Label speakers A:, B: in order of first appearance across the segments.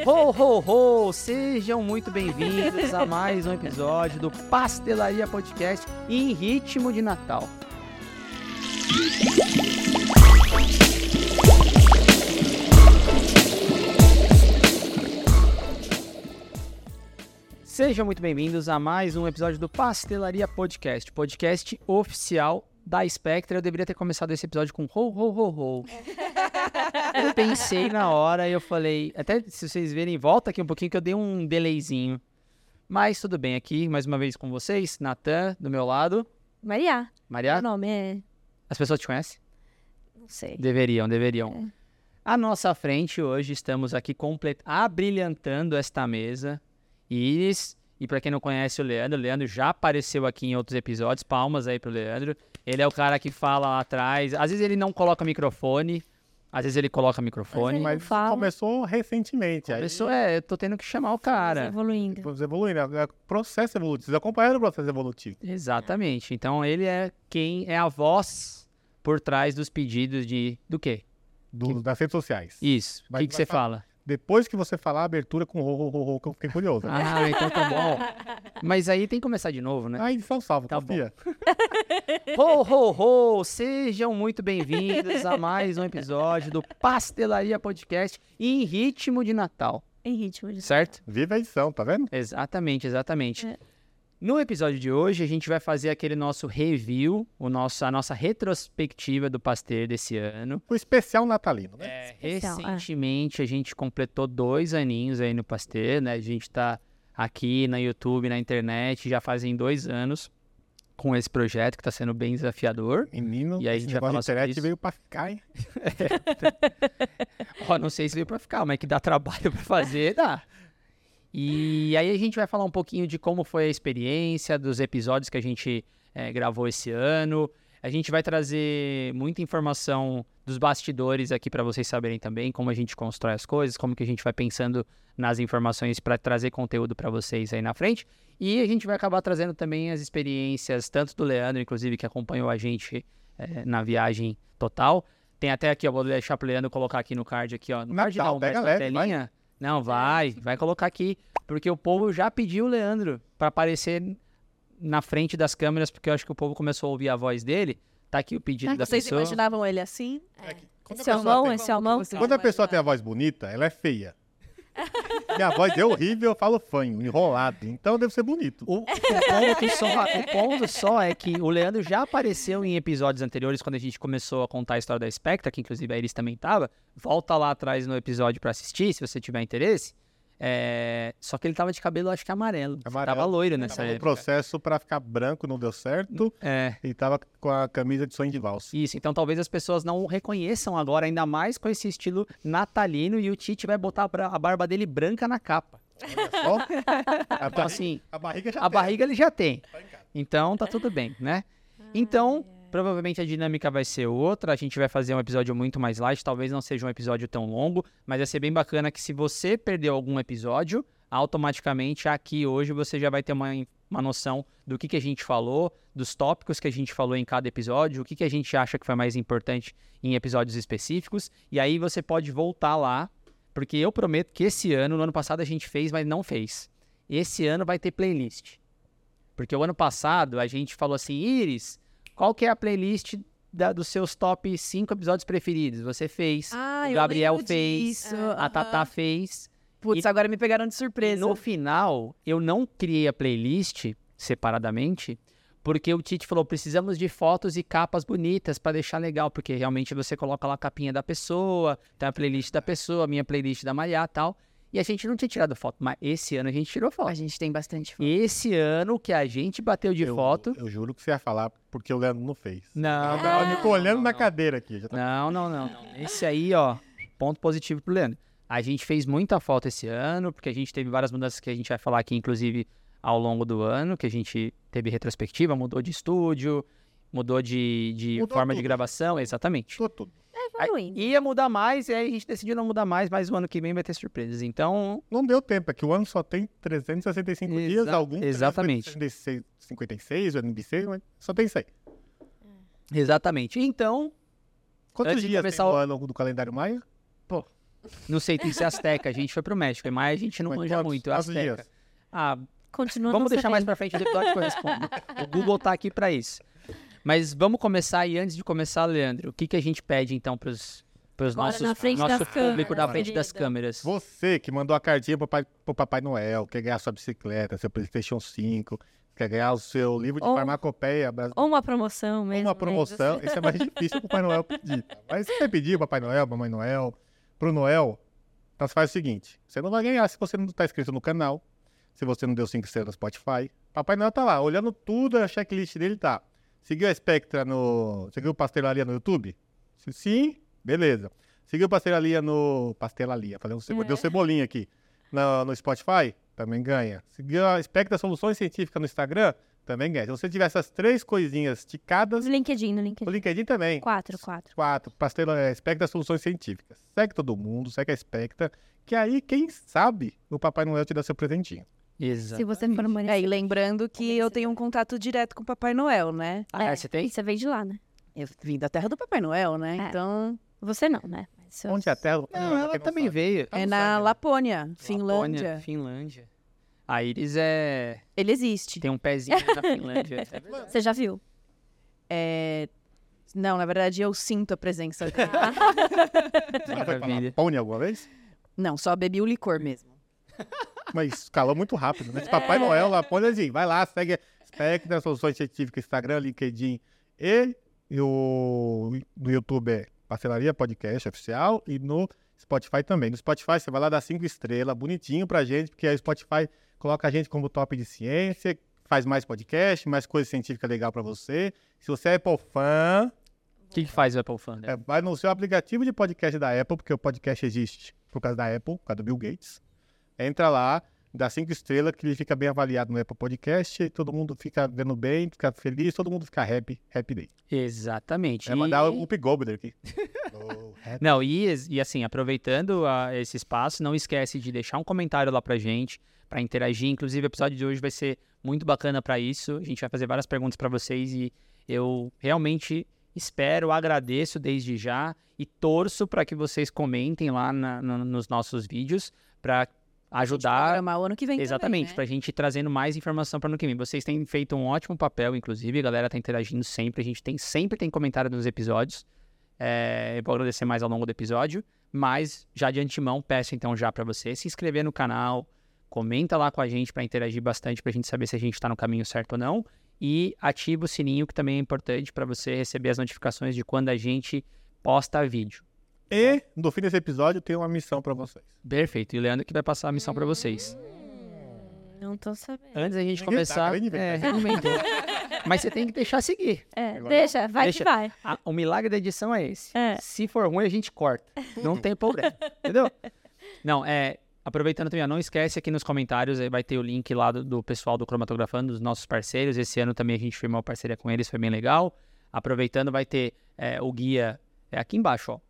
A: Ho, ho, ho! Sejam muito bem-vindos a mais um episódio do Pastelaria Podcast em ritmo de Natal. Sejam muito bem-vindos a mais um episódio do Pastelaria Podcast, podcast oficial da Spectra. Eu deveria ter começado esse episódio com ho, ho, ho, ho. eu pensei na hora e eu falei, até se vocês verem, volta aqui um pouquinho que eu dei um delayzinho. Mas tudo bem, aqui mais uma vez com vocês, Natan, do meu lado.
B: Maria.
A: Maria,
B: Meu nome é.
A: as pessoas te conhecem?
B: Não sei.
A: Deveriam, deveriam. À nossa frente, hoje estamos aqui complet... abrilhantando esta mesa. Iris, e para quem não conhece o Leandro, o Leandro já apareceu aqui em outros episódios. Palmas aí pro Leandro. Ele é o cara que fala lá atrás. Às vezes ele não coloca microfone, às vezes ele coloca microfone. Mas
C: Mas
B: fala.
C: começou recentemente. Aí
A: isso é, eu tô tendo que chamar o cara.
B: Evoluindo.
C: Evoluindo. É processo evolutivo. Vocês acompanharam o processo evolutivo.
A: Exatamente. Então ele é quem é a voz por trás dos pedidos de do quê?
C: do- das redes sociais.
A: Isso. O que, que
C: vai
A: você fala?
C: Depois que você falar a abertura com ro, ro, ro, ro, que eu fiquei curioso.
A: Ah, então tá bom. Mas aí tem que começar de novo, né?
C: A edição salva,
A: Tá
C: confia.
A: Ho, ho, ho! Sejam muito bem-vindos a mais um episódio do Pastelaria Podcast em ritmo de Natal,
B: Em ritmo de.
A: certo?
C: Viva a edição, tá vendo?
A: Exatamente, exatamente.
B: É.
A: No episódio de hoje, a gente vai fazer aquele nosso review, o nosso, a nossa retrospectiva do Pasteur desse ano.
C: O especial natalino, né?
A: É,
B: Especial, é.
A: recentemente a gente completou dois aninhos aí no Pasteur, né? A gente tá aqui na YouTube, na internet, já fazem dois anos com esse projeto que tá sendo bem desafiador.
C: Menino,
A: E aí a gente vai falar
C: internet
A: isso.
C: veio pra ficar, hein?
A: Ó, não sei se veio pra ficar, mas que dá trabalho pra fazer, dá. E aí a gente vai falar um pouquinho de como foi a experiência, dos episódios que a gente eh, gravou esse ano. A gente vai trazer muita informação dos bastidores aqui pra vocês saberem também como a gente constrói as coisas, como que a gente vai pensando nas informações pra trazer conteúdo pra vocês aí na frente. E a gente vai acabar trazendo também as experiências, tanto do Leandro, inclusive, que acompanhou a gente eh, na viagem total. Tem até aqui, ó, vou deixar pro Leandro colocar aqui no card aqui, ó. No card
C: Natal,
A: não, mas na
C: leve,
A: telinha. Não, vai, vai colocar aqui, porque o povo já pediu o Leandro pra aparecer na frente das câmeras, porque eu acho que o povo começou a ouvir a voz dele. Tá aqui o pedido da
D: Vocês
A: pessoa.
D: imaginavam ele assim?
B: Esse é esse é o mão.
C: Quando a pessoa tem a voz bonita, ela é feia. E a voz é horrível, eu falo fanho, enrolado. Então deve ser bonito.
A: O, o ponto só, o ponto só é que o Leandro já apareceu em episódios anteriores, quando a gente começou a contar a história da Spectra, que inclusive a Iris também tava. Volta lá atrás no episódio pra assistir, se você tiver interesse. É, Só que ele tava de cabelo, acho que amarelo.
C: Amarelo.
A: Tava loiro nessa
C: Tava
A: época.
C: processo pra ficar branco não deu certo.
A: É,
C: E tava com a camisa de sonho de valsa.
A: isso. Então talvez as pessoas não o reconheçam agora, ainda mais com esse estilo natalino, e o Tite vai botar a barba dele branca na capa.
C: Olha só. A,
A: Então,
C: barriga,
A: assim,
C: a barriga já
A: a
C: tem.
A: barriga ele já tem.
C: Tá.
A: Então tá tudo bem, né? Então, provavelmente a dinâmica vai ser outra. A gente vai fazer um episódio muito mais light. Talvez não seja um episódio tão longo, mas vai ser bem bacana que se você perdeu algum episódio, automaticamente aqui hoje você já vai ter uma, uma noção do que, que a gente falou, dos tópicos que a gente falou em cada episódio, o que, que a gente acha que foi mais importante em episódios específicos. E aí você pode voltar lá, porque eu prometo que esse ano, no ano passado a gente fez, mas não fez. Esse ano vai ter playlist. Porque o ano passado a gente falou assim, Iris, qual que é a playlist da- dos seus top 5 episódios preferidos? Você fez,
D: Ah,
A: o Gabriel fez,
D: disso.
A: a Tatá
D: Aham.
A: fez.
D: Putz,
A: E-
D: agora me pegaram de surpresa.
A: no final, eu não criei a playlist separadamente, porque o Tite falou, precisamos de fotos e capas bonitas para deixar legal, porque realmente você coloca lá a capinha da pessoa, tem a playlist da pessoa, a minha playlist da Maria e tal. E a gente não tinha tirado foto, mas esse ano a gente tirou foto.
D: A gente tem bastante foto.
A: Esse ano que a gente bateu de
C: eu,
A: foto.
C: Eu juro que você ia falar porque o Leandro não fez.
A: Não,
C: Eu
A: não,
C: tava me
A: não,
C: olhando
A: não,
C: na
A: não.
C: cadeira aqui. Já tá-
A: Não, não, não, não. Esse aí, ó, ponto positivo pro Leandro. A gente fez muita foto esse ano, porque a gente teve várias mudanças que a gente vai falar aqui, inclusive, ao longo do ano, que a gente teve retrospectiva, mudou de estúdio, mudou de, de
C: Mudou
A: forma de
C: tudo.
A: gravação, exatamente.
C: Tô tudo.
A: Aí, ia mudar mais, e aí a gente decidiu não mudar mais, mas o ano que vem vai ter surpresas. Então,
C: Não deu tempo, é que o ano só tem 365 dias,
A: Exa-
C: alguns
A: exatamente.
C: 356, 56, o NBC, mas só tem 100.
A: exatamente. Então,
C: Quantos dias
A: começar
C: tem
A: o-
C: o ano do calendário maia?
A: Não sei, tem que ser Azteca. A gente foi pro México, mas a gente não
C: Mas
A: manja
C: quantos-
A: muito.
C: quantos
A: Azteca.
C: dias?
A: Ah,
B: Continua
A: vamos deixar mais
B: sabendo.
A: pra frente do episódio que eu respondo. o Google tá aqui pra isso. Mas vamos começar e antes de começar, Leandro, o que, que a gente pede então pros, pros
B: Agora
A: nossos
B: na frente
A: nosso
B: das
A: público na
B: câmeras,
A: frente das câmeras?
C: Você que mandou a cartinha pro Papai, pro Papai Noel, quer ganhar sua bicicleta, seu Playstation 5, quer ganhar o seu livro de
B: Ou-
C: farmacopeia.
B: Ou uma promoção mesmo.
C: Uma
B: né?
C: promoção, isso é mais difícil pro Papai Noel pedir. tá? Mas se você pedir Papai Noel, Mamãe Noel, pro Noel, então você faz o seguinte: você não vai ganhar se você não tá inscrito no canal, se você não deu 5 estrelas no Spotify. Papai Noel tá lá, olhando tudo, a checklist dele tá. Seguiu a Spectra no. Seguiu Pastelaria no YouTube? Se sim, beleza. Seguiu Pastelaria no. Pastelaria, falei um cebo...
B: É.
C: deu cebolinha aqui. No, no Spotify? Também ganha. Seguiu a Spectra Soluções Científicas no Instagram? Também ganha. Se você tiver essas três coisinhas ticadas,
B: No LinkedIn, no
C: o
B: LinkedIn.
C: LinkedIn também.
B: Quatro, quatro.
C: Quatro. Pastela, é, Spectra Soluções Científicas. Segue todo mundo, segue a Spectra. Que aí, quem sabe, o Papai Noel te dá seu presentinho.
A: Exato.
B: Se você for uma
D: É, e lembrando que eu tenho um contato direto com o Papai Noel, né?
A: Ah, é, você tem?
B: Você veio de lá, né?
D: Eu vim da terra do Papai Noel, né?
B: É.
D: Então,
B: Você não, né? Mas seus-
C: Onde é a tela?
A: Não, ela também veio.
D: É na
C: né?
D: Lapônia,
A: Lapônia,
D: Finlândia.
A: Finlândia. A Iris é.
D: Ele existe.
A: Tem um pezinho na Finlândia. É.
B: Você já viu?
D: É... Não, na verdade, eu sinto a presença.
C: Você já foi pra. Lapônia alguma vez?
D: Não, só bebi o licor mesmo.
C: Mas escalou muito rápido, né? Esse Papai Noel, Lapônia, assim, vai lá, segue a Spectra Soluções Científicas, Instagram, LinkedIn e, e o no YouTube é Pastelaria Podcast Oficial e no Spotify também. No Spotify você vai lá dar cinco estrelas, bonitinho pra gente, porque aí o Spotify coloca a gente como top de ciência, faz mais podcast, mais coisa científica legal pra você. Se você é Apple fã,
A: O que, que faz o Apple Fan?
C: é, vai no seu aplicativo de podcast da Apple, porque o podcast existe por causa da Apple, por causa do Bill Gates. Entra lá, dá cinco estrelas, que ele fica bem avaliado no Apple Podcast, e todo mundo fica vendo bem, fica feliz, todo mundo fica happy, happy day.
A: Exatamente.
C: Vai
A: E-
C: mandar o Goldberg aqui. Oh.
A: Não, e, e assim, aproveitando ah, esse espaço, não esquece de deixar um comentário lá pra gente, pra interagir. Inclusive, o episódio de hoje vai ser muito bacana pra isso. A gente vai fazer várias perguntas pra vocês e eu realmente espero, agradeço desde já e torço pra que vocês comentem lá na- no- nos nossos vídeos pra ajudar
D: o ano que vem
A: Exatamente,
D: também, né?
A: pra gente ir trazendo mais informação para ano que vem. Vocês têm feito um ótimo papel, inclusive, a galera tá interagindo sempre, a gente tem sempre tem comentário nos episódios. É, eu vou agradecer mais ao longo do episódio, mas já de antemão peço então já para você se inscrever no canal, comenta lá com a gente para interagir bastante pra gente saber se a gente tá no caminho certo ou não e ativa o sininho que também é importante para você receber as notificações de quando a gente posta vídeo.
C: E no fim desse episódio tem uma missão pra vocês.
A: Perfeito. E o Leandro que vai passar a missão para vocês.
B: Não tô sabendo.
A: Antes da gente
C: Ninguém tá,
A: começar,
C: inventar.
A: é, inventou. mas você tem que deixar seguir.
B: É,
C: Agora-
B: deixa, vai
A: Deixa.
B: que vai.
A: A- o milagre da edição é esse.
B: É.
A: Se for ruim, a gente corta. Não tem problema. Entendeu? Não, é. Aproveitando também, ó, não esquece aqui nos comentários, aí vai ter o link lá do, do pessoal do Cromatografando, dos nossos parceiros. Esse ano também a gente firmou uma parceria com eles, foi bem legal. Aproveitando, vai ter é, o guia é, aqui embaixo, ó.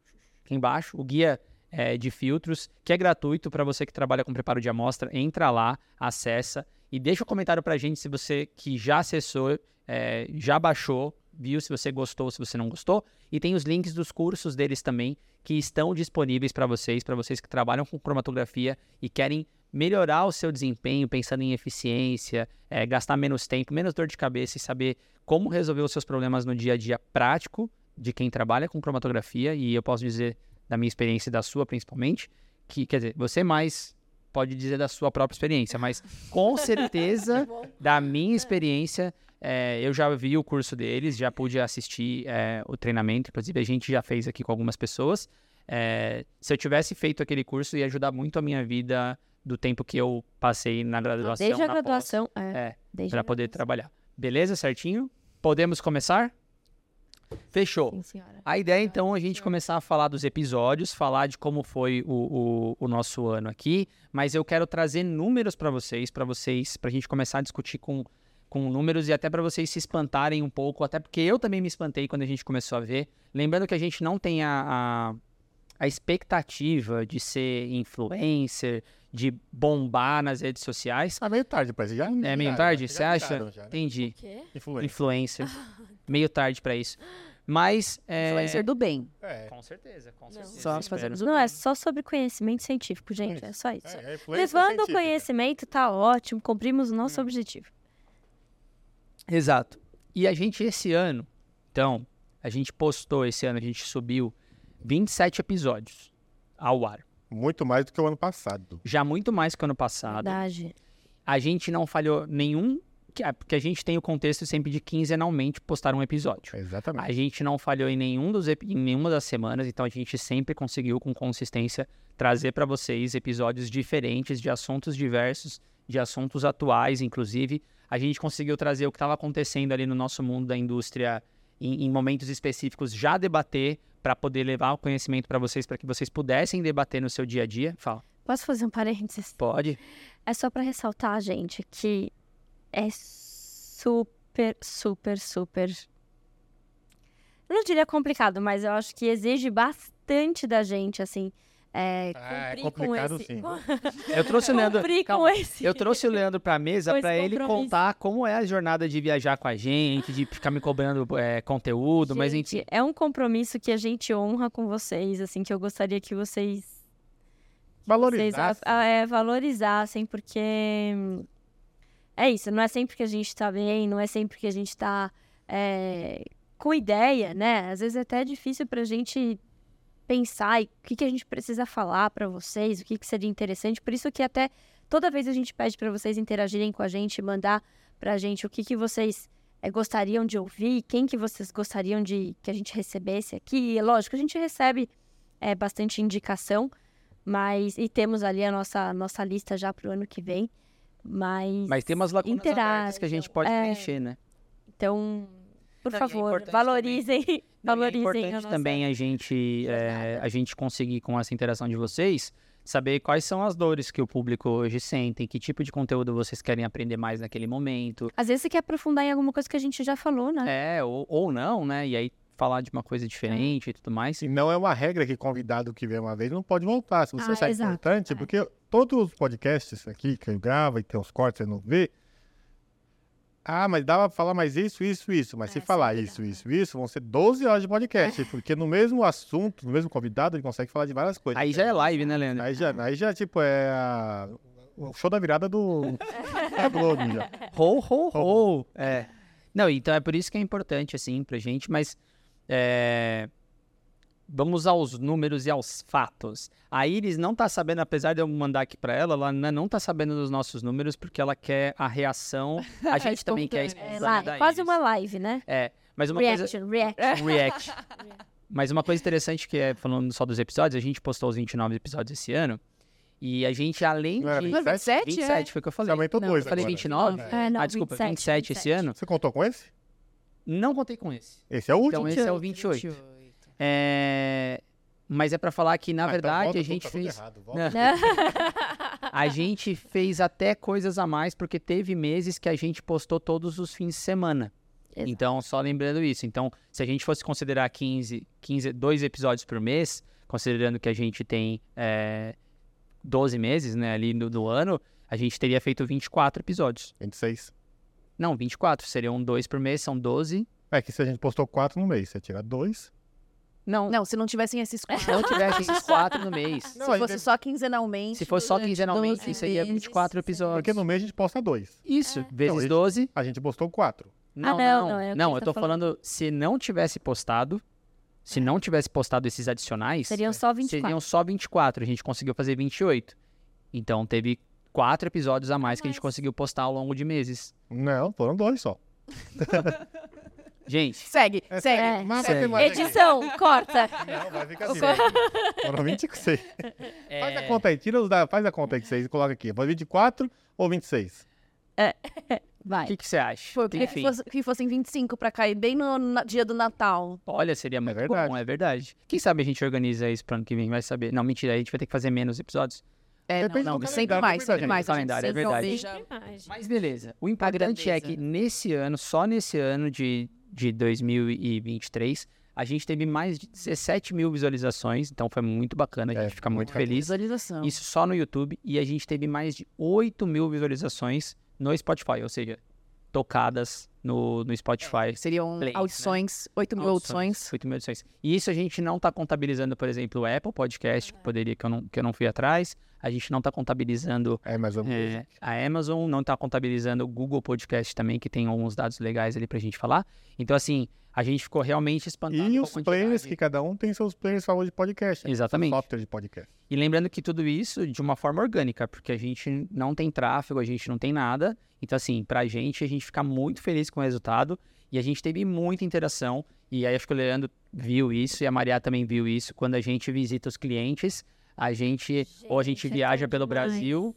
A: Aqui embaixo, o guia é, de filtros, que é gratuito para você que trabalha com preparo de amostra. Entra lá, acessa e deixa um comentário pra gente se você que já acessou, é, já baixou, viu se você gostou, se você não gostou. E tem os links dos cursos deles também que estão disponíveis para vocês, para vocês que trabalham com cromatografia e querem melhorar o seu desempenho, pensando em eficiência, é, gastar menos tempo, menos dor de cabeça e saber como resolver os seus problemas no dia a dia prático de quem trabalha com cromatografia. E eu posso dizer da minha experiência e da sua principalmente, que quer dizer, você mais pode dizer da sua própria experiência, mas com certeza da minha experiência, é, eu já vi o curso deles, já pude assistir é, o treinamento, inclusive a gente já fez aqui com algumas pessoas. É, se eu tivesse feito aquele curso, ia ajudar muito a minha vida do tempo que eu passei na graduação.
B: Desde a
A: na pós,
B: graduação. É,
A: É, para poder
B: graduação.
A: trabalhar. Beleza, certinho? Podemos começar? Fechou.
B: Sim.
A: A ideia, então, é a gente começar a falar dos episódios, falar de como foi o, o, o nosso ano aqui, mas eu quero trazer números para vocês, para vocês, para a gente começar a discutir com, com números e até para vocês se espantarem um pouco, até porque eu também me espantei quando a gente começou a ver. Lembrando que a gente não tem a, a, a expectativa de ser influencer, de bombar nas redes sociais.
C: Tá meio tarde pra isso. Já,
A: É meio
C: já-
A: tarde,
C: já
A: você acha?
C: já, né?
A: Entendi.
B: Quê?
C: Influência.
A: Influencer. Meio tarde pra isso. Mas. É...
D: Influencer do bem.
C: É.
A: Com certeza, com certeza.
D: Só
A: espero.
D: fazemos
B: Não, é só sobre conhecimento científico, gente. É só isso.
C: É, é
B: Levando o conhecimento, tá ótimo. Cumprimos o
A: Hum.
B: nosso objetivo.
A: Exato. E a gente, esse ano, então, a gente postou esse ano, a gente subiu 27 episódios ao ar.
C: Muito mais do que o ano passado.
A: Já muito mais que o ano passado.
B: Verdade.
A: A gente não falhou nenhum. é, Porque a gente tem o contexto sempre de quinzenalmente postar um episódio.
C: Exatamente.
A: A gente não falhou em, nenhum dos, em nenhuma das semanas, então a gente sempre conseguiu, com consistência, trazer para vocês episódios diferentes, de assuntos diversos, de assuntos atuais, inclusive. A gente conseguiu trazer o que estava acontecendo ali no nosso mundo da indústria em, em momentos específicos, já debater, para poder levar o conhecimento para vocês, para que vocês pudessem debater no seu dia a dia. Fala.
B: Posso fazer um parênteses?
A: Pode.
B: É só pra ressaltar, gente, que é super, super, super. Eu não diria complicado, mas eu acho que exige bastante da gente, assim. É,
C: Ah, é complicado
B: esse.
C: sim.
A: Eu trouxe o Leandro.
B: Esse.
A: Eu trouxe o Leandro pra mesa
B: esse
A: ele contar como é a jornada de viajar com a gente, de ficar me cobrando é, conteúdo, mas
B: Gente,
A: enfim.
B: é um compromisso que a gente honra com vocês, assim, que eu gostaria que vocês vocês a- a- é, valorizassem, porque hum, é isso, não é sempre que a gente tá bem, não é sempre que a gente tá é, com ideia, né? Às vezes é até difícil pra gente pensar e o que, que a gente precisa falar pra vocês, o que, que seria interessante. Por isso que até toda vez a gente pede pra vocês interagirem com a gente, mandar pra gente o que, que vocês é, gostariam de ouvir, quem que vocês gostariam de que a gente recebesse aqui. E, lógico, a gente recebe é, bastante indicação, mas e temos ali a nossa, nossa lista já pro ano que vem. Mas,
A: Mas tem umas lacunas abertas que a gente pode
B: é.
A: preencher, né?
B: então, por
A: Não, é
B: favor,
A: importante
B: valorizem,
A: e
B: valorizem
A: é
B: a
A: importante
B: nossa...
A: também a gente, é, a gente conseguir, com essa interação de vocês, saber quais são as dores que o público hoje sentem, que tipo de conteúdo vocês querem aprender mais naquele momento.
B: Às vezes você quer aprofundar em alguma coisa que a gente já falou, né?
A: É, ou, ou não, né? E aí falar de uma coisa diferente e tudo mais.
C: E não é uma regra que convidado que vem uma vez não pode voltar. Se você
B: Ah,
C: achar
B: exato,
C: importante,
B: é.
C: porque todos os podcasts aqui que eu gravo e tem os cortes você não vê. Ah, mas dava pra falar mais isso, isso, isso. Mas se
B: É,
C: falar
B: sempre
C: isso, isso, isso, vão ser 12 horas de podcast. Porque no mesmo assunto, no mesmo convidado, ele consegue falar de várias coisas.
A: Aí já é live, né, Leandro?
C: Aí já, aí já tipo, é a- o show da virada do da Globo já.
A: Ho, ho, ho. É. Não, então é por isso que é importante, assim, pra gente, mas é, vamos aos números e aos fatos. A Iris não tá sabendo, apesar de eu mandar aqui pra ela, ela ainda não tá sabendo dos nossos números porque ela quer a reação. A gente também quer a.
B: É,
A: da
B: quase
A: Iris.
B: uma live, né?
A: É, mas uma coisa...
B: Reaction, reaction.
A: React. Mas uma coisa interessante que é, falando só dos episódios, a gente postou os 29 episódios esse ano, e a gente, além
C: Não
A: de...
D: Não é 27?
A: 27, foi o que eu
C: Você
A: falei.
C: aumentou
D: Não,
C: dois
A: Eu falei
C: agora.
A: 29?
C: É.
B: É, não,
A: ah, desculpa,
B: 27,
A: 27, esse
B: 27.
A: ano?
C: Você contou com esse?
A: Não contei com esse.
C: Esse é o último?
A: Então esse é o 28. É... Mas é pra falar que, na
C: Ah, então
A: verdade,
C: volta
A: a gente
C: tá tudo
A: fez...
C: errado.
A: A gente fez até coisas a mais, porque teve meses que a gente postou todos os fins de semana.
B: Exato.
A: Então, só lembrando isso. Então, se a gente fosse considerar 15, 15 dois episódios por mês, considerando que a gente tem é, 12 meses né, ali no, do ano, a gente teria feito 24 episódios.
C: 26.
A: Não, 24. Seriam dois por mês, são 12.
C: É que se a gente postou quatro no mês, você tira dois.
A: Não,
D: Não, se não tivessem esses
A: se
D: quatro.
A: não tivesse esses quatro no mês.
C: Não,
D: se fosse
C: tem-
D: só quinzenalmente.
A: Se fosse só quinzenalmente,
D: 12
A: isso aí é
D: meses,
A: 24 episódios.
C: Porque no mês a gente posta dois.
A: Isso,
B: É.
A: vezes
C: Então, a gente-
A: 12.
C: A gente postou quatro.
A: Não,
B: não,
A: não,
B: não, é
A: não, eu
B: tá
A: tô falando, se não tivesse postado, se não tivesse postado esses adicionais,
B: Seriam só 24.
A: seriam só 24, a gente conseguiu fazer 28. Então teve quatro episódios a mais que a gente conseguiu postar ao longo de meses.
C: Não, foram dois só.
A: Gente,
D: Segue,
C: É,
D: segue.
B: É.
C: Mas
A: Segue.
B: Edição, corta.
C: Não, vai ficar direto. Foram 26. Faz a
A: é,
C: conta aí, tira os da, faz a conta aí que vocês coloca aqui. Foi 24 ou 26?
B: Vai.
A: o que, que você acha?
D: Pô, eu queria que, fosse- que fossem 25 pra cair bem no na- dia do Natal.
A: olha, seria muito
C: verdade.
A: bom, é verdade. Quem sabe a gente organiza isso pro ano que vem, vai saber. Não, mentira, a gente vai ter que fazer menos episódios.
D: É,
C: Depende
D: não, não, sempre
C: calendário,
D: mais,
C: é
D: sempre mais.
A: Calendário, é verdade. Mas beleza. O importante é que nesse ano, só nesse ano de, de 2023, a gente teve mais de 17 mil visualizações. Então foi muito bacana, a
C: É,
A: gente fica muito
C: muito
A: feliz.
D: Visualização.
A: Isso só no YouTube. E a gente teve mais de 8 mil visualizações no Spotify, ou seja, tocadas no, no Spotify.
D: Seriam
A: Plays, né?
D: audições, 8 mil audições.
A: 8 mil audições. E isso a gente não está contabilizando, por exemplo, o Apple Podcast, que poderia, que eu não, que eu não fui atrás. A gente não está contabilizando
C: É, mas eu...
A: é, a Amazon, não está contabilizando o Google Podcast também, que tem alguns dados legais ali pra gente falar. Então, assim, a gente ficou realmente espantado
C: E
A: com a
C: os players, que cada um tem seus players favoritos de podcast. né?
A: Exatamente.
C: Software de podcast.
A: E lembrando que tudo isso de uma forma orgânica, porque a gente não tem tráfego, a gente não tem nada. Então, assim, pra gente, a gente fica muito feliz com o resultado. E a gente teve muita interação. E aí, acho que o Leandro viu isso e a Maria também viu isso. Quando a gente visita os clientes, a gente, ou a gente
B: Gente, é
A: viaja pelo
B: demais.
A: Brasil,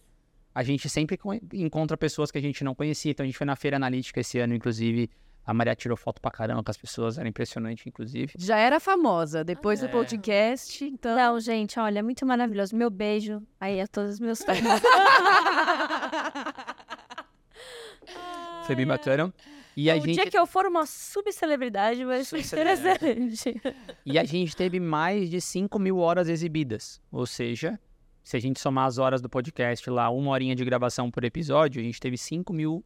A: a gente sempre co- encontra pessoas que a gente não conhecia. Então, a gente foi na Feira Analítica esse ano, inclusive. A Maria tirou foto pra caramba com as pessoas, era impressionante, inclusive.
D: Já era famosa, depois
A: É.
D: do podcast, então...
B: Não, gente, olha, é muito maravilhoso. Meu beijo aí a todos os meus fãs.
A: Foi bem bacana. E a
B: o
A: gente
B: dia que eu for uma subcelebridade vai ser interessante.
A: E a gente teve mais de 5 mil horas exibidas. Ou seja, se a gente somar as horas do podcast lá, uma horinha de gravação por episódio, a gente teve 5 mil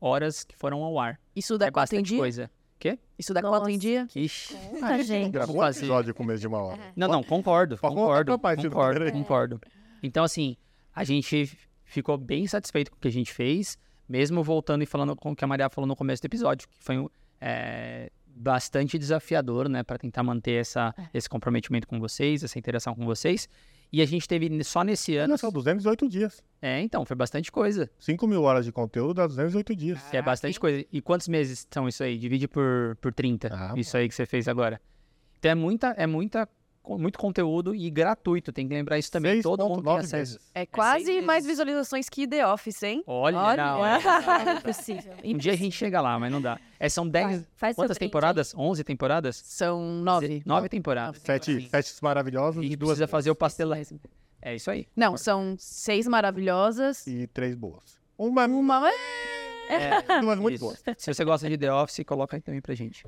A: horas que foram ao ar.
D: Isso dá
A: é
D: quanto em
A: bastante
D: dia?
A: coisa. Quê?
D: Isso dá quanto em dia?
A: Ixi.
B: Muita gente.
C: Gravou um episódio com menos de uma hora.
A: Não, não, concordo, concordo, concordo, concordo. Então, assim, a gente ficou bem satisfeito com o que a gente fez, mesmo voltando e falando com o que a Maria falou no começo do episódio, que foi é, bastante desafiador, né, para tentar manter essa, esse comprometimento com vocês, essa interação com vocês. E a gente teve só nesse ano.
C: Só, 208 dias.
A: É, então, foi bastante coisa.
C: 5 mil horas de conteúdo dá 208 dias.
A: É bastante coisa. E quantos meses são isso aí? Divide por, por 30.
C: Ah,
A: isso aí que você fez agora. Então é muita, é muita, muito conteúdo e gratuito. Tem que lembrar isso também. Todo mundo tem
C: 6.9
A: acesso.
C: meses.
D: É quase
A: seis
D: mais visualizações que The Office, hein?
A: Olha,
D: Olha.
A: não, é-
B: Impossível.
A: um dia a gente chega lá, mas não dá. É, são 10.
B: Faz seu
A: Quantas temporadas? 11 temporadas?
D: São nove.
A: Nove temporadas.
C: Sete, sete maravilhosos
A: E
C: e
A: a gente
C: duas
A: precisa
C: boas.
A: fazer o pastel. É isso aí.
D: Não, são seis maravilhosas.
C: E três boas. Uma,
D: Uma...
A: É,
C: duas muito boas.
A: Se você gosta de The Office, coloca aí também pra gente.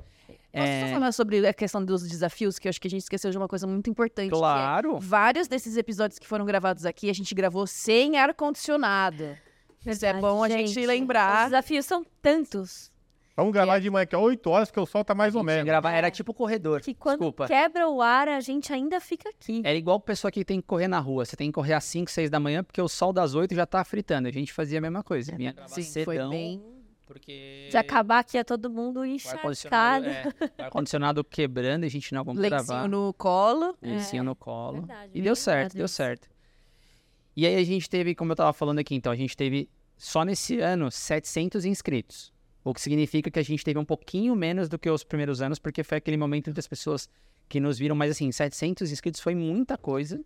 D: Posso
A: É,
D: só falar sobre a questão dos desafios, que eu acho que a gente esqueceu de uma coisa muito importante. é
A: claro.
D: vários desses episódios que foram gravados aqui, a gente gravou sem ar-condicionado. Isso é bom a gente
B: Os
D: lembrar.
B: desafios são tantos
C: Vamos gravar de manhã, que é 8 horas, que o sol tá mais ou menos.
A: gravar, era tipo corredor.
B: que quando
A: Desculpa.
B: quebra o ar, a gente ainda fica aqui.
A: Era igual pessoa que tem que correr na rua. Você tem que correr às 5, 6 da manhã, porque o sol das 8 já tá fritando. A gente fazia a mesma coisa. Vinha gravar
D: Sim, foi bem.
A: Porque...
B: Se acabar aqui é todo mundo encharcado.
A: é, o ar-condicionado quebrando, e a gente não, vamos
D: Lencinho
A: gravar.
D: no colo.
A: Lencinho no colo.
B: Verdade,
A: E deu certo, deu certo. E aí a gente teve, como eu tava falando aqui, então, a gente teve só nesse ano 700 inscritos. O que significa que a gente teve um pouquinho menos do que os primeiros anos, porque foi aquele momento entre as pessoas que nos viram, mas assim, 700 inscritos foi muita coisa.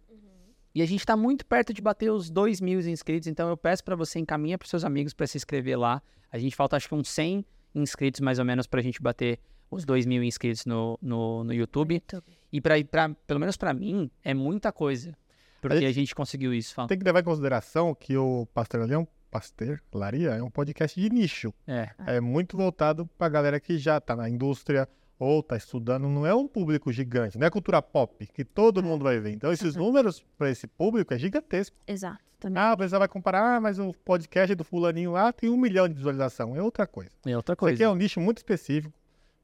A: E a gente tá muito perto de bater os 2 mil inscritos, então eu peço para você encaminha pros seus amigos para se inscrever lá. A gente falta acho que uns 100 inscritos mais ou menos pra gente bater os 2 mil inscritos no, no, no YouTube. E pra, pra, pelo menos pra mim, é muita coisa. Porque
C: Aí-
A: a gente conseguiu isso. Fala.
C: Tem que levar em consideração que o Pastelaria, Pastelaria é um podcast de nicho.
A: É,
C: É muito voltado pra galera que já tá na indústria ou tá estudando. Não é um público gigante, não é cultura pop, que todo mundo vai ver. Então, esses números pra esse público é gigantesco.
B: Exato. Também.
C: Ah, a pessoa vai comparar, ah, mas o podcast do fulaninho lá tem um milhão de visualização. É outra coisa.
A: é outra
C: Isso aqui
A: coisa.
C: é um nicho muito específico,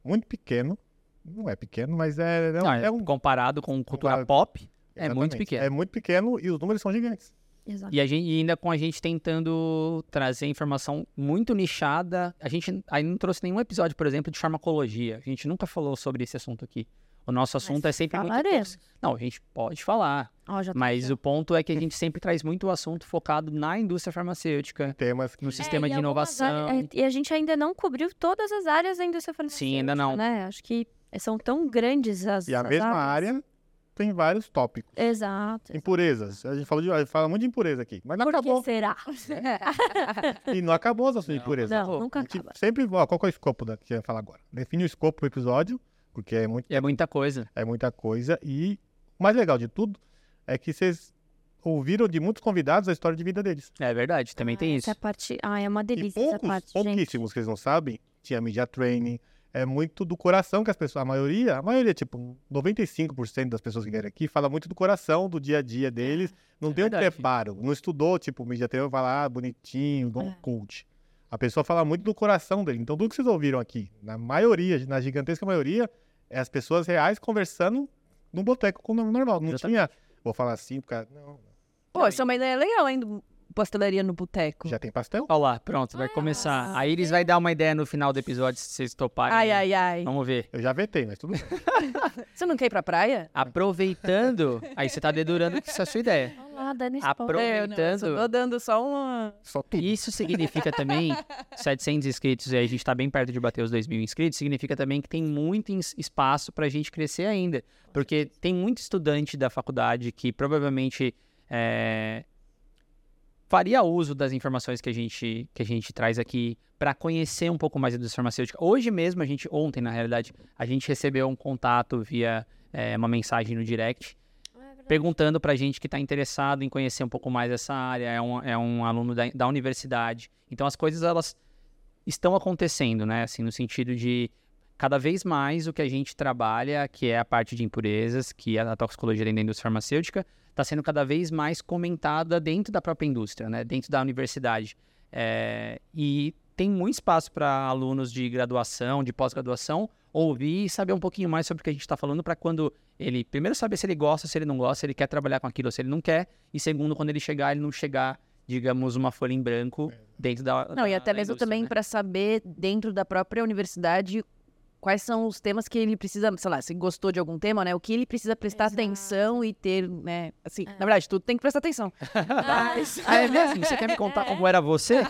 C: muito pequeno. Não é pequeno, mas é, é, um-
A: Não,
C: é um...
A: Comparado com cultura
C: Comparado-
A: pop, é muito pequeno.
C: É muito pequeno e os números são gigantes.
B: Exato.
A: E, a gente, e ainda com a gente tentando trazer informação muito nichada. A gente aí não trouxe nenhum episódio, por exemplo, de farmacologia. A gente nunca falou sobre esse assunto aqui. O nosso assunto é sempre muito.
B: falaremos.
A: Não, a gente pode falar.
B: Tô
A: Mas o ponto é que a gente sempre traz muito assunto focado na indústria farmacêutica,
C: Temas que
A: no sistema
B: É,
A: de inovação.
B: áreas- é, e a gente ainda não cobriu todas as áreas da indústria farmacêutica.
A: Sim, ainda não.
B: Né? Acho que são tão grandes as.
C: E a
B: as
C: mesma
B: áreas.
C: área tem vários tópicos.
B: Exato.
C: Impurezas. A gente falou de, fala muito de impureza aqui. Mas não
B: Por que
C: acabou.
B: será?
C: E não acabou as assuntos de impureza.
B: Não, nunca
C: A gente
B: acaba.
C: sempre. Ó, qual que é o escopo da, que eu ia falar agora? Define o escopo do episódio, porque é, muito,
A: É muita coisa.
C: é muita coisa. E o mais legal de tudo é que vocês ouviram de muitos convidados a história de vida deles.
A: É verdade, também tem
B: Essa
A: isso.
B: parte. Ah, é uma
C: E
B: delícia essa
C: poucos,
B: parte, gente.
C: pouquíssimos que vocês não sabem, tinha media training. É muito do coração que as pessoas, a maioria, a maioria, tipo, 95% das pessoas que vieram aqui fala muito do coração, do dia a dia deles. Não
A: É
C: tem um
A: verdade.
C: preparo. Não estudou, tipo, vai lá, ah, bonitinho, igual um
B: É.
C: coach. A pessoa fala muito do coração dele. Então, tudo que vocês ouviram aqui, na maioria, na gigantesca maioria, é as pessoas reais conversando num boteco com o nome normal. Não
A: Exatamente.
C: tinha, vou falar assim, porque não,
D: Pô, isso é uma ideia legal, hein? do Pastelaria no boteco.
C: já tem pastel?
A: Olha lá, pronto, vai começar. A Iris vai dar uma ideia no final do episódio, se vocês toparem.
D: Ai, ai, ai.
A: Vamos ver.
C: Eu já vetei, mas tudo bem.
D: Você não quer ir pra praia?
A: Aproveitando, aí você tá dedurando que isso é a sua ideia.
B: Olá, dando spoiler.
A: Apro-
D: É, eu não, eu só
A: Aproveitando.
D: tô dando só uma...
C: Só tudo.
A: Isso significa também, 700 inscritos, e a gente tá bem perto de bater os 2 mil inscritos, significa também que tem muito espaço pra gente crescer ainda. Porque tem muito estudante da faculdade que provavelmente é, faria uso das informações que a gente, que a gente traz aqui para conhecer um pouco mais a indústria farmacêutica. Hoje mesmo, a gente, ontem na realidade, a gente recebeu um contato via é, uma mensagem no direct perguntando pra gente que está interessado em conhecer um pouco mais essa área, é um, é um aluno da, da universidade. Então as coisas elas estão acontecendo, né? Assim, no sentido de cada vez mais o que a gente trabalha, que é a parte de impurezas, que é a toxicologia dentro da indústria farmacêutica, está sendo cada vez mais comentada dentro da própria indústria, né? Dentro da universidade. É, e tem muito espaço para alunos de graduação, de pós-graduação, ouvir e saber um pouquinho mais sobre o que a gente está falando para quando ele, primeiro, saber se ele gosta, se ele não gosta, se ele quer trabalhar com aquilo ou se ele não quer, e segundo, quando ele chegar, ele não chegar, digamos, uma folha em branco dentro da.
D: Não, e
A: da-
D: até
A: da
D: mesmo também
A: né?
D: pra saber, dentro da própria universidade, quais são os temas que ele precisa, sei lá, se gostou de algum tema, né? O que ele precisa prestar
B: Exato.
D: atenção e ter, né? Assim, na verdade, tudo tem que prestar atenção. Mas,
A: Ah, é mesmo? Você quer me contar como era você?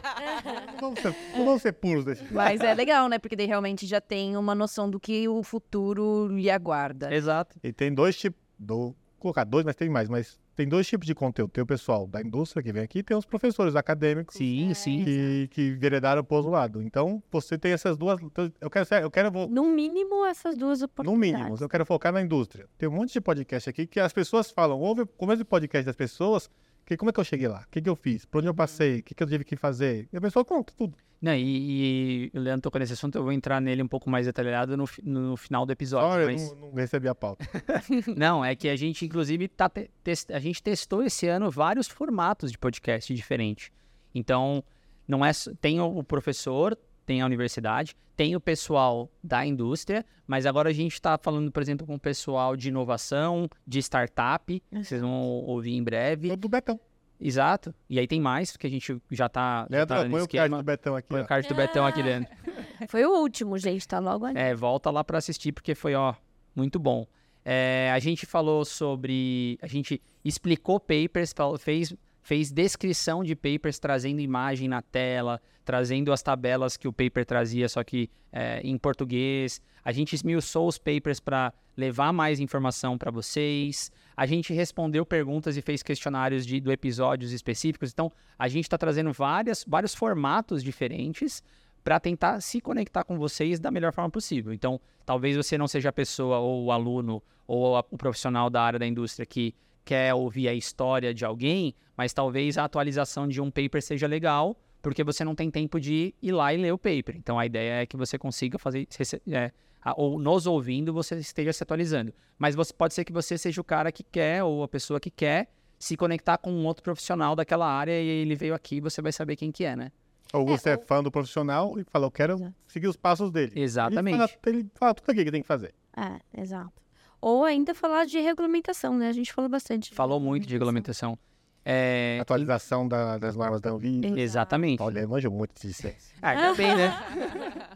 C: Não vamos ser, vamos ser puros desse.
D: mas é legal, né? Porque daí realmente já tem uma noção do que o futuro lhe aguarda.
A: Exato.
C: E tem dois tipos. Do, vou colocar dois, mas tem mais. Mas tem dois tipos de conteúdo. Tem o pessoal da indústria que vem aqui e tem os professores acadêmicos
A: Sim, sim.
C: que, que veredaram pro outro lado. Então, você tem essas duas. Eu quero, eu quero vou-
B: No mínimo, essas duas
C: no
B: oportunidades.
C: mínimo, eu quero focar na indústria. Tem um monte de podcast aqui que as pessoas falam, ouve o começo do podcast das pessoas, que como é que eu cheguei lá? O que, que eu fiz? Por onde eu passei? O que, que eu tive que fazer? E a pessoa conta tudo.
A: Não, e, e o Leandro tocou nesse assunto, eu vou entrar nele um pouco mais detalhado no, no final do episódio.
C: Olha,
A: mas...
C: não, não recebi a pauta.
A: Não, é que a gente, inclusive, tá te- a gente testou esse ano vários formatos de podcast diferentes. Então, não é tem o professor, tem a universidade, tem o pessoal da indústria, mas agora a gente está falando, por exemplo, com o pessoal de inovação, de startup, que vocês vão ouvir em breve.
C: Todo do Betão.
A: Exato. E aí tem mais, que a gente já tá, já
C: Leandro,
A: tá
C: põe o card do Betão aqui.
A: Põe
C: ó.
A: o card do Betão aqui, Leandro.
B: Foi o último, gente, tá logo ali.
A: É, volta lá para assistir porque foi, ó, muito bom. É, a gente falou sobre. A gente explicou papers, fez, fez descrição de papers, trazendo imagem na tela, trazendo as tabelas que o paper trazia, só que é, em português. A gente esmiuçou os papers para levar mais informação para vocês. A gente respondeu perguntas e fez questionários de episódios específicos. Então, a gente está trazendo várias, vários formatos diferentes para tentar se conectar com vocês da melhor forma possível. Então, talvez você não seja a pessoa ou o aluno ou a- o profissional da área da indústria que quer ouvir a história de alguém, mas talvez a atualização de um paper seja legal, porque você não tem tempo de ir lá e ler o paper. Então, a ideia é que você consiga fazer, é, ou nos ouvindo, você esteja se atualizando. Mas você, pode ser que você seja o cara que quer, ou a pessoa que quer, se conectar com um outro profissional daquela área e ele veio aqui, você vai saber quem que é, né?
C: Ou você é, fã do profissional e fala, eu quero
B: Exato.
C: seguir os passos dele.
A: Exatamente.
C: Ele fala, ele fala tudo aqui que tem que fazer.
B: É, exato. Ou ainda falar de regulamentação, né? A gente falou bastante. de
A: Falou muito de regulamentação. É,
C: Atualização da- das normas da Anvisa.
A: Exatamente.
C: Olha, eu manjo muito de ciência.
A: Ah, ainda bem, né?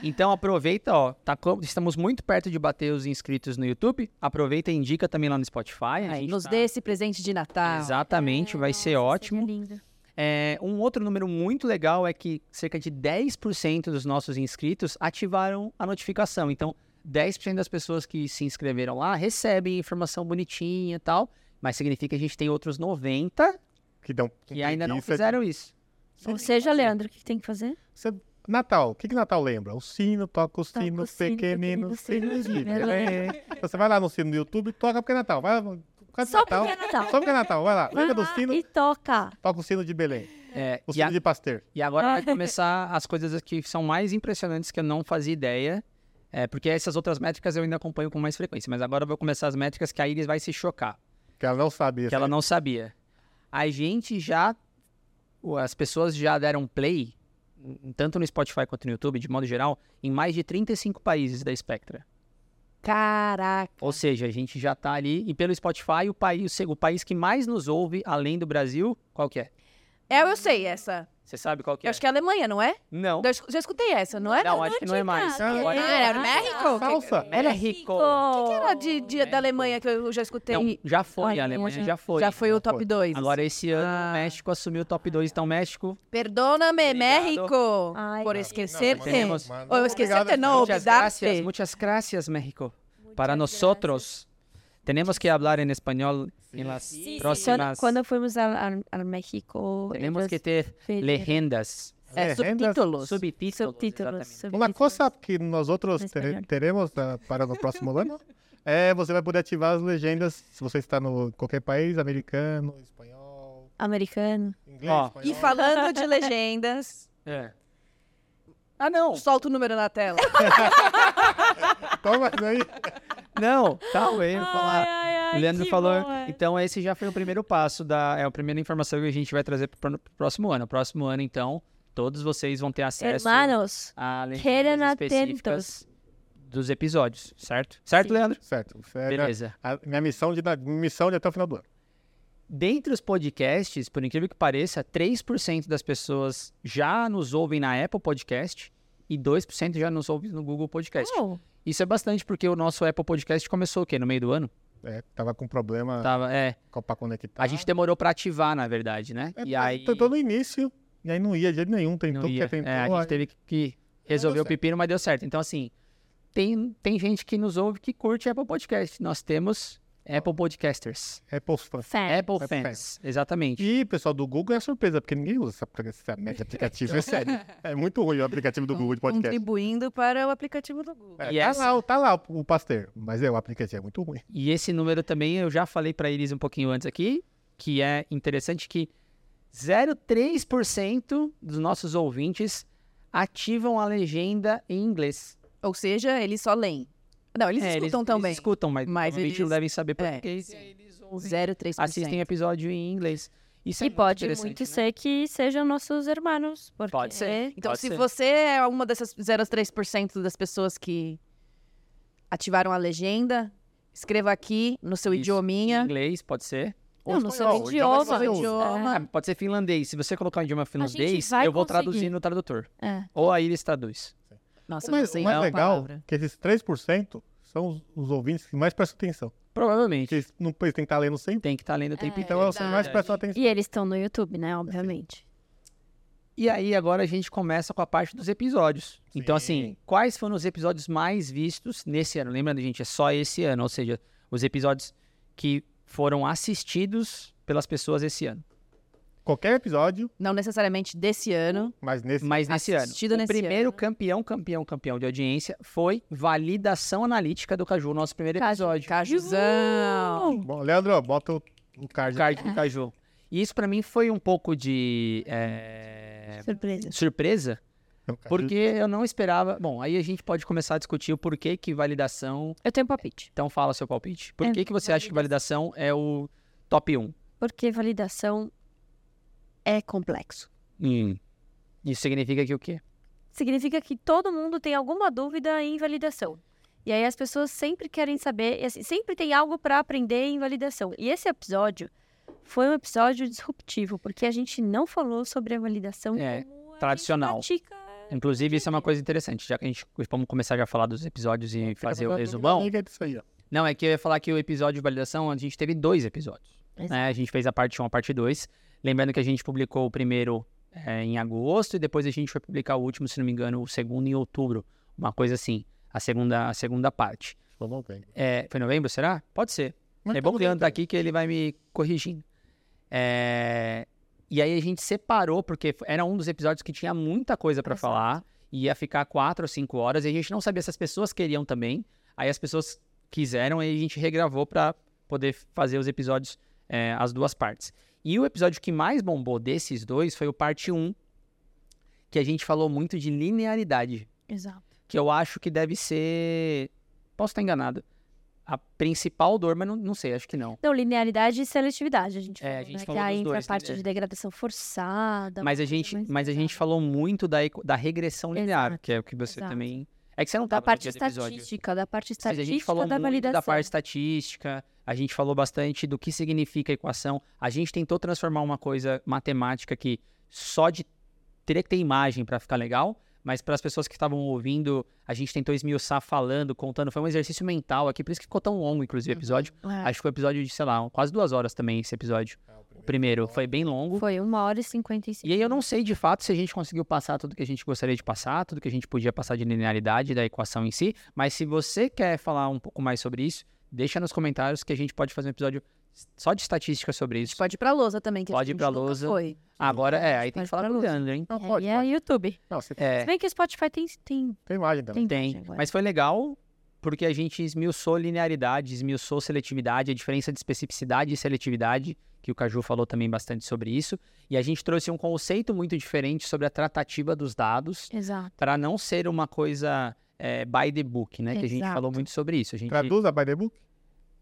A: Então aproveita, ó, tá estamos muito perto de bater os inscritos no YouTube. Aproveita e indica também lá no Spotify. a
D: Aí,
A: gente
D: nos
A: tá-
D: dê esse presente de Natal.
A: Exatamente, vai ser ótimo.
B: lindo.
A: É, um outro número muito legal é que cerca de 10% dos nossos inscritos ativaram a notificação. Então, 10% das pessoas que se inscreveram lá recebem informação bonitinha e tal, mas significa que a gente tem outros 90
C: Que, dão
A: que ainda não
C: de-
A: fizeram isso.
B: Ou seja, Leandro, o que tem que fazer?
C: Você- Natal, o que, que Natal lembra? O sino, toca o
B: Toca
C: sino,
B: sino,
C: pequenino, sino
B: sino
C: de Belém. Você vai lá no sino do YouTube, toca porque é Natal. Vai, por
B: Só
C: Natal.
B: porque é Natal.
C: Só porque é Natal, vai lá. Lembra do sino,
B: E toca.
C: toca o sino de Belém.
A: É,
C: O sino
A: a-
C: de Pasteur.
A: e agora vai começar as coisas que são mais impressionantes que eu não fazia ideia. É, porque essas outras métricas eu ainda acompanho com mais frequência. Mas agora eu vou começar as métricas que a Iris vai se chocar.
C: Que ela não sabia.
A: que ela não sabia. A gente já. As pessoas já deram play tanto no Spotify quanto no YouTube, de modo geral, em mais de 35 países da Spectra.
D: Caraca.
A: Ou seja, a gente já tá ali. E pelo Spotify, o país, o país que mais nos ouve, além do Brasil, qual que é?
D: É, eu sei essa.
A: Você sabe qual que
D: Eu
A: é?
D: acho que é a Alemanha, não é?
A: Não.
D: Eu já escutei essa, não é?
A: Não, acho que não é mais.
C: Ah,
A: Agora-
D: Ah, era México?
C: Salsa.
A: México.
D: O que era de, de- da Alemanha que eu já escutei?
A: Não, já foi,
B: Olha,
A: a Alemanha
B: já-
A: foi.
D: já foi o top
C: foi.
D: 2.
A: Agora esse ano
D: Ah.
A: o México assumiu o top 2. Então, México, Obrigado.
D: México,
B: Ai,
D: por
B: não.
D: esquecerte. Ou eu esquecerte,
C: Obrigado.
D: não,
A: muchas
D: olvidarte.
A: gracias, muchas gracias, México. Para nosotros, tenemos que hablar en español en las
B: Sí, sí.
A: próximas.
B: Quando, quando fomos al, al, al México,
A: Tenemos que ter legendas,
D: É, subtítulos.
A: subtítulos.
B: subtítulos.
C: Uma coisa que nós outros
B: espanhol.
C: teremos ah, para no próximo ano é você vai poder ativar as legendas se você está no qualquer país, americano, espanhol,
B: Americano.
C: inglês,
A: Ó.
C: espanhol.
D: E falando de legendas,
A: É. Ah, não.
D: solta o número na tela.
C: Toma aí.
A: Não, calma aí, vou falar.
B: Ai, ai,
A: O Leandro
B: que
A: falou.
B: bom, é.
A: Então, esse já foi o primeiro passo da. É a primeira informação que a gente vai trazer para o próximo ano. O próximo ano, então, todos vocês vão ter acesso
B: Hermanos,
A: a legendas específicas dos episódios, certo? Certo,
B: Sim.
A: Leandro?
C: Certo. É
A: Beleza.
C: a minha missão de, missão de até o final do ano.
A: Dentre os podcasts, por incrível que pareça, 3% das pessoas já nos ouvem na Apple Podcast e 2% já nos ouvem no Google Podcast.
B: oh,
A: Isso é bastante porque o nosso Apple Podcast começou o quê? No meio do ano?
C: É, tava com problema
A: Tava, é.
C: para conectar.
A: A gente demorou pra ativar, na verdade, né?
C: É,
A: e aí
C: Tentou no início, e aí não ia de jeito nenhum. Tentou,
A: ia.
C: porque tentou.
A: É, a
C: aí-
A: gente teve que resolver o pepino, mas deu certo. Então, assim, tem, tem gente que nos ouve que curte Apple Podcast. Nós temos Apple Podcasters.
C: Apple fã.
B: fan.
A: Apple
C: Apple
A: Fans, exatamente.
C: E pessoal do Google é surpresa, porque ninguém usa essa, essa média de aplicativo, é sério. É muito ruim o aplicativo do Google de podcast.
D: Contribuindo para o aplicativo do Google.
C: É,
A: E
C: tá,
A: essa-
C: lá, tá lá o, o Pasteur, mas é, o aplicativo é muito ruim.
A: E esse número também eu já falei pra eles um pouquinho antes aqui, que é interessante que 0,3% dos nossos ouvintes ativam a legenda em inglês.
D: Ou seja, eles só leem. Não, eles
A: É,
D: escutam também.
A: Eles escutam, mas,
D: Mas eles-
A: não devem saber
D: é.
A: português. aí eles ouvem,
D: 0,3%.
A: assistem episódio em inglês. Isso é
B: E
A: muito
B: pode
A: interessante,
B: muito
A: né?
B: ser que sejam nossos irmãos. Porque
A: Pode ser.
D: Então,
A: Pode
D: se
A: ser.
D: você é uma dessas 0,3% das pessoas que ativaram a legenda, escreva aqui no seu
A: Isso, Em
D: idiominha.
A: inglês, pode ser.
B: Não, no seu idioma.
C: idioma
D: idioma.
A: Ah, pode ser finlandês. Se você colocar o idioma finlandês, eu vou
B: conseguir.
A: traduzir no tradutor.
B: É.
A: Ou aí eles traduz.
D: Nossa,
C: o mais,
D: não sei
C: o mais legal
D: palavra.
C: é que esses 3% são os, os ouvintes que mais prestam atenção.
A: Provavelmente.
C: Porque eles, não, eles têm que estar lendo sempre,
A: Tem que estar lendo o tempo
B: É,
C: então é os que mais prestam atenção.
B: E eles estão no YouTube, né? Obviamente.
A: E aí, agora a gente começa com a parte dos episódios. Então, assim,
C: Sim.
A: quais foram os episódios mais vistos nesse ano? Lembrando, gente, é só esse ano, ou seja, os episódios que foram assistidos pelas pessoas esse ano.
C: Qualquer episódio,
D: Não necessariamente desse ano.
C: mas nesse.
A: Mas nesse ano,
D: Assistido
A: o
D: nesse
A: primeiro
D: ano.
A: campeão, campeão, campeão de audiência foi validação analítica do Caju, nosso primeiro
B: Caju.
A: episódio.
D: Cajuzão.
C: Bom, Leandro, bota o, o card.
A: O card do Caju. E isso pra mim foi um pouco de é,
B: Surpresa.
A: surpresa, porque eu não esperava. Bom, aí a gente pode começar a discutir o porquê que validação
B: Eu tenho um palpite.
A: Então fala seu palpite. Por
B: É,
A: que, que você acha que validação é o top 1?
B: Porque validação é complexo.
A: Isso significa que o quê?
B: Significa que todo mundo tem alguma dúvida em validação. E aí as pessoas sempre querem saber, e assim, sempre tem algo para aprender em validação. E esse episódio foi um episódio disruptivo, porque a gente não falou sobre a validação
A: É,
B: como a
A: tradicional.
B: gente pratica.
A: Inclusive, isso é uma coisa interessante, já que a gente vamos começar já a falar dos episódios e fazer o resumão. Não, é que eu ia falar que o episódio de validação, a gente teve dois episódios. Né? A gente fez a parte 1 a parte 2. Lembrando que a gente publicou o primeiro é, em agosto e depois a gente foi publicar o último, se não me engano, o segundo em outubro. Uma coisa assim, a segunda, a segunda parte.
C: Vamos ver.
A: É, foi novembro, será? Pode ser.
C: Mas
A: é bom que o Leandro tá
C: ver.
A: aqui que ele vai me corrigindo. É, E aí a gente separou, porque era um dos episódios que tinha muita coisa pra
B: Exato.
A: falar. Ia ficar quatro ou cinco horas e a gente não sabia se as pessoas queriam também. Aí as pessoas quiseram e a gente regravou pra poder fazer os episódios, é, as duas partes. E o episódio que mais bombou desses dois foi o parte 1, que a gente falou muito de linearidade
B: Exato.
A: que eu acho que deve ser. Posso estar enganado. a principal dor, mas não, não sei, acho que não.
B: Não, linearidade e seletividade, a gente
A: É, a
B: falou,
A: gente
B: né?
A: falou
B: que aí entra
A: dois,
B: a parte
A: né?
B: de degradação forçada.
A: Mas a gente, mas a gente falou muito da, da regressão linear,
B: Exato,
A: que é o que você
B: exato.
A: também. É que você não
B: Da
A: tava no
B: parte estatística, da parte
A: Mas a
B: estatística
A: gente falou
B: da validação.
A: da parte estatística, a gente falou bastante do que significa a equação. A gente tentou transformar uma coisa matemática que só de teria que ter imagem para ficar legal, mas para as pessoas que estavam ouvindo, a gente tentou esmiuçar falando, contando. Foi um exercício mental aqui, por isso que ficou tão longo, inclusive, o episódio.
B: É,
A: Acho que foi um episódio de, sei lá, quase duas horas também esse episódio. O primeiro foi bem longo.
B: Foi uma hora e cinquenta e cinco.
A: E aí eu não sei de fato se a gente conseguiu passar tudo que a gente gostaria de passar, tudo que a gente podia passar de linearidade da equação em si, mas se você quer falar um pouco mais sobre isso, deixa nos comentários que a gente pode fazer um episódio só de estatística sobre
D: A
A: isso.
D: gente pode ir pra lousa também. Que
A: Pode ir
D: a gente
A: pra
D: nunca
A: lousa.
D: Foi.
A: Agora, é, aí tem que falar
B: pra
A: com o
B: luz.
A: Leandro, hein?
C: Não,
B: É,
C: pode,
B: e é
C: pode.
B: YouTube.
C: Não, você
A: É,
B: Se bem que o Spotify tem, tem,
C: tem imagem também.
B: tem, agora.
A: Mas foi legal porque a gente esmiuçou linearidade, esmiuçou seletividade, a diferença de especificidade e seletividade, que o Caju falou também bastante sobre isso. E a gente trouxe um conceito muito diferente sobre a tratativa dos dados,
B: Exato.
A: para não ser uma coisa é, by the book, né? Que a gente
B: Exato.
A: falou muito sobre isso. A gente...
C: Traduza by the book?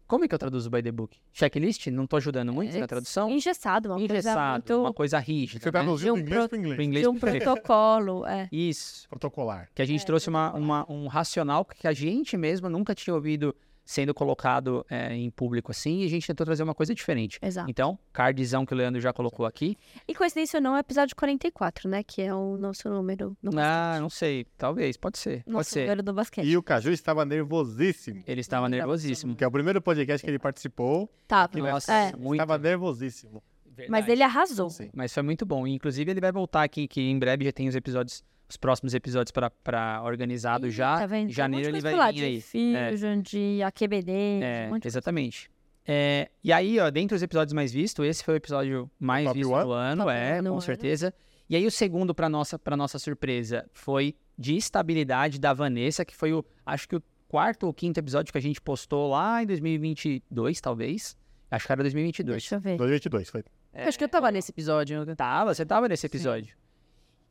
A: Como é que eu traduzo by the book? Checklist? Não tô ajudando muito
B: É,
A: na tradução?
B: Engessado, uma
A: Engessado,
B: coisa
A: uma
B: muito...
A: coisa rígida.
C: Você
A: né?
C: traduziu do
B: De um
C: inglês
B: pro-
C: para inglês.
A: Pro inglês
B: De um protocolo, é.
A: Isso.
C: Protocolar.
A: Que a gente
B: É,
A: trouxe uma, uma- um racional que a gente mesmo nunca tinha ouvido sendo colocado é, em público assim, e a gente tentou trazer uma coisa diferente.
B: Exato.
A: Então, cardzão que o Leandro já colocou aqui.
B: E coincidência ou não, é o episódio 44, né? Que é o nosso número no
A: Ah,
B: basquete.
A: não sei. Talvez, pode ser. Pode
B: Nosso
A: ser.
B: número do basquete.
C: E o Caju estava nervosíssimo.
A: Ele estava nervosíssimo.
C: Que é o primeiro podcast que ele participou.
B: Tava.
A: Nossa,
B: É,
A: muito.
C: Estava nervosíssimo.
B: mas
A: Verdade.
B: ele arrasou.
C: Sim.
A: Mas foi muito bom. Inclusive, ele vai voltar aqui, que em breve já tem os episódios, os próximos episódios para organizado
B: Ih,
A: já.
B: Tá vendo?
A: Janeiro
B: um
A: ele
B: de
A: vai vir
B: lá,
A: aí.
B: De Fusion, de AQBD,
A: É,
B: um de
A: exatamente. É, e aí, ó, dentre os episódios mais vistos, esse foi o episódio mais
C: Top
A: visto
C: one?
A: do ano,
B: Top
A: é, com
B: ano.
A: certeza. E aí, o segundo, para nossa, pra nossa surpresa, foi de estabilidade da Vanessa, que foi o, acho que o quarto ou quinto episódio que a gente postou lá em 2022, talvez. Acho que era 2022.
B: Deixa eu ver.
C: 2022 foi.
A: É,
D: Acho que eu tava nesse episódio.
A: Tava, você tava nesse episódio.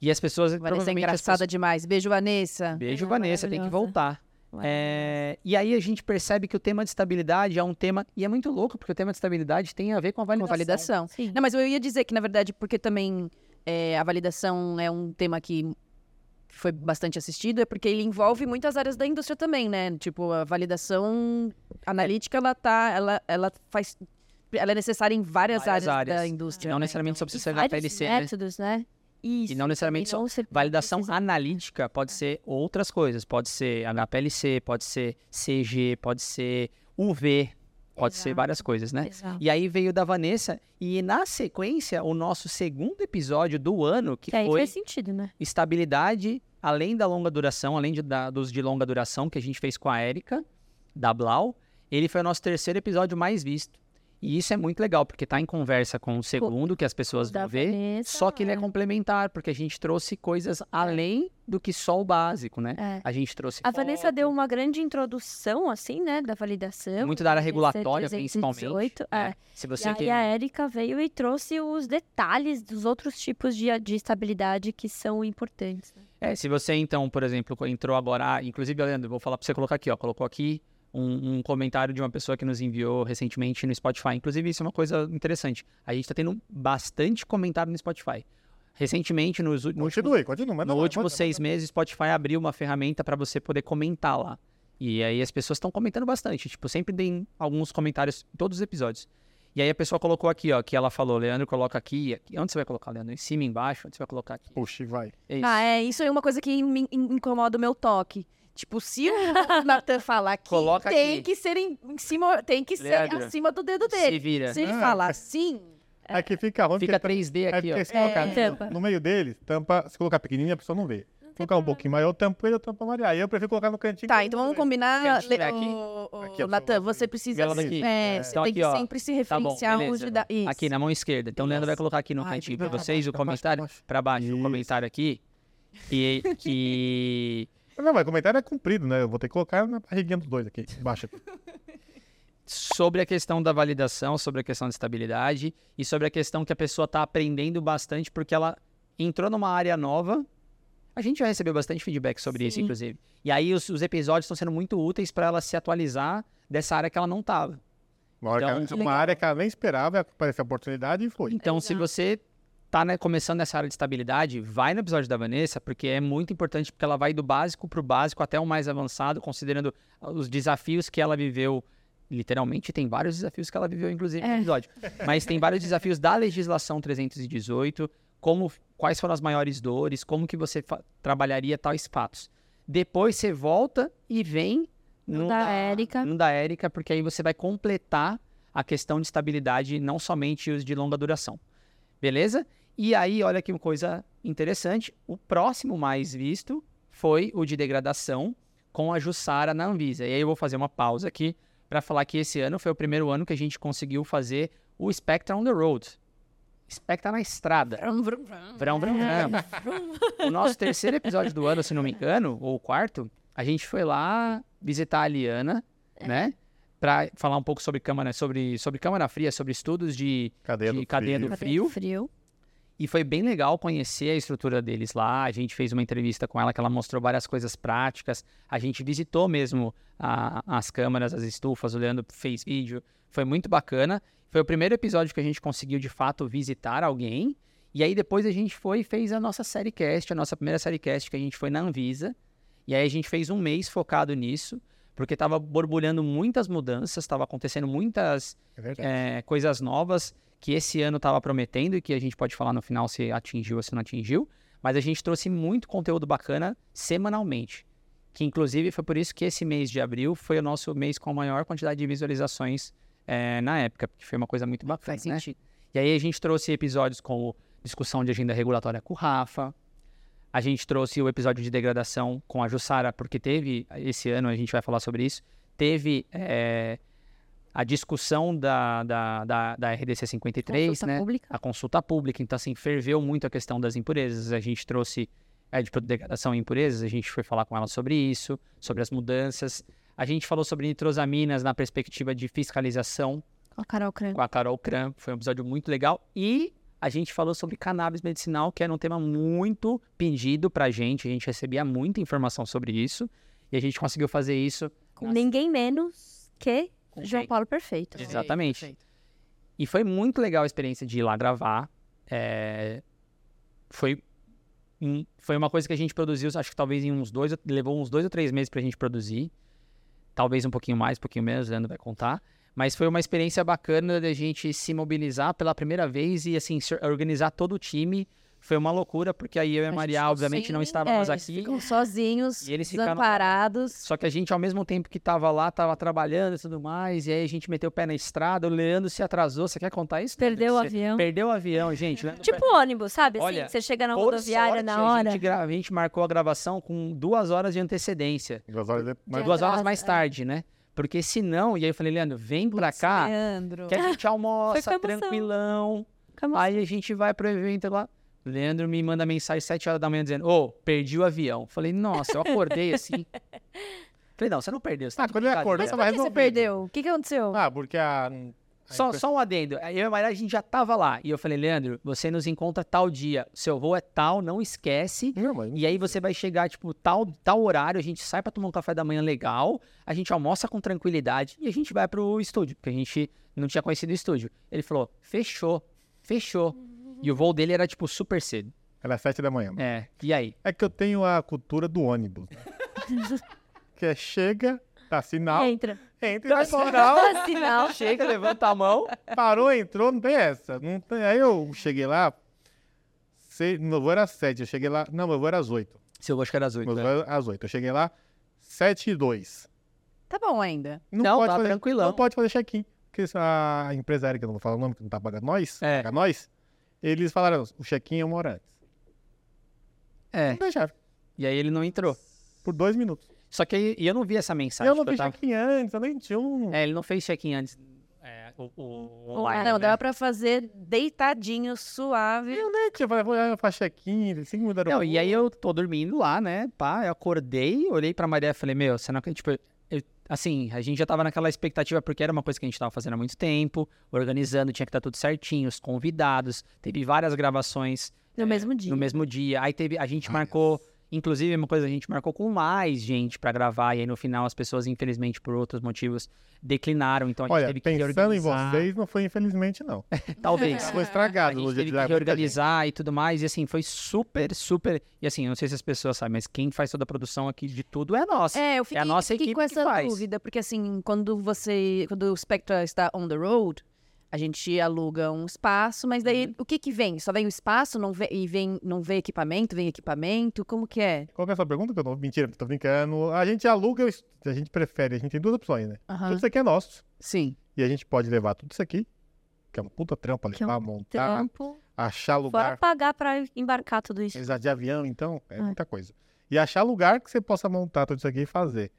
A: E as pessoas.
D: Vanessa é engraçada demais. Beijo, Vanessa.
A: Beijo,
B: É,
A: Vanessa, tem que voltar. É, e aí a gente percebe que o tema de estabilidade é um tema. E é muito louco, porque o tema de estabilidade tem a ver com a
D: Com
A: validação.
D: validação.
B: Sim.
D: Não, mas eu ia dizer que, na verdade, porque também é, a validação é um tema que foi bastante assistido, é porque ele envolve muitas áreas da indústria também, né? Tipo, a validação analítica, ela tá, ela, ela faz, ela é necessária em várias,
A: Várias
D: áreas, da
A: áreas.
D: indústria.
A: Não
D: né?
A: necessariamente só
B: E
A: precisa ser
B: vários
A: HPLC, né?
B: métodos, né? Isso.
A: E não necessariamente só.
B: não ser-
A: Validação
B: precisa-
A: analítica pode ser outras coisas. Pode ser HPLC, pode ser CG, pode ser UV, pode ser
B: Exato.
A: várias coisas, né?
B: Exato.
A: E aí veio da Vanessa, e na sequência, o nosso segundo episódio do ano, que
B: Que
A: foi
B: faz sentido, né?
A: estabilidade, além da longa duração, além de, da- dos de longa duração que a gente fez com a Érica, da Blau, ele foi o nosso terceiro episódio mais visto. E isso é muito legal, porque tá em conversa com o segundo, que as pessoas vão ver,
B: Vanessa,
A: só que ele é
B: é.
A: complementar, porque a gente trouxe coisas além do que só o básico, né?
B: É.
A: A gente trouxe
B: A Vanessa
A: foto,
B: deu uma grande introdução, assim, né, da validação.
A: Muito da área
B: do
A: regulatória,
B: 318,
A: principalmente.
B: É.
A: né? Se
B: E
A: você
B: aí
A: quer...
B: a Érica veio e trouxe os detalhes dos outros tipos de, de estabilidade que são importantes. né?
A: É, se você então, por exemplo, entrou agora, inclusive, Leandro, vou falar pra você colocar aqui, ó, colocou aqui um, um comentário de uma pessoa que nos enviou recentemente no Spotify. Inclusive, isso é uma coisa interessante. A gente tá tendo bastante comentário no Spotify. Recentemente, nos, no último,
C: Continue, continue. manda
A: no
C: lá,
A: último
C: manda,
A: seis
C: manda.
A: meses, o Spotify abriu uma ferramenta para você poder comentar lá. E aí as pessoas estão comentando bastante. Tipo, sempre tem alguns comentários em todos os episódios. E aí a pessoa colocou aqui, ó, que ela falou, Leandro, coloca aqui. aqui. Onde você vai colocar, Leandro? Em cima, embaixo? Onde você vai colocar aqui?
C: Puxa, vai.
A: É isso.
D: Ah, é, isso é uma coisa que me in- incomoda o meu toque. Tipo, se o Nathan falar aqui,
A: Coloca
D: tem
A: aqui.
D: que ser em, em cima, tem que ser
A: Leandro,
D: acima do dedo
A: Se
D: dele.
A: vira.
D: Se ele
C: Ah.
D: falar assim,
C: É que fica ruim.
A: Fica
C: porque
A: 3D
C: É
A: aqui, ó.
C: se
B: É, tampa.
C: no meio dele, tampa. Se colocar pequenininho, a pessoa não vê. Se colocar um pouquinho maior, eu tampo ele, eu tampo a Maria. Aí eu prefiro colocar no cantinho.
D: Tá,
C: que
D: então vamos combinar.
A: Que
D: Le-
A: aqui?
D: o- o-
C: Aqui, ó,
D: Natan, você precisa.
A: Ela daqui.
D: É,
C: É.
D: você
A: Então
D: tem
A: aqui,
D: que
A: ó.
D: sempre se
A: Tá bom,
D: referenciar onde dá. Isso.
A: Aqui na mão esquerda. Então o Leandro vai colocar aqui no
D: Ai,
A: cantinho pra
C: pra
A: vocês o
C: baixo, pra
A: comentário.
C: baixo.
A: Pra baixo, o comentário aqui. E que.
C: Não, mas o comentário é comprido, né? Eu vou ter que colocar na barriguinha dos dois aqui, embaixo. aqui.
A: sobre a questão da validação, sobre a questão de estabilidade e sobre a questão que a pessoa está aprendendo bastante porque ela entrou numa área nova. A gente já recebeu bastante feedback sobre isso,
B: Sim.
A: inclusive. E aí os, os episódios estão sendo muito úteis para ela se atualizar dessa área que ela não estava.
C: Uma, hora que
A: Então,
C: ela-
A: que
C: uma área que ela nem esperava, apareceu a oportunidade e foi.
A: Então, se você tá né, começando nessa área de estabilidade, vai no episódio da Vanessa, porque é muito importante, porque ela vai do básico para o básico até o mais avançado, considerando os desafios que ela viveu. Literalmente, tem vários desafios que ela viveu, inclusive, no
B: É.
A: episódio. Mas tem vários desafios da legislação 318, como, quais foram as maiores dores, como que você trabalharia tais fatos. Depois você volta e vem no
B: da Érica.
A: no da Érica, porque aí você vai completar a questão de estabilidade, não somente os de longa duração. Beleza? E aí, olha que coisa interessante. O próximo mais visto foi o de degradação com a Jussara na Anvisa. E aí eu vou fazer uma pausa aqui para falar que esse ano foi o primeiro ano que a gente conseguiu fazer o Spectra on the Road. Spectra na estrada.
D: Vrum, vrum, vrum.
A: Vrão, vrão, vrão. O nosso terceiro episódio do ano, se não me engano, ou o quarto, a gente foi lá visitar a Liana, né? Pra falar um pouco sobre câmara, sobre, sobre câmara fria, sobre estudos de.
C: Cadeia
A: de
C: do
A: cadeia
C: frio.
A: do frio.
B: Frio.
A: E foi bem legal conhecer a estrutura deles lá. A gente fez uma entrevista com ela que ela mostrou várias coisas práticas. A gente visitou mesmo a- as câmaras, as estufas, o Leandro fez vídeo. Foi muito bacana. Foi o primeiro episódio que a gente conseguiu de fato visitar alguém. E aí depois a gente foi e fez a nossa série cast, a nossa primeira série cast que a gente foi na Anvisa. E aí a gente fez um mês focado nisso, porque estava borbulhando muitas mudanças, estava acontecendo muitas
C: É
A: é, coisas novas que esse ano estava prometendo e que a gente pode falar no final se atingiu ou se não atingiu. Mas a gente trouxe muito conteúdo bacana semanalmente. Que inclusive foi por isso que esse mês de abril foi o nosso mês com a maior quantidade de visualizações é, na época, porque foi uma coisa muito bacana.
D: Faz
A: né?
D: sentido.
A: E aí a gente trouxe episódios como discussão de agenda regulatória com o Rafa. A gente trouxe o episódio de degradação com a Jussara, porque teve, esse ano a gente vai falar sobre isso, teve é, a discussão da, da, da, da RDC 53,
B: Consulta
A: né?
B: pública.
A: A consulta pública. Então, assim, ferveu muito a questão das impurezas. A gente trouxe é, de degradação e impurezas, a gente foi falar com ela sobre isso, sobre as mudanças. A gente falou sobre nitrosaminas na perspectiva de fiscalização
B: Ó, Carol Cran.
A: com a Carol Kram. Foi um episódio muito legal. E a gente falou sobre cannabis medicinal, que era um tema muito pedido pra gente. A gente recebia muita informação sobre isso. E a gente conseguiu fazer isso.
B: Com ninguém menos que
A: Com
B: João
A: quem?
B: Paulo Perfeito.
A: Exatamente.
D: Perfeito.
A: E foi muito legal a experiência de ir lá gravar. É, Foi, foi uma coisa que a gente produziu, acho que talvez em uns dois, levou uns dois ou três meses pra gente produzir. Talvez um pouquinho mais, um pouquinho menos, o Leandro vai contar. Mas foi uma experiência bacana da gente se mobilizar pela primeira vez e, assim, se organizar todo o time. Foi uma loucura, porque aí eu e a Maria, obviamente, não estávamos
B: é,
A: aqui.
D: Ficam sozinhos,
A: E eles ficaram-
D: desamparados.
A: Só que a gente, ao mesmo tempo que tava lá, tava trabalhando e tudo mais. E aí a gente meteu o pé na estrada. O Leandro se atrasou. Você quer contar isso?
B: Perdeu o
A: Você
B: avião.
A: Perdeu o avião, gente. Leandro
B: Tipo ônibus, sabe? Assim,
A: Olha,
B: você chega na rodoviária
A: sorte,
B: na hora.
A: A gente, gra- a gente marcou a gravação com duas horas de antecedência.
C: Duas horas de- mas-
A: duas horas mais
B: é.
A: tarde, né? Porque senão, e aí eu falei, Leandro, vem pra cá,
D: Leandro.
A: que a gente almoça tranquilão. Aí a gente vai pro evento lá. Leandro me manda mensagem às 7 horas da manhã dizendo: Ô, perdi o avião. Falei, nossa, eu acordei assim. Falei, não, você não perdeu. Você tá
C: Ah, quando ele acordou,
A: brincadeira."
C: tava
D: Por que você perdeu? O que, que aconteceu?
C: Ah, porque a.
A: Só, só um adendo. Eu e a Maria, a gente já tava lá. E eu falei, Leandro, você nos encontra tal dia. Seu voo é tal, não esquece.
C: Não, mas-
A: E aí você vai chegar, tipo, tal, tal horário, a gente sai pra tomar um café da manhã legal, a gente almoça com tranquilidade e a gente vai pro estúdio, porque a gente não tinha conhecido o estúdio. Ele falou, fechou, fechou. E o voo dele era, tipo, super cedo.
C: Era sete da manhã.
A: É, e aí?
C: É que eu tenho a cultura do ônibus. né? que é chega, dá sinal,
B: Entra.
C: Entra e vai embora.
B: Dá sinal.
A: Chega, levanta a mão.
C: Parou, entrou, não tem essa. Não tem... Aí eu cheguei lá, sei... meu voo era sete, eu cheguei lá... Não, meu voo era às oito.
A: Seu acho que era às oito.
C: Meu
A: né?
C: voo era às oito. Eu cheguei lá, sete e dois.
D: Tá bom ainda.
A: Não,
C: pode
A: tá
C: fazer,
A: tranquilão.
C: Não pode fazer check-in. Porque a empresária, que eu não vou falar o nome, que não tá pagando nós,
A: É.
C: paga nós, eles falaram, o check-in é uma hora antes.
A: É,
C: Não deixaram,
A: e aí ele não entrou.
C: por dois minutos.
A: Só que aí, eu não vi essa mensagem.
C: eu não
A: tava-
C: check-in antes, eu nem tinha um...
A: É, ele não fez check-in antes. É, o, o, online,
D: não,
A: né?
D: dava pra fazer deitadinho, suave.
C: Eu nem tinha, falei, vou fazer check-in, minutos do
A: Não, e aí eu tô dormindo lá, né? Pá, eu acordei, olhei pra Maria e falei, meu, você não acredita? Tipo, eu- assim, a gente já tava naquela expectativa, porque era uma coisa que a gente tava fazendo há muito tempo, organizando, tinha que estar tudo certinho, os convidados, teve várias gravações
B: No mesmo dia.
A: no mesmo dia. Aí teve, a gente
C: Ah,
A: marcou Inclusive, é uma coisa a gente marcou com mais gente pra gravar, e aí no final as pessoas, infelizmente, por outros motivos, declinaram. Então a gente
C: Olha,
A: teve que
C: pensando em
A: reorganizar.
C: vocês, não foi infelizmente, não.
A: Talvez.
C: Foi
A: A
C: estragado no
A: gente teve que reorganizar e tudo mais. E assim, foi super, super. E assim, eu não sei se as pessoas sabem, mas quem faz toda a produção aqui de tudo é a nossa.
D: É, eu fiquei,
A: a nossa
D: fiquei com
A: equipe que
D: essa
A: faz.
D: dúvida, porque assim, quando você. Quando o Spectra está on the road, a gente aluga um espaço, mas
A: Uhum.
D: daí o que que vem? Só vem o espaço não vem, e vem, não vem equipamento? Vem equipamento? Como que é?
C: Qual que é a sua pergunta? Que eu não... Mentira, tô brincando. A gente aluga, a gente prefere, a gente tem duas opções, né?
D: Aham.
C: Tudo isso aqui é nosso.
D: Sim.
C: E a gente pode levar tudo isso aqui, que é um puta trampa
B: Que é um
C: levar, montar,
B: Trampo.
C: achar
B: Fora
C: lugar.
B: pagar pra embarcar tudo isso.
C: Exato, de avião, então, é
B: Ah.
C: muita coisa. E achar lugar que você possa montar tudo isso aqui e fazer.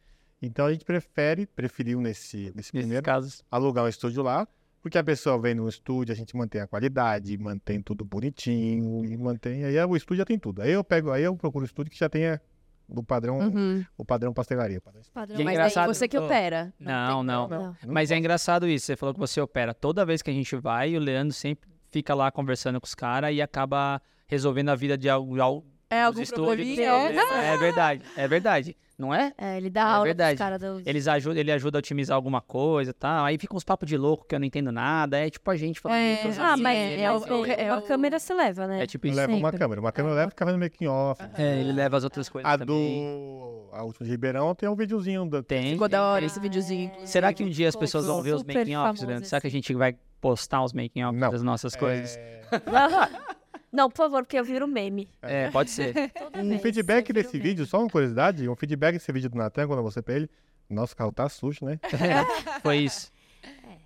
C: Então a gente prefere, preferiu nesse, nesse
A: Nesses
C: primeiro,
A: casos.
C: alugar um estúdio lá, porque a pessoa vem no estúdio, a gente mantém a qualidade, mantém tudo bonitinho, e mantém. Aí o estúdio já tem tudo. Aí eu pego, aí eu procuro um estúdio que já tenha o padrão,
D: Uhum.
C: o padrão pastelaria. o padrão-
B: Padrão.
A: É
D: Mas
A: engraçado-
D: daí você que opera.
A: Não, não.
B: Não.
A: Mas é engraçado isso. Você falou que você opera. Toda vez que a gente vai, o Leandro sempre fica lá conversando com os caras e acaba resolvendo a vida de algo.
D: É algum probleminha?
A: É, é verdade, é verdade. Não é?
B: É, ele dá
A: É
B: aula
A: verdade.
B: pros caras do...
A: Eles ajudam, ele ajuda a otimizar alguma coisa e tal. Aí fica uns papos de louco que eu não entendo nada. É tipo a gente falando
D: É,
B: Ah, mas,
D: é,
B: é,
D: é o- é
B: uma
D: o-
B: câmera se leva, né?
A: É tipo isso.
C: levo uma câmera. Uma câmera e fica vendo making off.
A: É, ele leva as outras coisas
C: A
A: também.
C: do. A última de Ribeirão tem um videozinho da.
A: Tem.
D: Ficou da hora esse videozinho. inclusive.
A: Será que um dia as pessoas vão ver os making offs, Leandro? Será que a gente vai postar os making offs das nossas coisas?
C: É,
B: Não, por favor, porque eu viro meme.
A: É, pode ser.
B: Toda
C: Um
B: vez,
C: feedback desse
B: meme.
C: vídeo, só uma curiosidade, um feedback desse vídeo do Natan, quando eu mostrei pra ele. Nossa, o carro tá sujo, né?
A: Foi isso.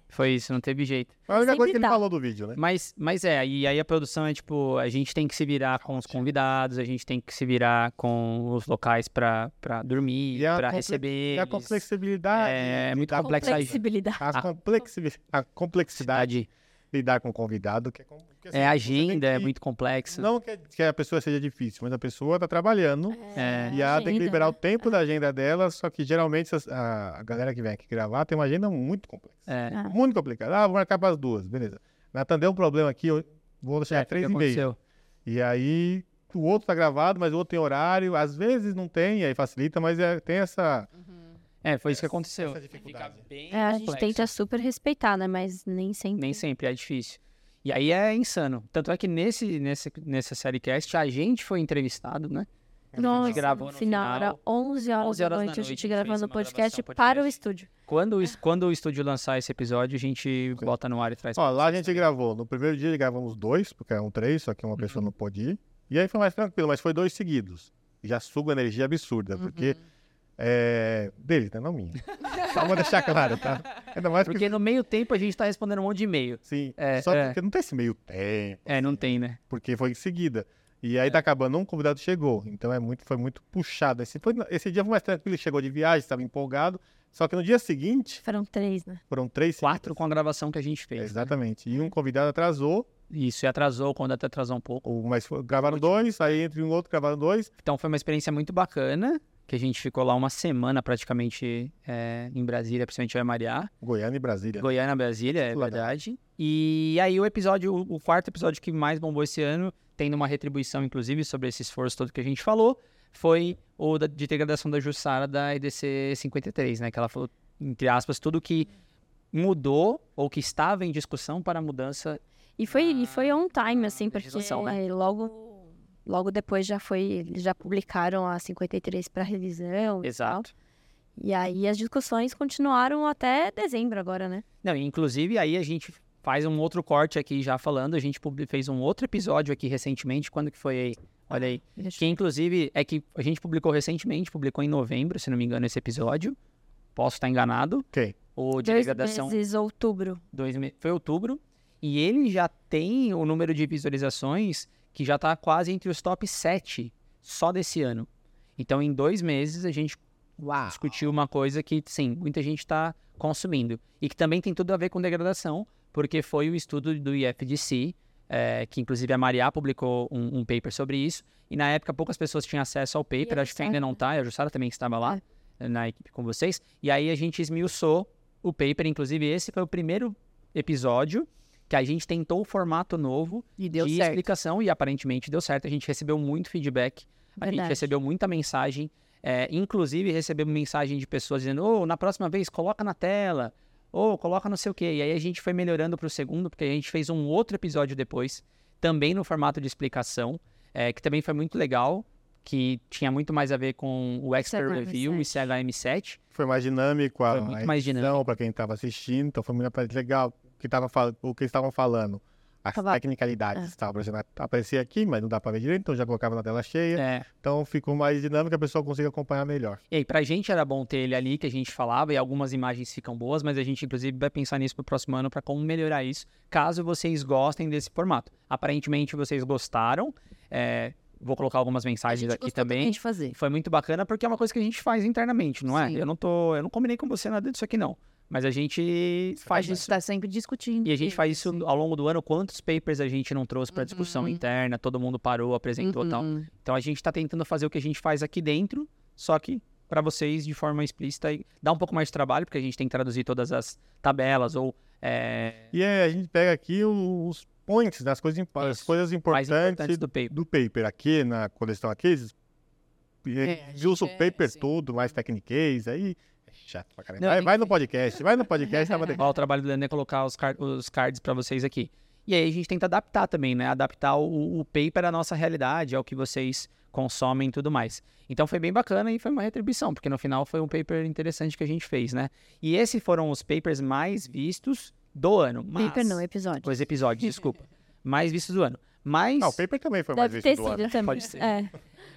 A: Foi isso, não teve jeito.
C: Foi a única
B: Sempre
C: coisa que ele
B: dá.
C: falou do vídeo, né?
A: Mas, mas é, e aí a produção é tipo, a gente tem que se virar com os convidados, a gente tem que se virar com os locais pra, pra dormir,
C: E a
A: pra receber.
C: E a complexibilidade.
A: É, é muito
C: lidar com-
A: complexo.
B: Flexibilidade.
C: A,
A: Ah.
C: complexi- a complexidade lidar com o convidado. Que é, com- porque, assim,
A: É, agenda é
C: que-
A: muito complexa.
C: Não que, que a pessoa seja difícil, mas a pessoa tá trabalhando.
A: É.
C: E ela tem que
B: agenda,
C: liberar o tempo da agenda dela, só que geralmente a, a galera que vem aqui gravar tem uma agenda muito complexa.
A: É.
B: Ah.
C: Muito complicada. Ah, vou marcar para as duas, beleza. Natan deu um problema aqui, eu vou deixar
A: É,
C: às três e meia.
A: aconteceu?
C: E aí o outro tá gravado, mas o outro tem horário. Às vezes não tem, aí facilita, mas é- tem essa,
A: É, foi isso que aconteceu.
C: essa dificuldade.
A: bem
B: É, a gente
A: complexo.
B: tenta super respeitar, né? Mas nem sempre.
A: Nem sempre, é difícil. E aí é insano. Tanto é que nesse, nesse, nessa série cast a gente foi entrevistado, né?
B: Nossa,
A: gravou
B: no
A: no
B: final,
A: final,
B: era 11 horas,
A: 11 horas
B: da
A: da
B: noite, a
A: noite,
B: gente
A: a gente
B: gravando o podcast,
A: gravação
B: para o
A: podcast.
B: estúdio.
A: Quando, o es- quando o estúdio lançar esse episódio, a gente bota no ar e traz.
C: Ó, lá a gente gravou. No primeiro dia gravamos dois, porque eram três, só que uma
A: Uhum.
C: pessoa não pôde ir. E aí foi mais tranquilo, mas foi dois seguidos. Já suga energia absurda, porque é dele, né? Não minha. Só vou deixar claro, tá? Ainda mais porque,
A: Porque no meio tempo a gente tá respondendo um monte de e-mail.
C: sim,
A: É,
C: só
A: é.
C: porque não tem esse meio tempo,
A: É, não tem, né?
C: porque foi em seguida. E aí tá acabando, um convidado chegou. Então é muito, foi muito puxado. Esse, foi- esse dia foi mais tranquilo, ele chegou de viagem, estava empolgado. Só que no dia seguinte,
B: Foram três, né?
C: foram três
A: Quatro
C: seguidas.
A: com a gravação que a gente
C: É,
A: fez. né?
C: Exatamente. E um convidado atrasou,
A: Isso, e atrasou, quando até atrasou um pouco.
C: o- mas foi- gravaram dois, aí entre um outro gravaram dois.
A: Então foi uma experiência muito bacana, que a gente ficou lá uma semana praticamente é, em Brasília, principalmente e a Mariá.
C: Goiânia e Brasília.
A: Goiânia, Brasília, é
C: legal.
A: verdade. E aí o episódio, o, quarto episódio que mais bombou esse ano, tendo uma retribuição, inclusive, sobre esse esforço todo que a gente falou, foi o da, de degradação da Jussara da EDC 53, né? Que ela falou, entre aspas, tudo que mudou ou que estava em discussão para a mudança.
B: E foi, e foi on time, assim, porque
A: né?
B: é, logo, logo depois já foi. Eles já publicaram a 53 para revisão. e tal.
A: Exato.
B: E aí as discussões continuaram até dezembro agora, né?
A: Não, e inclusive aí a gente faz um outro corte aqui já falando, a gente fez um outro episódio aqui recentemente, quando que foi aí? Olha aí.
B: Deixa
A: Que inclusive é que a gente publicou recentemente, publicou em novembro, se não me engano, esse episódio. Posso estar enganado.
C: Quem?
A: O de
B: Dois
A: degradação
B: meses, outubro.
A: dois me- foi outubro. E ele já tem o número de visualizações que já tá quase entre os top 7 só desse ano. Então, em dois meses, a gente discutiu uma coisa que, sim, muita gente está consumindo. E que também tem tudo a ver com degradação, porque foi o estudo do IFDC, eh, que inclusive a Mariá publicou um, um paper sobre isso. E na época poucas pessoas tinham acesso ao paper,
B: a
A: acho que ainda não tá, a Jussara também estava lá
B: É.
A: na equipe com vocês. E aí a gente esmiuçou o paper, inclusive esse foi o primeiro episódio que a gente tentou o formato novo
D: E deu
A: de
D: certo.
A: explicação e aparentemente deu certo. A gente recebeu muito feedback A gente
B: Verdade.
A: recebeu muita mensagem, é, inclusive recebemos mensagem de pessoas dizendo, ô, na próxima vez, coloca na tela, ou coloca não sei o quê. E aí a gente foi melhorando pro segundo, porque a gente fez um outro episódio depois, também no formato de explicação, é, que também foi muito legal, que tinha muito mais a ver com o Expert
B: CHM7.
A: Review e CHM7.
C: Foi mais dinâmico a,
A: Foi muito mais dinâmico.
C: para quem estava assistindo, então foi muito legal. O que, tava, fal- o que eles estavam falando, as
B: Tava-
C: tecnicalidades
B: é.
C: estavam aparecendo, aparecia aqui, mas não dá para ver direito, então já colocava na tela cheia.
A: É,
C: Então ficou mais dinâmico, a pessoa consegue acompanhar melhor.
A: E aí, pra gente era bom ter ele ali, que a gente falava, e algumas imagens ficam boas, mas a gente, inclusive, vai pensar nisso pro próximo ano pra como melhorar isso, caso vocês gostem desse formato. Aparentemente, vocês gostaram. é, vou colocar algumas mensagens aqui também.
D: de fazer.
A: Foi muito bacana porque é uma coisa que a gente faz internamente, não é?
D: Sim.
A: Eu não tô. Eu não combinei com você nada disso aqui, não. Mas a gente
D: A
A: faz
D: gente
A: isso.
D: está sempre discutindo.
A: E a gente faz isso
D: Sim.
A: ao longo do ano. Quantos papers a gente não trouxe pra discussão
D: Uhum.
A: interna, todo mundo parou, apresentou e tal.
D: Uhum.
A: Então a gente tá tentando fazer o que a gente faz aqui dentro, só que para vocês de forma explícita e dá um pouco mais de trabalho, porque a gente tem que traduzir todas as tabelas ou é,
C: E aí a gente pega aqui os points, né, as coisas, imp- as coisas importantes
A: importantes do paper.
C: do paper. Aqui na coleção aqui, eles
D: É,
C: viu o
D: é-
C: paper
D: sim.
C: todo, mais tecniquez, aí é chato pra caramba.
A: Não,
C: vai,
A: tem
C: vai no podcast, vai no podcast, vai.
A: Ó, o trabalho do Leandro é colocar os, car- os cards para vocês aqui. E aí a gente tenta adaptar também, né? Adaptar o, o paper à nossa realidade, ao que vocês consomem e tudo mais. Então foi bem bacana e foi uma retribuição, porque no final foi um paper interessante que a gente fez, né? E esses foram os papers mais vistos do ano. Mas...
B: Paper não, episódio.
A: Os episódios, desculpa. mais vistos do ano. Mas,
C: Ah, o paper também foi mais
B: Deve
C: visto do ano.
B: também.
A: Pode ser.
B: É.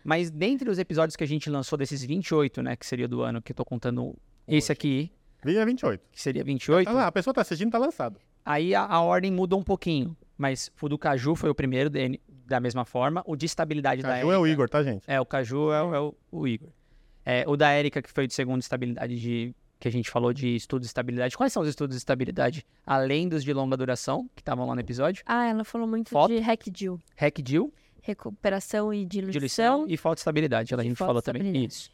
A: mas dentre os episódios que a gente lançou, desses 28, né? Que seria do ano, que eu tô contando esse aqui,
C: Vinha 28.
A: que seria 28.
C: Tá lá, a pessoa tá assistindo, tá lançado.
A: Aí a, a ordem muda um pouquinho. Mas o do Caju foi o primeiro, dele, da mesma forma. O de estabilidade da
C: Caju é o Igor, tá, gente?
A: É, o Caju é, o- é o, o Igor. É, o da Érica, que foi o de segundo estabilidade de. Que a gente falou de estudos de estabilidade. Quais são os estudos de estabilidade? Além dos de longa duração, que estavam lá no episódio.
B: Ah, ela falou muito
A: Foto.
B: de RECDIL.
A: RECDIL,
B: Recuperação e diluição.
A: diluição e fotoestabilidade. Ela a gente falou também. Isso.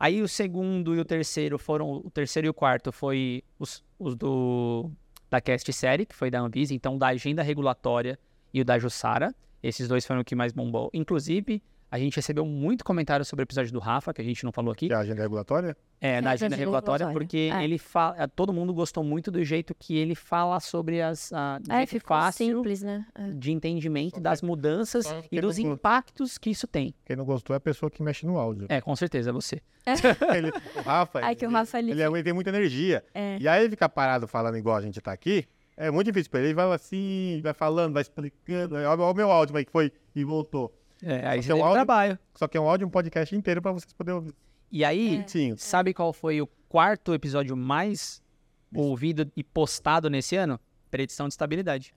A: Aí o segundo e o terceiro foram. O terceiro e o quarto foi os, os do. Da cast série, que foi da Anvisa, então da agenda regulatória e o da Jussara. Esses dois foram o que mais bombou. Inclusive, a gente recebeu muito comentário sobre o episódio do Rafa, que a gente não falou aqui.
C: Que é a agenda regulatória.
A: É,
B: É,
A: da agenda
B: agenda
A: regulatória,
B: regulatória.
A: porque
B: É.
A: ele fala. Todo mundo gostou muito do jeito que ele fala sobre as. A,
B: É,
A: jeito
B: ficou
A: fácil
B: simples, né? É.
A: de entendimento das mudanças
C: só
A: e dos
C: não go-
A: impactos que isso tem.
C: Quem não gostou é a pessoa que mexe no áudio.
A: É, com certeza, você.
C: Ele, o Rafa,
B: Ai, que o Rafa, ele...
C: ele, é- ele tem muita energia.
B: É.
C: E aí ele ficar parado falando igual a gente tá aqui, é muito difícil pra ele. Ele vai assim, vai falando, vai explicando. Olha o meu áudio, como é que foi e voltou.
A: É, aí
C: Só
A: você
C: é um áudio-
A: trabalho.
C: Só que é um áudio, um podcast inteiro pra vocês poderem ouvir.
A: E aí,
B: É.
C: Sim.
A: sabe qual foi o quarto episódio mais ouvido e postado nesse ano? Predição de estabilidade.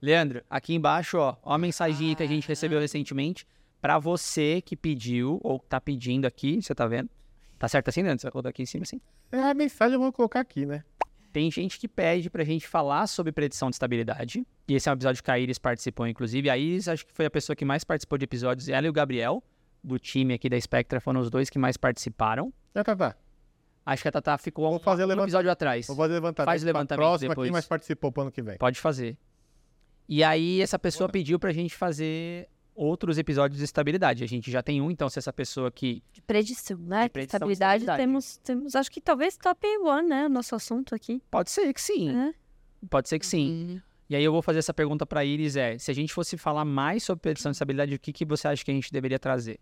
A: Leandro, aqui embaixo, ó, ó a mensagem que a gente recebeu recentemente pra você que pediu, ou tá pedindo aqui, você tá vendo? Tá certo assim, Leandro? Você vai colocar aqui em cima assim?
C: É, a mensagem eu vou colocar aqui, né?
A: Tem gente que pede pra gente falar sobre predição de estabilidade. E esse é um episódio que a Iris participou, inclusive. A Iris, acho que foi a pessoa que mais participou de episódios. Ela e o Gabriel, do time aqui da Spectra, foram os dois que mais participaram.
C: Já tá, tá.
A: Acho que a Tatá ficou
C: Vou fazer o
A: um
C: levanta-
A: episódio atrás.
C: Vou fazer levantamento.
A: Faz o levantamento
C: próxima
A: depois.
C: aqui, mas participou pro ano que vem.
A: Pode fazer. E aí, essa pessoa pediu pra gente fazer outros episódios de estabilidade. A gente já tem um, então se essa pessoa que.
B: De predição, né?
A: De predição,
B: estabilidade,
A: estabilidade.
B: Temos, temos, acho que talvez top one, né? O nosso assunto aqui.
A: Pode ser que sim.
B: né?
A: Pode ser que sim.
D: Uhum.
A: E aí eu vou fazer essa pergunta pra Iris: é, se a gente fosse falar mais sobre predição de estabilidade, o que, que você acha que a gente deveria trazer?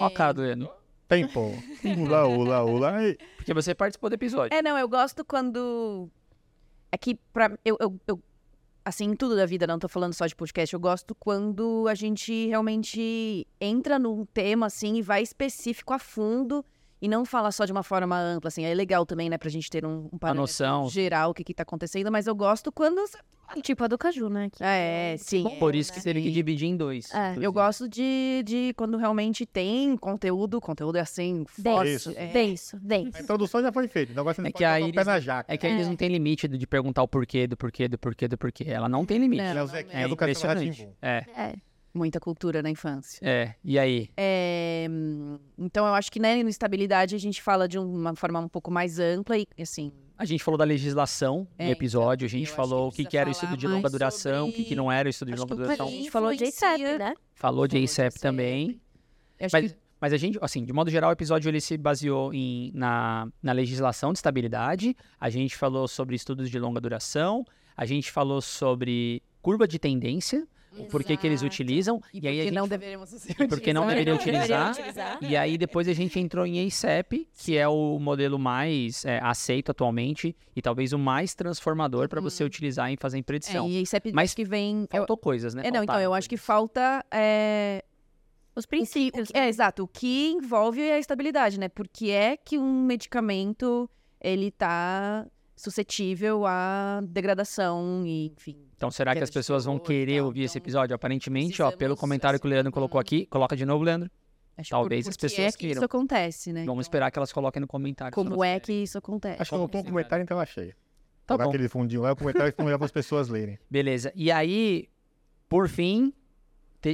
A: Ó, a cara do Leandro.
C: Tempo. Ula, ula, ula.
A: Porque você participou do episódio.
D: É, não, eu gosto quando. É que pra. Eu, eu, eu- Assim, em tudo da vida, não tô falando só de podcast, eu gosto quando a gente realmente entra num tema, assim, e vai específico a fundo e não fala só de uma forma ampla, assim. É legal também, né, pra gente ter um, um parâmetro
A: noção.
D: geral o que que tá acontecendo, mas eu gosto quando.
B: Tipo a do Caju, né? Que
D: É, sim.
A: Por isso que
D: né?
A: teve que dividir em dois.
B: É.
D: Eu gosto de, de quando realmente tem conteúdo, conteúdo é assim, forte.
C: Isso.
D: é.
B: denso, denso.
C: A introdução já foi feita, então agora você
A: É
C: não
A: que
C: pode
A: a
C: o pé
A: Iris-
C: na jaca.
A: É que a Iris não tem limite de perguntar o porquê, do porquê, do porquê, do porquê. Ela não tem limite.
D: Não.
C: É o Zequinha
A: É
C: do Castelo.
A: É,
B: É.
D: Muita cultura na infância.
A: é. E aí?
D: É, então, eu acho que né, no estabilidade a gente fala de uma forma um pouco mais ampla e, assim,
A: A gente falou da legislação
D: É,
A: no episódio, a
D: então,
A: gente
D: eu acho
A: falou o
D: que
A: que, que era
D: falar
A: estudo de longa duração, o que, que
D: sobre-
A: não era estudo de
D: Acho
A: longa
D: que o
B: A
A: duração.
D: Brasil-
B: gente falou de ICEP, né?
A: Falou de
D: Falou ICEP.
A: também. Mas,
D: que
A: mas a gente, assim, de modo geral, o episódio ele se baseou em, na, na legislação de estabilidade. A gente falou sobre estudos de longa duração. A gente falou sobre curva de tendência, o porquê que eles
B: Exato.
A: utilizam.
D: e,
A: E, aí a
D: porque
A: gente
D: não deveríamos
A: e por que não deveria utilizar.
B: utilizar.
A: E aí depois a gente entrou em ASAP, que é o modelo mais é, aceito atualmente e talvez o mais transformador para você utilizar em fazer em
D: É,
A: predição.
D: e é
A: Mas
D: acho que vem. eu-
A: Faltou coisas, né?
D: é, não, então, eu acho que falta. é,
B: Os
D: o que-
B: princípios.
D: o que- é, exato. O que envolve a estabilidade, né? Porque é que um medicamento ele tá suscetível à degradação e, enfim.
A: Então será que as pessoas vão querer ouvir esse
D: então
A: episódio? Aparentemente, ó, pelo comentário que o Leandro colocou aqui, coloca de novo, Leandro.
D: Acho
A: Talvez
D: por-
A: as
D: porque
A: pessoas
D: é que
A: queiram.
D: isso acontece, né?
A: Vamos
D: Então,
A: esperar que elas coloquem no comentário.
D: Como é
A: querem.
D: que isso acontece?
C: Acho que eu tô um comentário em tela cheia.
A: Tá
C: Colocar
A: bom.
C: aquele fundinho lá, o comentário que não para as pessoas lerem.
A: Beleza. E aí, por fim,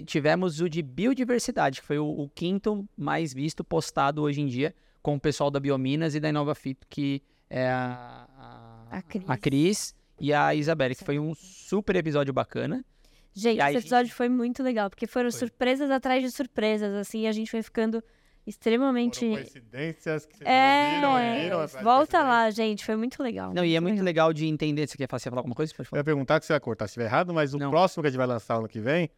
A: tivemos o de biodiversidade, que foi o, o quinto mais visto postado hoje em dia com o pessoal da Biominas e da Inova Fito, que é a, a,
B: A Cris.
A: a Cris e a Isabelle, que foi um super episódio bacana.
B: Gente,
A: aí,
B: esse episódio foi muito legal, porque foram
A: Foi.
B: surpresas atrás de surpresas, assim, e a gente foi ficando extremamente.
C: Foram coincidências que vocês
B: É, é,
C: viram de
B: volta lá, gente, foi muito legal.
A: Não, e é muito legal de entender. Você quer falar, você falar alguma coisa? Pode
C: Eu
A: falar.
C: ia perguntar que você vai cortar se estiver errado, mas o
A: Não.
C: próximo que a gente vai lançar ano que vem,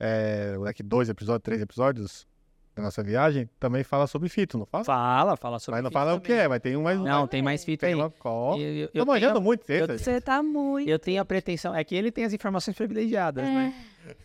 C: é, daqui dois episódios, três episódios da nossa viagem, também fala sobre fito, não fala?
A: Fala, fala sobre
C: mas não
A: fito
C: fala o que
A: também.
C: é, mas tem um mais um.
A: Não, tem mais fita
C: tem
A: aí.
C: uma qual.
A: Eu, eu,
C: manjando
A: tenho,
C: muito desse.
B: Você tá muito.
A: eu tenho a pretensão, é que ele tem as informações privilegiadas, né?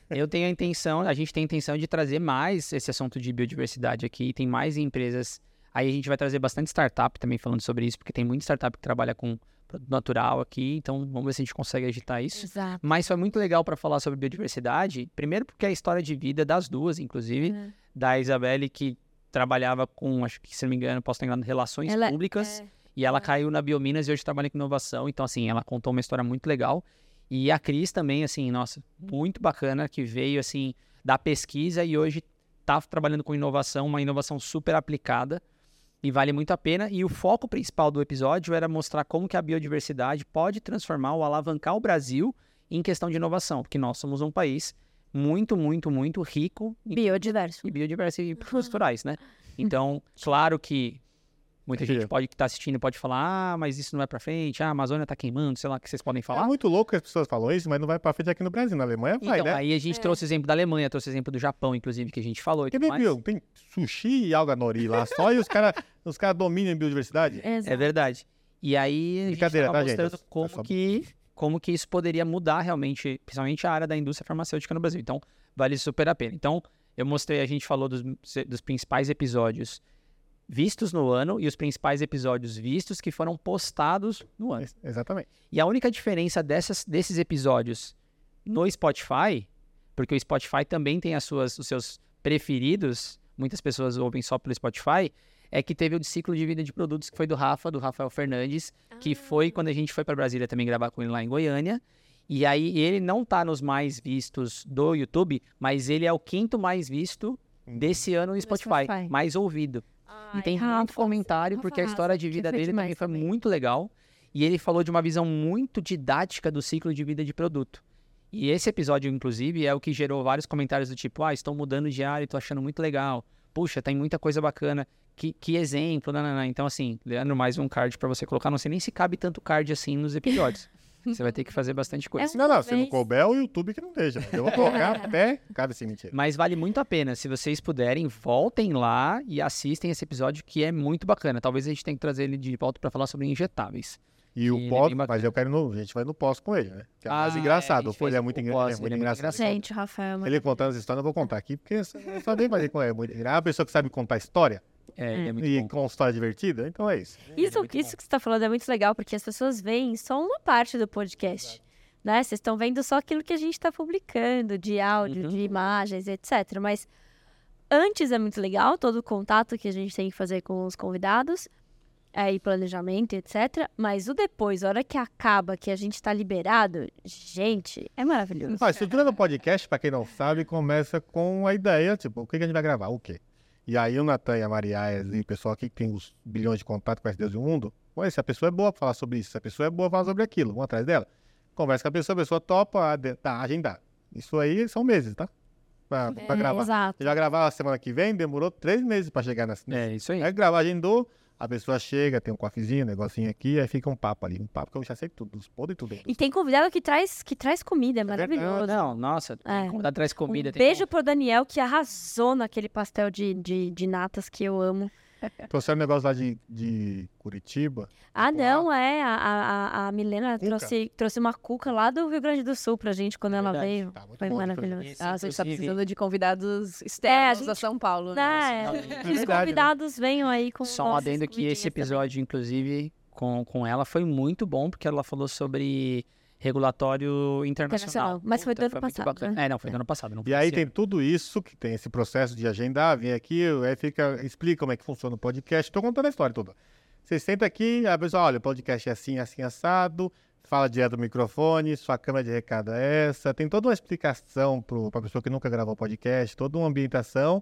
B: É,
A: Eu tenho a intenção, a gente tem a intenção de trazer mais esse assunto de biodiversidade aqui. Tem mais empresas. Aí a gente vai trazer bastante startup também falando sobre isso, porque tem muita startup que trabalha com produto natural aqui. Então vamos ver se a gente consegue agitar isso.
B: Exato.
A: Mas foi muito legal para falar sobre biodiversidade. Primeiro porque é a história de vida das duas, inclusive,
B: É.
A: da Isabelle que trabalhava com, acho que se não me engano, posso estar enganado, relações
B: Ela-
A: públicas.
B: é.
A: E ela
B: É.
A: caiu na Biominas e hoje trabalha com inovação. Então, assim, ela contou uma história muito legal. E a Cris também, assim, nossa, muito bacana, que veio, assim, da pesquisa e hoje tá trabalhando com inovação, uma inovação super aplicada. E vale muito a pena. E o foco principal do episódio era mostrar como que a biodiversidade pode transformar ou alavancar o Brasil em questão de inovação. Porque nós somos um país muito, muito, muito rico em
B: Biodiverso.
A: e biodiverso e culturais, né? Então, claro que muita
C: Aqui,
A: gente pode que tá assistindo pode falar, ah, mas isso não é pra frente, ah, a Amazônia tá queimando, sei lá, que vocês podem
C: É
A: falar.
C: muito louco que as pessoas falam isso, mas não vai pra frente aqui no Brasil. Na Alemanha vai,
A: então,
C: né?
A: aí a gente
B: É.
A: trouxe exemplo da Alemanha, trouxe exemplo do Japão, inclusive, que a gente falou
C: Porque viu, tem sushi e alga nori lá só e os caras os cara dominam em biodiversidade.
B: Exato.
A: É verdade. E aí a gente tava
C: tá, gente?
A: mostrando
C: É
A: como
C: só-
A: que como que isso poderia mudar realmente, principalmente a área da indústria farmacêutica no Brasil. Então, vale super a pena. Então, eu mostrei, a gente falou dos, dos principais episódios vistos no ano e os principais episódios vistos que foram postados no ano.
C: Ex- Exatamente.
A: E a única diferença dessas, desses episódios no Spotify, porque o Spotify também tem as suas, os seus preferidos, muitas pessoas ouvem só pelo Spotify, é que teve o ciclo de vida de produtos que foi do Rafa, do Rafael Fernandes, que foi quando a gente foi para Brasília também gravar com ele lá em Goiânia. E aí ele não tá nos mais vistos do YouTube, mas ele é o quinto mais visto desse ano no Spotify,
B: Spotify.
A: mais ouvido. E
B: Ai,
A: tem
B: Rafa,
A: muito comentário,
B: Rafa
A: porque a história de vida dele também foi
B: também.
A: muito legal. E ele falou de uma visão muito didática do ciclo de vida de produto. E esse episódio, inclusive, é o que gerou vários comentários do tipo: ah, estou mudando de área e tô achando muito legal. Puxa, tem muita coisa bacana. Que, que exemplo, nananã. Então, assim, Leandro, mais um card pra você colocar. Não sei nem se cabe tanto card assim nos episódios. você vai ter que fazer bastante coisa.
B: É
C: Não, não, se não couber, é o YouTube que não deixa. Eu vou colocar até. Cara, assim, mentira.
A: Mas vale muito a pena. Se vocês puderem, voltem lá e assistem esse episódio que é muito bacana. Talvez a gente tenha que trazer ele de volta pra falar sobre injetáveis.
C: E o
A: é
C: pós, mas eu quero no. A gente vai no pós com ele, né? Que é mais
A: Ah, é,
C: engraçado.
A: gente
C: Ele é muito, engra- é muito
A: ele é muito
C: engraçado.
B: Gente, o Rafael.
C: Ele contando as histórias, eu vou contar aqui, porque eu só bem fazer com ele. É muito engraçado. É uma pessoa que sabe contar história
A: É, ele é muito
C: e
A: bom.
C: com história divertida, então é isso.
B: Isso,
A: muito
B: isso que você tá falando é muito legal, porque as pessoas veem só uma parte do podcast. Né? Vocês estão vendo só aquilo que a gente está publicando, de áudio,
A: Uhum.
B: de imagens, etc. Mas antes é muito legal todo o contato que a gente tem que fazer com os convidados, é, e planejamento, etc. Mas o depois, a hora que acaba, que a gente tá liberado, gente, é maravilhoso.
C: Ó, a estrutura do podcast, pra quem não sabe, começa com a ideia, tipo, o que que a gente vai gravar? O quê? E aí o Natan e a e o pessoal aqui que tem os bilhões de contatos com as Deus do mundo, Ué, se a pessoa é boa pra falar sobre isso, se a pessoa é boa pra falar sobre aquilo, vamos atrás dela. Conversa com a pessoa, a pessoa topa, tá, agendar. Isso aí são meses, tá? Pra, pra
B: É,
C: gravar.
B: Exato.
C: Já gravar a semana que vem, demorou três meses pra chegar nessa.
A: É, isso aí.
C: Aí gravar, agendou, a pessoa chega, tem um cofezinho, um negocinho aqui, aí fica um papo ali. Um papo que eu já sei tudo, os podres e tudo.
B: E tem convidado que traz, que traz comida, é
C: verdade.
B: maravilhoso.
A: Não, nossa,
B: É.
A: convidado traz comida.
B: um
A: tem
B: beijo pro Daniel, que arrasou naquele pastel de, de, de natas que eu amo.
C: Trouxeram um negócio lá de, de Curitiba.
B: Ah, não, é. A, a, a Milena
C: Cuca?
B: trouxe, trouxe uma cuca lá do Rio Grande do Sul pra gente quando ela
A: Verdade.
B: veio.
C: Tá
B: Foi maravilhoso.
D: Ah, você está
A: inclusive-
D: precisando de convidados
B: É, a
D: externos
B: gente-
D: a São Paulo.
B: Né,
A: é
B: os
C: né?
B: convidados venham aí com
A: Só um adendo que esse
B: também.
A: episódio, inclusive, com, com ela foi muito bom, porque ela falou sobre regulatório internacional.
B: Internacional, mas foi do ano passado, né?
A: É, não, foi do ano passado. Não
C: E aí tem tudo isso, que tem esse processo de agendar, vem aqui, aí fica, explica como é que funciona o podcast. Tô contando a história toda. Você senta aqui, a pessoa, olha, o podcast é assim, assim, assado, fala direto do microfone, sua câmera de recado é essa. Tem toda uma explicação para a pessoa que nunca gravou podcast, toda uma ambientação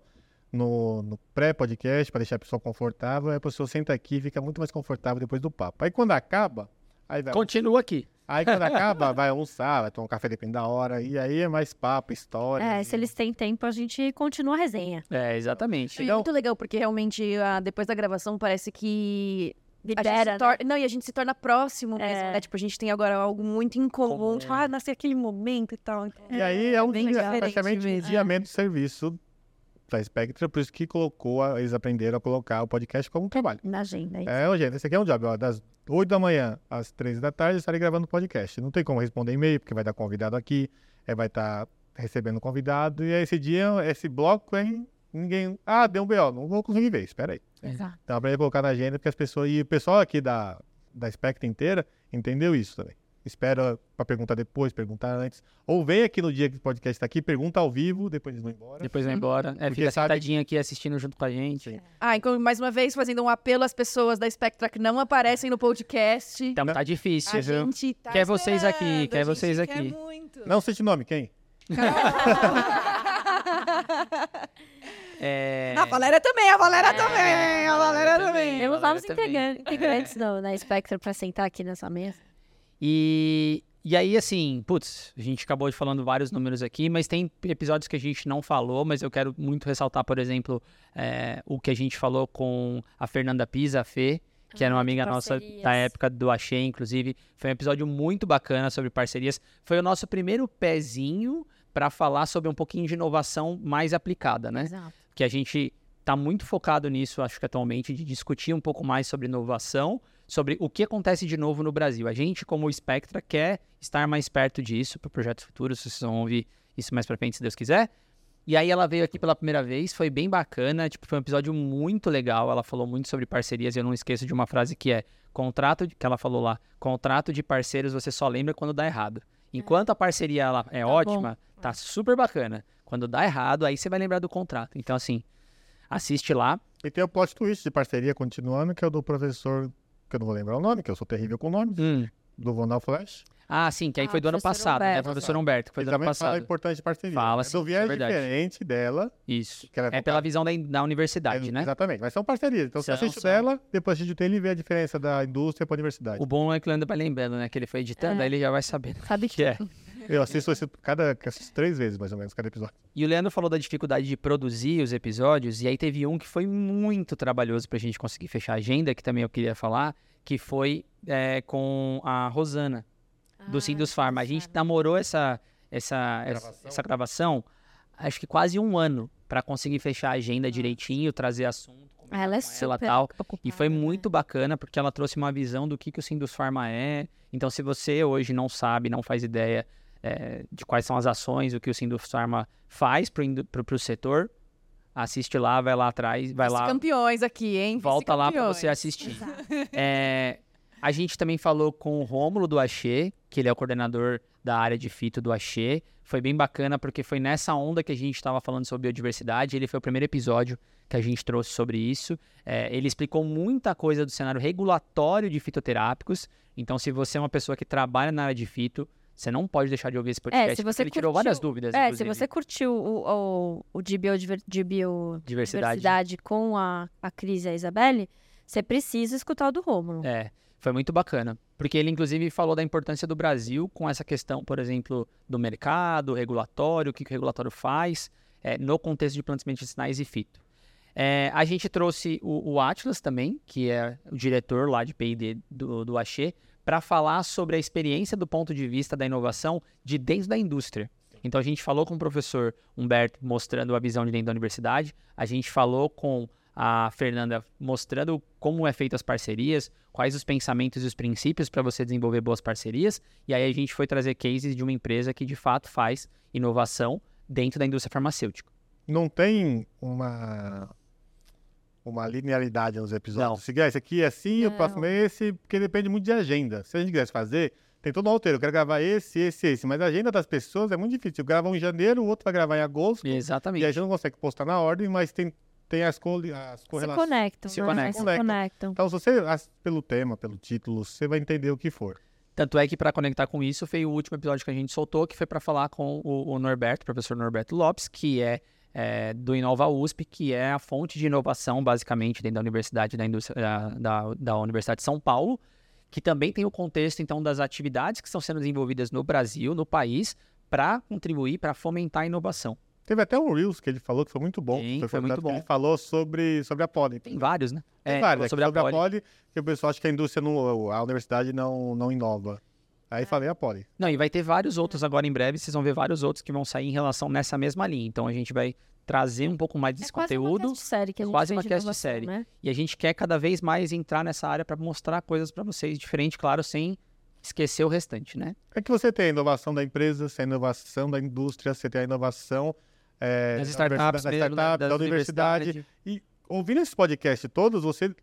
C: no, no pré-podcast, para deixar a pessoa confortável. Aí a pessoa senta aqui e fica muito mais confortável depois do papo. Aí quando acaba, aí vai
A: Continua aqui.
C: Aí quando acaba, vai almoçar, vai tomar um café dependendo da hora. E aí é mais papo, história.
B: É, se eles têm tempo, a gente continua a resenha.
A: É, exatamente.
D: E é muito legal, porque realmente, ah, depois da gravação, parece que a gente
B: Libera,
D: se torna... Não, e a gente se torna próximo mesmo,
B: É.
D: né? Tipo, a gente tem agora algo muito em comum. Tipo, ah, nasceu aquele momento e tal. Então,
C: E aí é um dia, praticamente um
D: mesmo.
C: diamento de serviço da Spectra, por isso que colocou, a- eles aprenderam a colocar o podcast como um trabalho.
B: Na agenda.
C: É, ô, gente, esse aqui é um job, ó, das 8 da manhã às 3 da tarde eu estarei gravando podcast. Não tem como responder e-mail, porque vai dar convidado aqui, é, vai estar recebendo convidado, e aí esse dia, esse bloco, hein, ninguém... Ah, deu um B.O., não vou conseguir ver, espera aí.
B: Exato.
C: Então, pra ele colocar na agenda, porque as pessoas. E o pessoal aqui da, da Spectra inteira entendeu isso também. Espera pra perguntar depois, perguntar antes. Ou vem aqui no dia que o podcast tá aqui, pergunta ao vivo, depois eles vão embora.
A: Depois vai embora. É, fica
C: sabe-
A: sentadinho aqui assistindo junto com a gente.
D: Ah, então, mais uma vez, fazendo um apelo às pessoas da Spectra que não aparecem no podcast.
A: Então tá difícil,
D: a
A: viu?
D: gente tá
A: Quer vocês aqui, quer
D: a gente
A: vocês
D: quer
A: aqui.
D: muito.
C: Não cite nome, quem?
A: É...
D: A Valéria também, a Valéria também, a Valéria também.
B: Temos
A: Valéria
B: novos integrantes, da Spectra pra sentar aqui nessa mesa.
A: E, e aí, assim, putz, a gente acabou de falando vários números aqui, mas tem episódios que a gente não falou, mas eu quero muito ressaltar, por exemplo, é, o que a gente falou com a Fernanda Pisa, a Fê, que era uma
B: Ah,
A: amiga nossa da época do Axê, inclusive. Foi um episódio muito bacana sobre parcerias. Foi o nosso primeiro pezinho para falar sobre um pouquinho de inovação mais aplicada, né?
B: Exato.
A: que a gente está muito focado nisso, acho que atualmente, de discutir um pouco mais sobre inovação, sobre o que acontece de novo no Brasil. A gente, como Spectra, quer estar mais perto disso para projetos futuros, vocês vão ouvir isso mais para frente, se Deus quiser. E aí ela veio aqui pela primeira vez, foi bem bacana, tipo, foi um episódio muito legal, ela falou muito sobre parcerias, e eu não esqueço de uma frase que é, contrato, de- que ela falou lá, contrato de parceiros você só lembra quando dá errado. Enquanto a parceria ela é
B: Tá
A: ótima, tá super bacana. Quando dá errado, aí você vai lembrar do contrato. Então, assim, assiste lá.
C: E tem o plot twist de parceria continuando, que é o do professor, que eu não vou lembrar o nome, que eu sou terrível com nomes, do Vonal Flash.
A: Ah, sim, que aí
B: Ah,
A: foi do ano passado, né?
B: Humberto.
A: Professor Humberto, que foi
C: Ele
A: do ano
C: fala
A: passado.
C: importância de parceria.
A: Fala,
C: é
A: sim,
C: do
A: é
C: viés
A: verdade.
C: diferente dela.
A: Isso.
C: Que ela
A: É pela visão da, da universidade,
C: É,
A: né?
C: Exatamente, mas são parcerias. Então você
A: São,
C: assiste
A: são.
C: dela, depois assiste o dele e vê a diferença da indústria para a universidade.
A: O bom é que o Leandro vai lembrando, né? Que ele foi editando,
B: É.
A: aí ele já vai sabendo
B: Sabe
A: que é.
C: Eu assisto esse cada assisto três vezes, mais ou menos, cada episódio.
A: E o Leandro falou da dificuldade de produzir os episódios, e aí teve um que foi muito trabalhoso pra gente conseguir fechar a agenda, que também eu queria falar, que foi é, com a Rosana, do Sindus Farma. A gente namorou essa, essa, essa,
C: Gravação.
A: essa gravação, acho que quase um ano, pra conseguir fechar a agenda direitinho, trazer assunto.
B: Ela é
A: com
B: super
A: tal. E foi
B: né?
A: muito bacana porque ela trouxe uma visão do que, que o Sindus Pharma é. Então, se você hoje não sabe, não faz ideia é, de quais são as ações, o que o Sindus Pharma faz para o setor, assiste lá, vai lá atrás, vai lá,
D: campeões aqui, hein?
A: volta lá para você assistir. É, a gente também falou com o Rômulo do Axê, que ele é o coordenador da área de fito do Axê. Foi bem bacana porque foi nessa onda que a gente estava falando sobre biodiversidade. Ele foi o primeiro episódio que a gente trouxe sobre isso. É, ele explicou muita coisa do cenário regulatório de fitoterápicos. Então, se você é uma pessoa que trabalha na área de fito, você não pode deixar de ouvir esse podcast.
B: É, se você
A: ele tirou
B: curtiu-
A: várias dúvidas.
B: É, se
A: inclusive.
B: você curtiu o, o, o de, biodiver, de biodiversidade
A: Diversidade.
B: com a, a Cris e a Isabelle, você precisa escutar o do Rômulo.
A: É. Foi muito bacana, porque ele inclusive falou da importância do Brasil com essa questão, por exemplo, do mercado, regulatório, o que, que o regulatório faz, é, no contexto de plantas medicinais e fito. É, a gente trouxe o, o, Atlas também, que é o diretor lá de P&D do, do Axê, para falar sobre a experiência do ponto de vista da inovação de dentro da indústria. Então a gente falou com o professor Humberto mostrando a visão de dentro da universidade, a gente falou com a Fernanda mostrando como é feito as parcerias, quais os pensamentos e os princípios para você desenvolver boas parcerias. E aí a gente foi trazer cases de uma empresa que de fato faz inovação dentro da indústria farmacêutica.
C: Não tem uma uma linearidade nos episódios. Se esse aqui é assim, Não. o próximo é esse, porque depende muito de agenda. Se a gente quisesse fazer, tem todo um roteiro. Eu quero gravar esse, esse, esse. Mas a agenda das pessoas é muito difícil. Eu gravo um em janeiro, o outro vai gravar em agosto.
A: Exatamente.
C: E a gente não consegue postar na ordem, mas tem tem as, co as correlações.
B: Se conectam.
A: Se, né? conectam.
B: se conectam.
C: Então, se você, pelo tema, pelo título, você vai entender o que for.
A: Tanto é que para conectar com isso, foi o último episódio que a gente soltou, que foi para falar com o, o Norberto, o professor Norberto Lopes, que é, é, do Inova USP, que é a fonte de inovação, basicamente, dentro da Universidade da, Indústria, da, da, da Universidade de São Paulo, que também tem o contexto, então, das atividades que estão sendo desenvolvidas no Brasil, no país, para contribuir, para fomentar a inovação.
C: Teve até um Reels que ele falou que foi muito bom.
A: Sim, foi, foi muito bom.
C: Ele falou sobre, sobre a Poli.
A: Tem vários, né?
C: Tem
A: é,
C: vários. É
A: sobre,
C: a, sobre a Poli, que o pessoal acha que a indústria, não, a universidade não, não inova. Aí é. falei a Poli.
A: Não, e vai ter vários outros agora em breve, vocês vão ver vários outros que vão sair em relação nessa mesma linha. Então a gente vai trazer um pouco mais desse
B: é quase
A: conteúdo.
B: Uma série que a gente
A: quase uma
B: cast
A: de série.
B: Né?
A: E a gente quer cada vez mais entrar nessa área para mostrar coisas para vocês, diferente, claro, sem esquecer o restante, né?
C: É que você tem a inovação da empresa, você tem a inovação da indústria, você tem a inovação é,
A: das startups,
C: da, startup, da, da universidade. E ouvindo esse podcast todos, você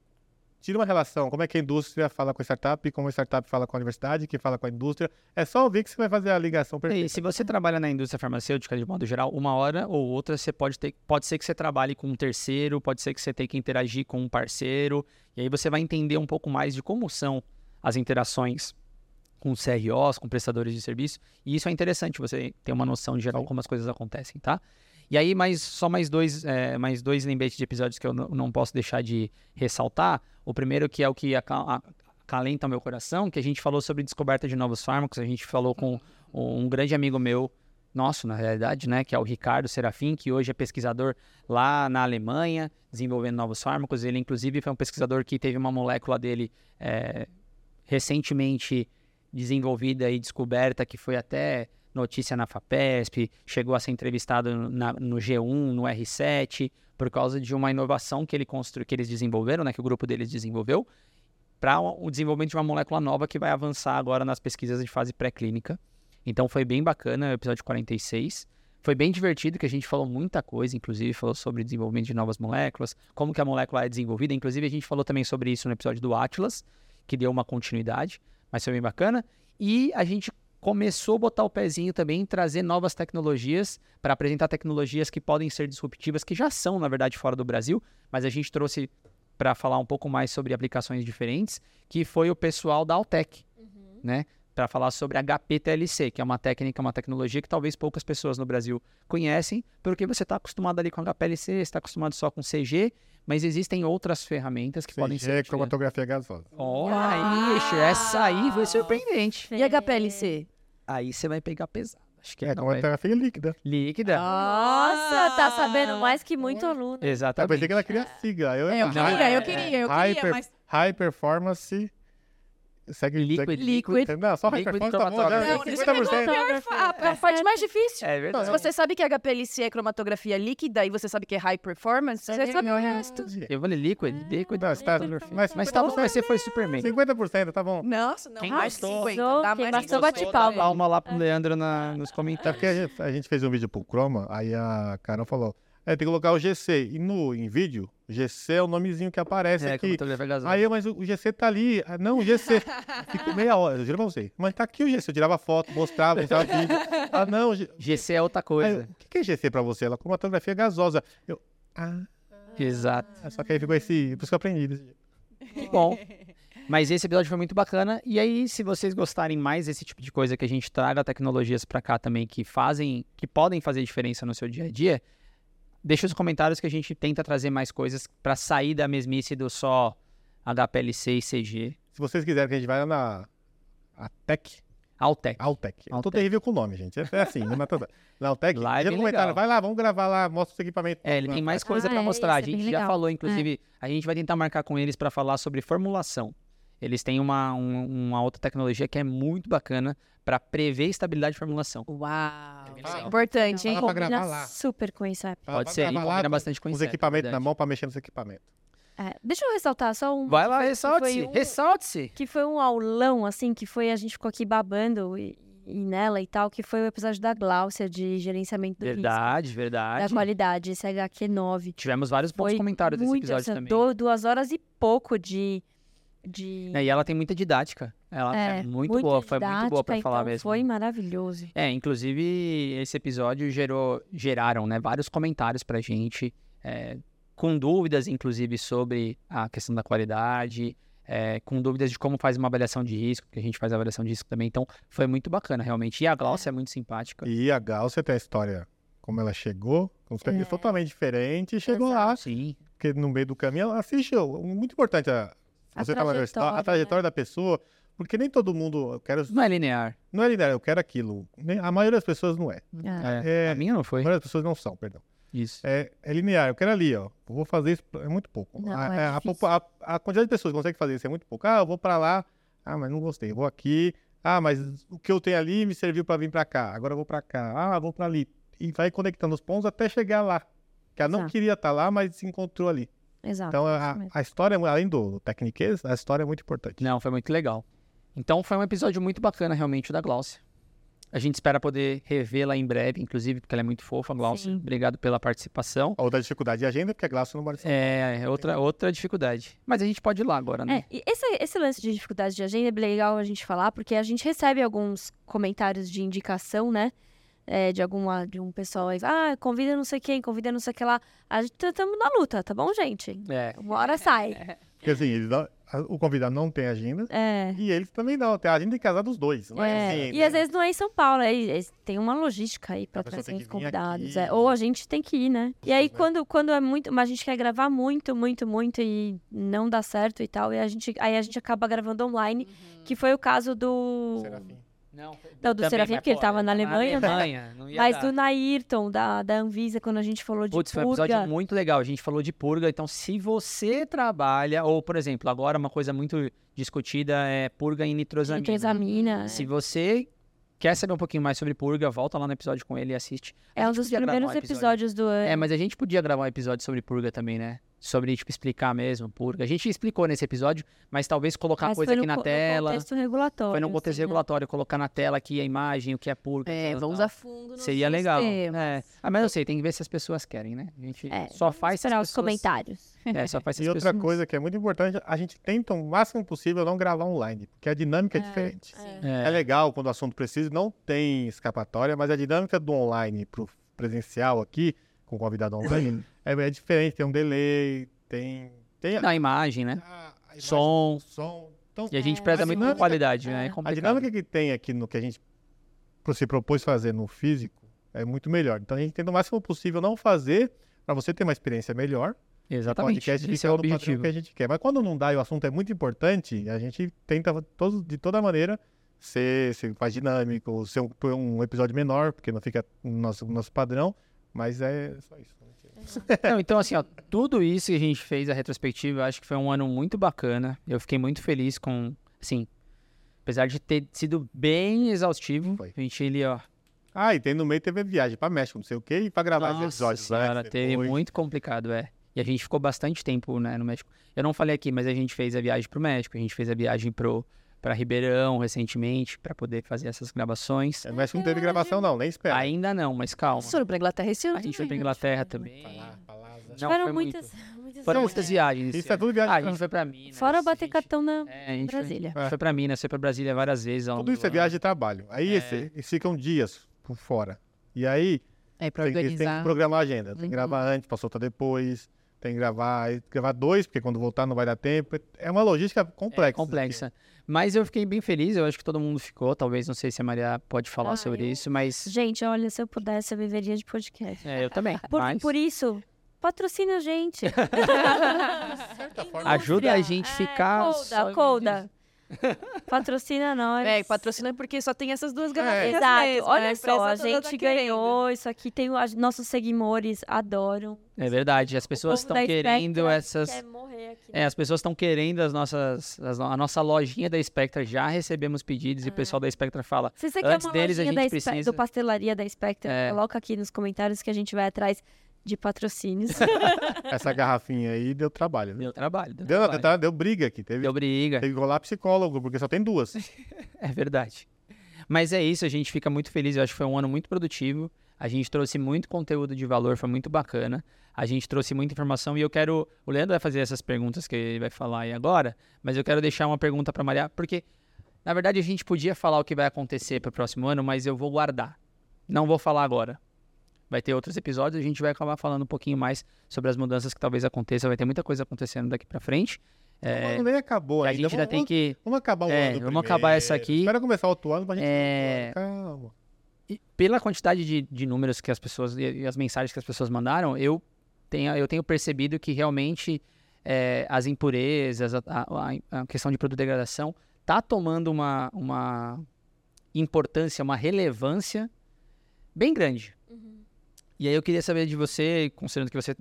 C: tira uma relação. Como é que a indústria fala com a startup, como a startup fala com a universidade, que fala com a indústria. É só ouvir que você vai fazer a ligação perfeita.
A: E se você trabalha na indústria farmacêutica, de modo geral, uma hora ou outra você pode ter. Pode ser que você trabalhe com um terceiro, pode ser que você tenha que interagir com um parceiro. E aí você vai entender um pouco mais de como são as interações com CROs, com prestadores de serviço. E isso é interessante, você ter uma noção de geral como as coisas acontecem, tá? E aí, mais, só mais dois, é, mais dois lembretes de episódios que eu não posso deixar de ressaltar. O primeiro que é o que acalenta o meu coração, que a gente falou sobre descoberta de novos fármacos, a gente falou com um grande amigo meu, nosso, na realidade, né, que é o Ricardo Serafim, que hoje é pesquisador lá na Alemanha, desenvolvendo novos fármacos. Ele, inclusive, foi um pesquisador que teve uma molécula dele é, recentemente desenvolvida e descoberta, que foi até notícia na FAPESP, chegou a ser entrevistado na, no G1, no R7, por causa de uma inovação que, ele constru... que eles desenvolveram, né, que o grupo deles desenvolveu, para o desenvolvimento de uma molécula nova que vai avançar agora nas pesquisas de fase pré-clínica. Então foi bem bacana o episódio 46. Foi bem divertido, que a gente falou muita coisa, inclusive falou sobre desenvolvimento de novas moléculas, como que a molécula é desenvolvida. Inclusive a gente falou também sobre isso no episódio do Atlas, que deu uma continuidade, mas foi bem bacana. E a gente começou a botar o pezinho também em trazer novas tecnologias, para apresentar tecnologias que podem ser disruptivas, que já são, na verdade, fora do Brasil, mas a gente trouxe para falar um pouco mais sobre aplicações diferentes, que foi o pessoal da Altec, uhum. né? Para falar sobre HPTLC, que é uma técnica, uma tecnologia que talvez poucas pessoas no Brasil conhecem, porque você está acostumado ali com HPLC, está acostumado só com CG, mas existem outras ferramentas que
C: CG,
A: podem ser.
C: cromatografia gasosa.
A: Olha aí, essa aí foi surpreendente.
D: E HPLC?
A: Aí você vai pegar pesado. Acho que
C: é, não, é líquida.
A: Líquida.
B: Nossa, tá sabendo mais que muito aluno.
A: Exatamente.
C: Eu pensei que ela queria sigla. Eu,
D: é, eu queria, eu queria, eu queria,
C: hyper,
D: mas...
C: High performance
A: Segue liquid.
D: Liquid.
C: Não, só liquid cromatografia.
D: Não, você pegou a, a, parte mais difícil.
A: É verdade.
D: Se você sabe que HPLC é cromatografia líquida e você sabe que é high performance, você sabe o resto.
A: Eu falei liquid, liquid.
C: Não, tá,
A: mas, mas tá bom, mas você foi Superman.
C: 50%, tá bom.
D: Nossa, não.
A: Quem
D: mais
A: gostou?
D: 50. Dá
B: Quem gostou, bate palma.
A: Palma lá pro Leandro na, nos comentários.
C: É porque a gente, a gente fez um vídeo pro Chroma, aí a Carol falou, é, tem que colocar o GC. E no, em vídeo, GC é o nomezinho que aparece
A: é,
C: aqui.
A: Gasosa.
C: Aí, mas o GC tá ali. Ah, não, o GC. Ficou meia hora, eu juro pra você. Mas tá aqui o GC. Eu tirava foto, mostrava, mostrava vídeo. Ah, não. G...
A: GC é outra coisa.
C: O que é GC pra você? Ela cromatografia gasosa. Eu. Ah.
A: Exato.
C: É, só que aí ficou esse. Por isso que eu aprendi desse jeito.
A: Bom. Mas esse episódio foi muito bacana. E aí, se vocês gostarem mais desse tipo de coisa, que a gente traga tecnologias para cá também que fazem, que podem fazer diferença no seu dia a dia, Deixa os comentários que a gente tenta trazer mais coisas para sair da mesmice do só HPLC e CG.
C: Se vocês quiserem que a gente vá lá na a Tech,
A: Altec.
C: Altec. Eu tô
A: Altec.
C: terrível com o nome, gente. É assim, não é toda. Na Altec,
A: é
C: já comentaram,
A: legal.
C: vai lá, vamos gravar lá, mostra os equipamentos.
A: É, ele tem mais coisa
B: Ah,
A: pra
B: é,
A: mostrar. A
B: é
A: gente
B: bem
A: já
B: legal.
A: falou, inclusive, a gente vai tentar marcar com eles pra falar sobre formulação. Eles têm uma, um- uma outra tecnologia que é muito bacana pra prever estabilidade de formulação.
D: Uau.
A: legal.
D: Importante, hein?
B: Combina
C: gravar lá.
B: super com isso, é.
A: Pode ser,
C: lá
A: combina
C: com
A: bastante com
C: Os
A: inseto,
C: equipamentos
A: verdade.
C: na mão pra mexer nos equipamentos.
B: É, Deixa eu ressaltar só um.
A: Vai lá, ressalte-se.
B: que foi um-
A: Ressalte-se.
B: que foi um aulão, assim, que foi, a gente ficou aqui babando e, e nela e tal, que foi o episódio da Gláucia de gerenciamento do
A: Verdade,
B: risco, da
A: verdade.
B: qualidade, esse HQ9.
A: Tivemos vários bons
B: Foi
A: comentários desse episódio
B: assim,
A: também.
B: du- duas horas e pouco de... de...
A: É, e ela tem muita didática. Ela é, muito, boa, foi muito boa pra
B: didática,
A: falar
B: então
A: mesmo.
B: Foi maravilhoso.
A: É, inclusive esse episódio gerou, geraram, né, vários comentários pra gente, é, com dúvidas, inclusive, sobre a questão da qualidade, é, com dúvidas de como faz uma avaliação de risco, porque a gente faz avaliação de risco também, então foi muito bacana, realmente. E a Glaucia é, muito simpática.
C: E a Gáucia tem a história, como ela chegou, com os perfis
B: É.
C: totalmente diferentes, e chegou lá,
A: Sim,
C: porque no meio do caminho ela assistiu. Muito importante a,
B: A
C: você tá na história, a
B: trajetória,
C: trajetória da pessoa, porque nem todo mundo, eu quero,
A: não é linear.
C: não é linear, eu quero aquilo. Nem- A maioria das pessoas não é.
B: Ah,
A: É,
C: É,
A: A minha não
C: a
A: foi.
C: maioria das pessoas não são, perdão.
A: Isso.
C: É, é linear, eu quero ali, ó. Eu vou fazer isso, é muito pouco.
B: Não,
C: a,
B: é
C: a- a a- a quantidade de pessoas que consegue fazer isso é muito pouco. Ah, eu vou pra lá. Ah, mas não gostei. Eu vou aqui. Ah, mas o que eu tenho ali me serviu pra vir pra cá. Agora eu vou pra cá. Ah, vou pra ali. E vai conectando os pontos até chegar lá. Que ela não
B: Exato.
C: queria estar lá, mas se encontrou ali.
B: Exato.
C: Então a, a história, além do tecniquez, a história é muito importante.
A: Não, foi muito legal. Então foi um episódio muito bacana, realmente, o da Glaucia. A gente espera poder revê-la em breve, inclusive, porque ela é muito fofa, Glaucia.
B: Sim.
A: Obrigado pela participação.
C: A outra dificuldade de agenda, porque a Glaucia não participa.
A: É, é outra, outra dificuldade. Mas a gente pode ir lá agora, né?
B: É, e esse, esse lance de dificuldade de agenda é legal a gente falar, porque a gente recebe alguns comentários de indicação, né? É, de alguma, de um pessoal aí, ah, convida não sei quem, convida não sei o que lá. A gente estamos na luta, tá bom, gente?
A: É.
B: Uma hora sai.
C: Porque assim, eles não- o convidado não tem agenda.
B: É.
C: E eles também não. Tem a agenda tem que casar dos dois. Não é,
B: É,
C: assim,
B: e
C: né?
B: às vezes não é em São Paulo, aí aí tem uma logística aí pra
C: A pessoa
B: trazer os convidados. é. Ou a gente tem que ir, né? E aí,
C: né?
B: quando, quando é muito. Mas a gente quer gravar muito, muito, muito e não dá certo e tal. E a gente, aí a gente acaba gravando online, que foi o caso do.
C: Serafim.
A: Não,
B: Não, do Serafim, porque ele tava na Alemanha, né?
A: Alemanha,
B: Mas
A: dar.
B: do Nairton, da, da Anvisa, quando a gente falou de
A: Putz, foi um episódio
B: purga.
A: muito legal. A gente falou de purga. Então, se você trabalha, ou, por exemplo, agora uma coisa muito discutida é purga em nitrosamina.
B: Nitrosamina.
A: Se você quer saber um pouquinho mais sobre purga, volta lá no episódio com ele e assiste.
B: É um dos primeiros
A: um episódio.
B: episódios do ano.
A: É, mas a gente podia gravar um episódio sobre purga também, né? Sobre, tipo, explicar mesmo purga. A gente explicou nesse episódio, mas talvez colocar
B: Mas
A: coisa
B: foi
A: aqui
B: no
A: na
B: co- no
A: tela.
B: contexto regulatório.
A: Foi num contexto
B: assim, né?
A: regulatório, colocar na tela aqui a imagem, o que é purga.
D: É, vamos
A: tal.
D: a fundo nos
A: Seria legal.
D: sistemas.
A: É. Ah, mas eu sei, tem que ver se as pessoas querem, né? A gente
B: É,
A: só faz
B: Esperar os
A: pessoas...
B: comentários.
A: É, só faz
C: E outra
A: pessoas...
C: coisa que é muito importante, a gente tenta o máximo possível não gravar online, porque a dinâmica é, diferente. É.
A: É,
C: legal quando o assunto precisa, não tem escapatória, mas a dinâmica do online pro presencial aqui, com o convidado online, é, é diferente, tem um delay, tem... tem a,
A: na imagem, né?
C: a- a imagem,
A: Som.
C: o som. Então,
A: E a gente
B: É,
A: preza
C: a
A: muito por qualidade, né? É
C: a
A: complicado.
C: dinâmica que tem aqui no que a gente se propôs fazer no físico é muito melhor. Então a gente tenta o máximo possível não fazer para você ter uma experiência melhor.
A: Exatamente.
C: podcast
A: Esse é o objetivo.
C: que a gente quer. Mas quando não dá e o assunto é muito importante, a gente tenta todo, de toda maneira ser, ser mais dinâmico, ser um, um episódio menor, porque não fica no nosso, no nosso padrão, mas é só isso.
A: Não, então, assim, ó, tudo isso que a gente fez, a retrospectiva, eu acho que foi um ano muito bacana. Eu fiquei muito feliz com, assim, apesar de ter sido bem exaustivo,
C: Foi.
A: a gente ali, ó,
C: Ah, e tem no meio teve viagem pra México, não sei o quê, e pra gravar
A: nossa
C: episódios
A: senhora, teve
C: depois.
A: muito complicado, é. E a gente ficou bastante tempo, né, no México. Eu não falei aqui, mas a gente fez a viagem pro México, a gente fez a viagem pro para Ribeirão recentemente, para poder fazer essas gravações.
C: É, México não teve gravação não, nem espera.
A: Ainda não, mas calma.
D: Vocês foram pra Inglaterra esse ano
A: A gente foi
D: né?
A: Inglaterra também. Não, foi
B: muitas,
A: muito.
B: muitas
A: Foram
B: viagens.
A: muitas viagens.
C: Isso é tudo viagem.
A: Ah, a gente foi pra Minas.
B: Fora bater
A: gente-
B: cartão na
A: É, a gente
B: Brasília.
A: Foi, a gente foi pra Minas, foi pra Brasília várias vezes.
C: Tudo isso é viagem de trabalho. Aí
A: É.
C: esse, eles ficam dias por fora. E aí
D: É, pra
C: tem, eles têm que
D: organizar.
C: programar a agenda. Tem que
D: Uhum.
C: gravar antes pra soltar depois. Tem que gravar, gravar dois, porque quando voltar não vai dar tempo. É uma logística complexa.
A: É complexa. Mas eu fiquei bem feliz, eu acho que todo mundo ficou. Talvez, não sei se a Maria pode falar
B: Ah,
A: sobre
B: eu-
A: isso, mas.
B: Gente, olha, se eu pudesse, eu viveria de podcast.
A: É, eu também.
B: Por,
A: mas
B: por isso, patrocina a gente.
C: De certa forma,
A: ajuda a gente
B: É,
A: ficar.
B: Colda, Colda. Patrocina nós.
D: É, patrocina porque só tem essas duas garrafinhas.
B: Exato.
D: mesmo,
B: Olha
D: a
B: só, a gente
D: tá
B: ganhou isso aqui. Tem o- as- nossos seguidores adoram.
A: É verdade, as pessoas estão querendo essas.
B: Quer morrer aqui.
A: É, as pessoas estão querendo as nossas. as a nossa lojinha da Spectra. Já recebemos pedidos e o pessoal da Spectra fala.
B: Se você quer
A: Antes
B: uma
A: deles, a gente precisa-
B: do Pastelaria da Spectra,
A: É.
B: coloca aqui nos comentários que a gente vai atrás de patrocínios.
C: Essa garrafinha aí deu trabalho. Né?
A: Deu trabalho. Deu,
C: Deu,
A: trabalho.
C: deu, deu briga aqui. Teve,
A: Deu briga.
C: teve que rolar psicólogo, porque só tem duas.
A: É verdade. Mas é isso, a gente fica muito feliz. Eu acho que foi um ano muito produtivo. A gente trouxe muito conteúdo de valor, foi muito bacana. A gente trouxe muita informação e eu quero. O Leandro vai fazer essas perguntas que ele vai falar aí agora, mas eu quero deixar uma pergunta para Maria, porque na verdade a gente podia falar o que vai acontecer para o próximo ano, mas eu vou guardar. Não vou falar agora. Vai ter outros episódios, a gente vai acabar falando um pouquinho mais sobre as mudanças que talvez aconteçam. Vai ter muita coisa acontecendo daqui para frente. É,
C: O ano nem acabou
A: a
C: ainda.
A: gente ainda tem
C: vamos,
A: que.
C: vamos acabar o
A: É,
C: ano
A: vamos acabar essa aqui.
C: Espera começar outro ano pra gente...
A: É,
C: Calma.
A: E pela quantidade de, de números que as pessoas e e as mensagens que as pessoas mandaram, eu tenho, eu tenho percebido que realmente é, as impurezas, a, a- a questão de produto-degradação tá tomando uma, uma importância, uma relevância bem grande. E aí eu queria saber de você, considerando que você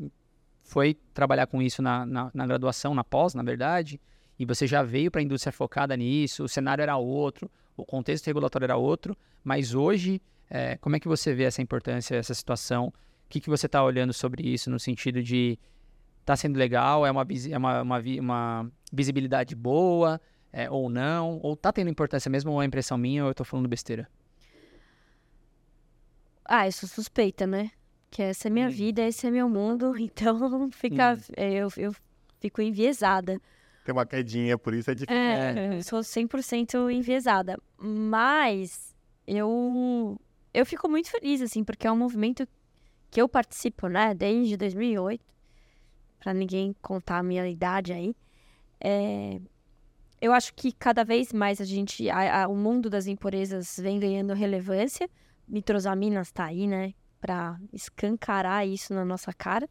A: foi trabalhar com isso na, na, na graduação, na pós, na verdade, e você já veio para a indústria focada nisso, o cenário era outro, o contexto regulatório era outro, mas hoje, é, como é que você vê essa importância, essa situação? O que, que você está olhando sobre isso no sentido de tá sendo legal, é uma, é uma, uma, uma visibilidade boa, é, ou não, ou tá tendo importância mesmo, ou é impressão minha, ou eu tô falando besteira?
B: ah, sou suspeita, né? Que essa é minha
A: Hum.
B: vida, esse é meu mundo, então fica, é, eu, eu fico enviesada.
C: Tem uma quedinha, por isso é difícil.
B: É, eu sou 100% enviesada. Mas eu, eu fico muito feliz, assim, porque é um movimento que eu participo, né, desde 2008. Pra ninguém contar a minha idade aí. É, eu acho que cada vez mais a gente, a- a- o mundo das impurezas vem ganhando relevância. Nitrosaminas tá aí, né, pra escancarar isso na nossa cara.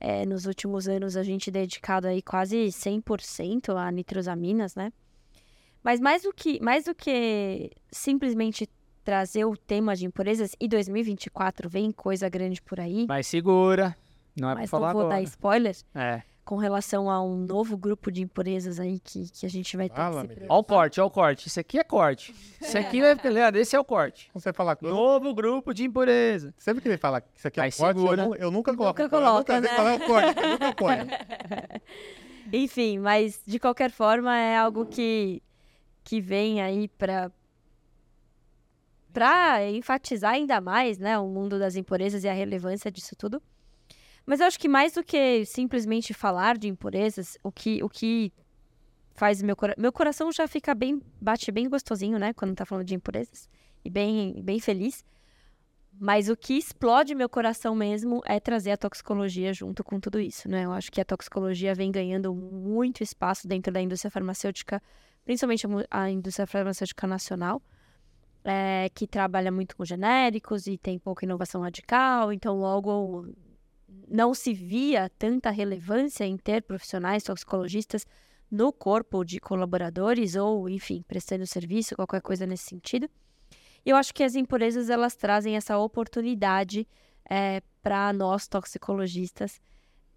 B: É, nos últimos anos a gente dedicado aí quase 100% a nitrosaminas, né? Mas mais do que mais do que simplesmente trazer o tema de impurezas e 2024 vem coisa grande por aí,
A: Mas segura, não é pra
B: mas
A: falar
B: não vou
A: agora.
B: dar spoiler
A: É.
B: com relação a um novo grupo de impurezas aí que, que a gente vai ter
C: Fala,
B: que se
C: menina.
A: Ó o corte, ó o corte. Isso aqui é corte. Isso aqui vai ficar, Leandro, esse é o corte.
C: Você fala...
A: Novo grupo de impureza.
C: Sempre que ele fala que isso aqui é
A: Aí
C: corte, eu,
A: segura.
C: eu nunca coloco.
B: Nunca
C: eu
B: coloca,
C: nunca
B: né?
C: qual é o corte, eu nunca ponho.
B: Enfim, mas de qualquer forma é algo que, que vem aí para para enfatizar ainda mais, né, o mundo das impurezas e a relevância disso tudo. Mas eu acho que mais do que simplesmente falar de impurezas, o que o que faz meu coração, meu coração já fica bem bate bem gostosinho, né, quando tá falando de impurezas e bem bem feliz. Mas o que explode meu coração mesmo é trazer a toxicologia junto com tudo isso, né? Eu acho que a toxicologia vem ganhando muito espaço dentro da indústria farmacêutica, principalmente a indústria farmacêutica nacional, é, que trabalha muito com genéricos e tem pouca inovação radical, então logo não se via tanta relevância em ter profissionais toxicologistas no corpo de colaboradores ou, enfim, prestando serviço, qualquer coisa nesse sentido. Eu acho que as impurezas elas trazem essa oportunidade para nós toxicologistas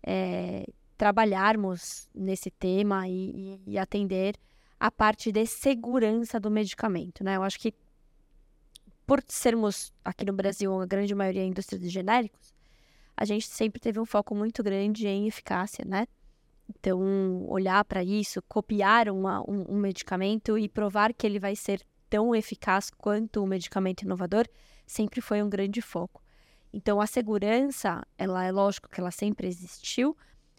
B: é, trabalharmos nesse tema e, e- e atender a parte de segurança do medicamento, né? Eu acho que por sermos aqui no Brasil a grande maioria é indústria de genéricos, a gente sempre teve um foco muito grande em eficácia, né? Então, olhar para isso, copiar uma- um, um medicamento e provar que ele vai ser tão eficaz quanto o medicamento inovador sempre foi um grande foco. Então, a segurança, ela é lógico que ela sempre existiu,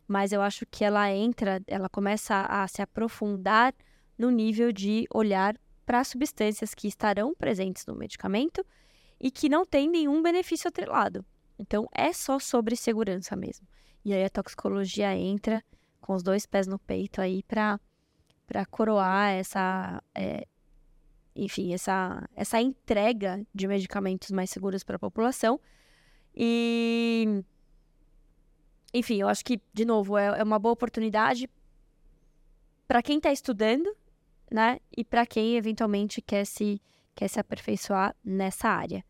B: mas eu acho que ela entra, ela começa a se aprofundar no nível de olhar para substâncias que estarão presentes no medicamento e que não tem nenhum benefício atrelado. Então, é só sobre segurança mesmo. E aí a toxicologia entra com os dois pés no peito aí para para coroar essa é, enfim, essa, essa entrega de medicamentos mais seguros para a população. E, enfim, eu acho que, de novo, é, é uma boa oportunidade para quem está estudando né? E para quem eventualmente quer se, quer se aperfeiçoar nessa área.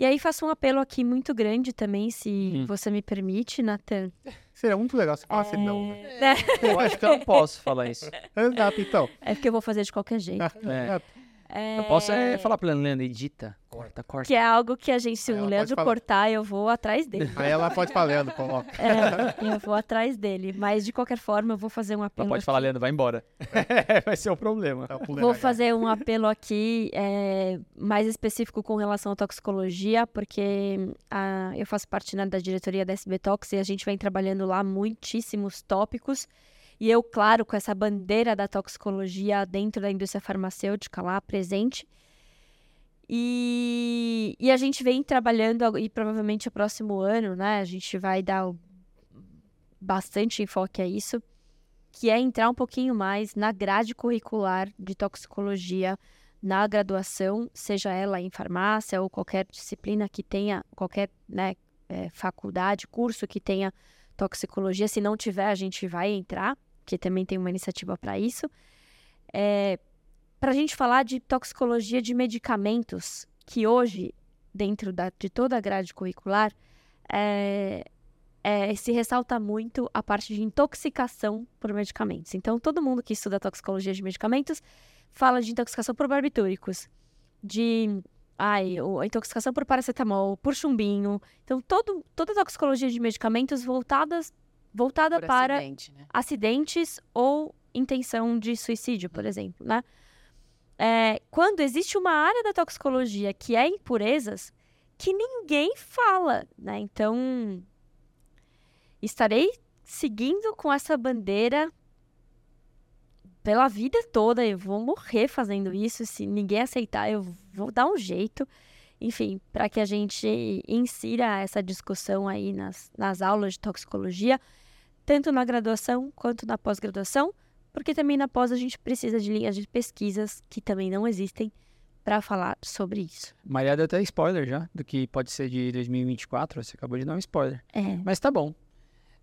B: E aí faço um apelo aqui muito grande também, se
A: Hum.
B: você me permite, Nathan.
C: Seria muito legal se falasse não, né?
B: É,
A: Eu acho que eu não posso falar isso.
C: Exato, então.
B: é porque eu vou fazer de qualquer jeito.
A: É.
B: É,
A: Eu posso é, falar pra Leandro, edita, corta, corta.
B: Que é algo que a gente, se o
C: ela
B: Leandro
C: pode falar.
B: cortar, eu vou atrás dele.
C: Aí ela pode falando, coloca.
B: É, eu vou atrás dele. Mas de qualquer forma, eu vou fazer um
A: Ela
B: apelo.
A: pode falar,
B: aqui.
A: Leandro, vai embora. vai ser o problema.
C: Tá, pula
B: Vou fazer um apelo aqui é, mais específico com relação à toxicologia, porque ah, eu faço parte né, da diretoria da SB Tox e a gente vem trabalhando lá muitíssimos tópicos. E eu, claro, com essa bandeira da toxicologia dentro da indústria farmacêutica lá presente. E, e a gente vem trabalhando, e provavelmente o próximo ano, né, a gente vai dar bastante enfoque a isso, que é entrar um pouquinho mais na grade curricular de toxicologia na graduação, seja ela em farmácia ou qualquer disciplina que tenha, qualquer né, eh, faculdade, curso que tenha toxicologia. Se não tiver, a gente vai entrar, que também tem uma iniciativa para isso. para a gente falar de toxicologia de medicamentos, que hoje, dentro da- de toda a grade curricular, é, é, se ressalta muito a parte de intoxicação por medicamentos. Então, todo mundo que estuda toxicologia de medicamentos fala de intoxicação por barbitúricos, de ai, intoxicação por paracetamol, por chumbinho. Então, todo, toda a toxicologia de medicamentos voltadas, voltada
D: Por
B: para
D: acidente, né?
B: acidentes ou intenção de suicídio, por exemplo, né? É, quando existe uma área da toxicologia que é impurezas, que ninguém fala, né? Então, estarei seguindo com essa bandeira pela vida toda. Eu vou morrer fazendo isso. Se ninguém aceitar, eu vou dar um jeito. Enfim, para que a gente insira essa discussão aí nas, nas aulas de toxicologia, tanto na graduação quanto na pós-graduação, porque também na pós a gente precisa de linhas de pesquisas que também não existem para falar sobre isso.
A: Maria deu até spoiler já, do que pode ser de 2024. Você acabou de dar um spoiler.
B: É.
A: Mas tá bom.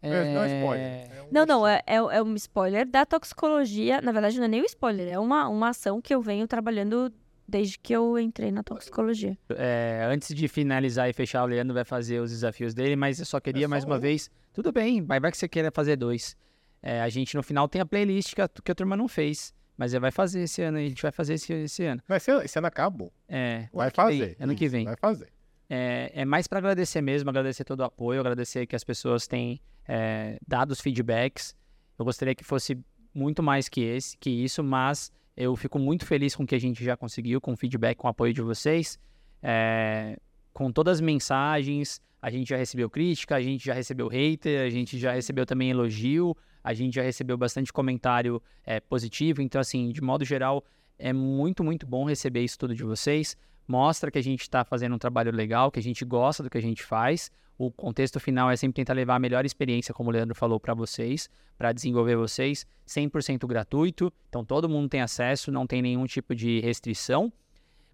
C: É, Não é spoiler. é um
B: Não, não, é, é, é um spoiler da toxicologia. Na verdade, não é nem um spoiler, é uma, uma ação que eu venho trabalhando desde que eu entrei na toxicologia.
A: É, antes de finalizar e fechar, o Leandro vai fazer os desafios dele, mas eu só queria
C: É só
A: mais uma
C: um.
A: vez. Tudo bem, vai, vai que você queira fazer dois. É, a gente no final tem a playlist que a, que a turma não fez, mas ele vai fazer esse ano, e a gente vai fazer esse, esse ano.
C: Mas esse, esse ano acabou.
A: É,
C: Vai
A: que vem,
C: fazer.
A: ano que vem.
C: Vai fazer.
A: É, é mais para agradecer mesmo, agradecer todo o apoio, agradecer que as pessoas têm é, dado os feedbacks. Eu gostaria que fosse muito mais que esse, que isso, mas eu fico muito feliz com o que a gente já conseguiu, com o feedback, com o apoio de vocês. É, com todas as mensagens, a gente já recebeu crítica, a gente já recebeu hater, a gente já recebeu também elogio, a gente já recebeu bastante comentário é, positivo. Então, assim, de modo geral, é muito, muito bom receber isso tudo de vocês mostra que a gente está fazendo um trabalho legal, que a gente gosta do que a gente faz. O contexto final é sempre tentar levar a melhor experiência, como o Leandro falou, para vocês, para desenvolver vocês, 100% gratuito. Então todo mundo tem acesso, não tem nenhum tipo de restrição.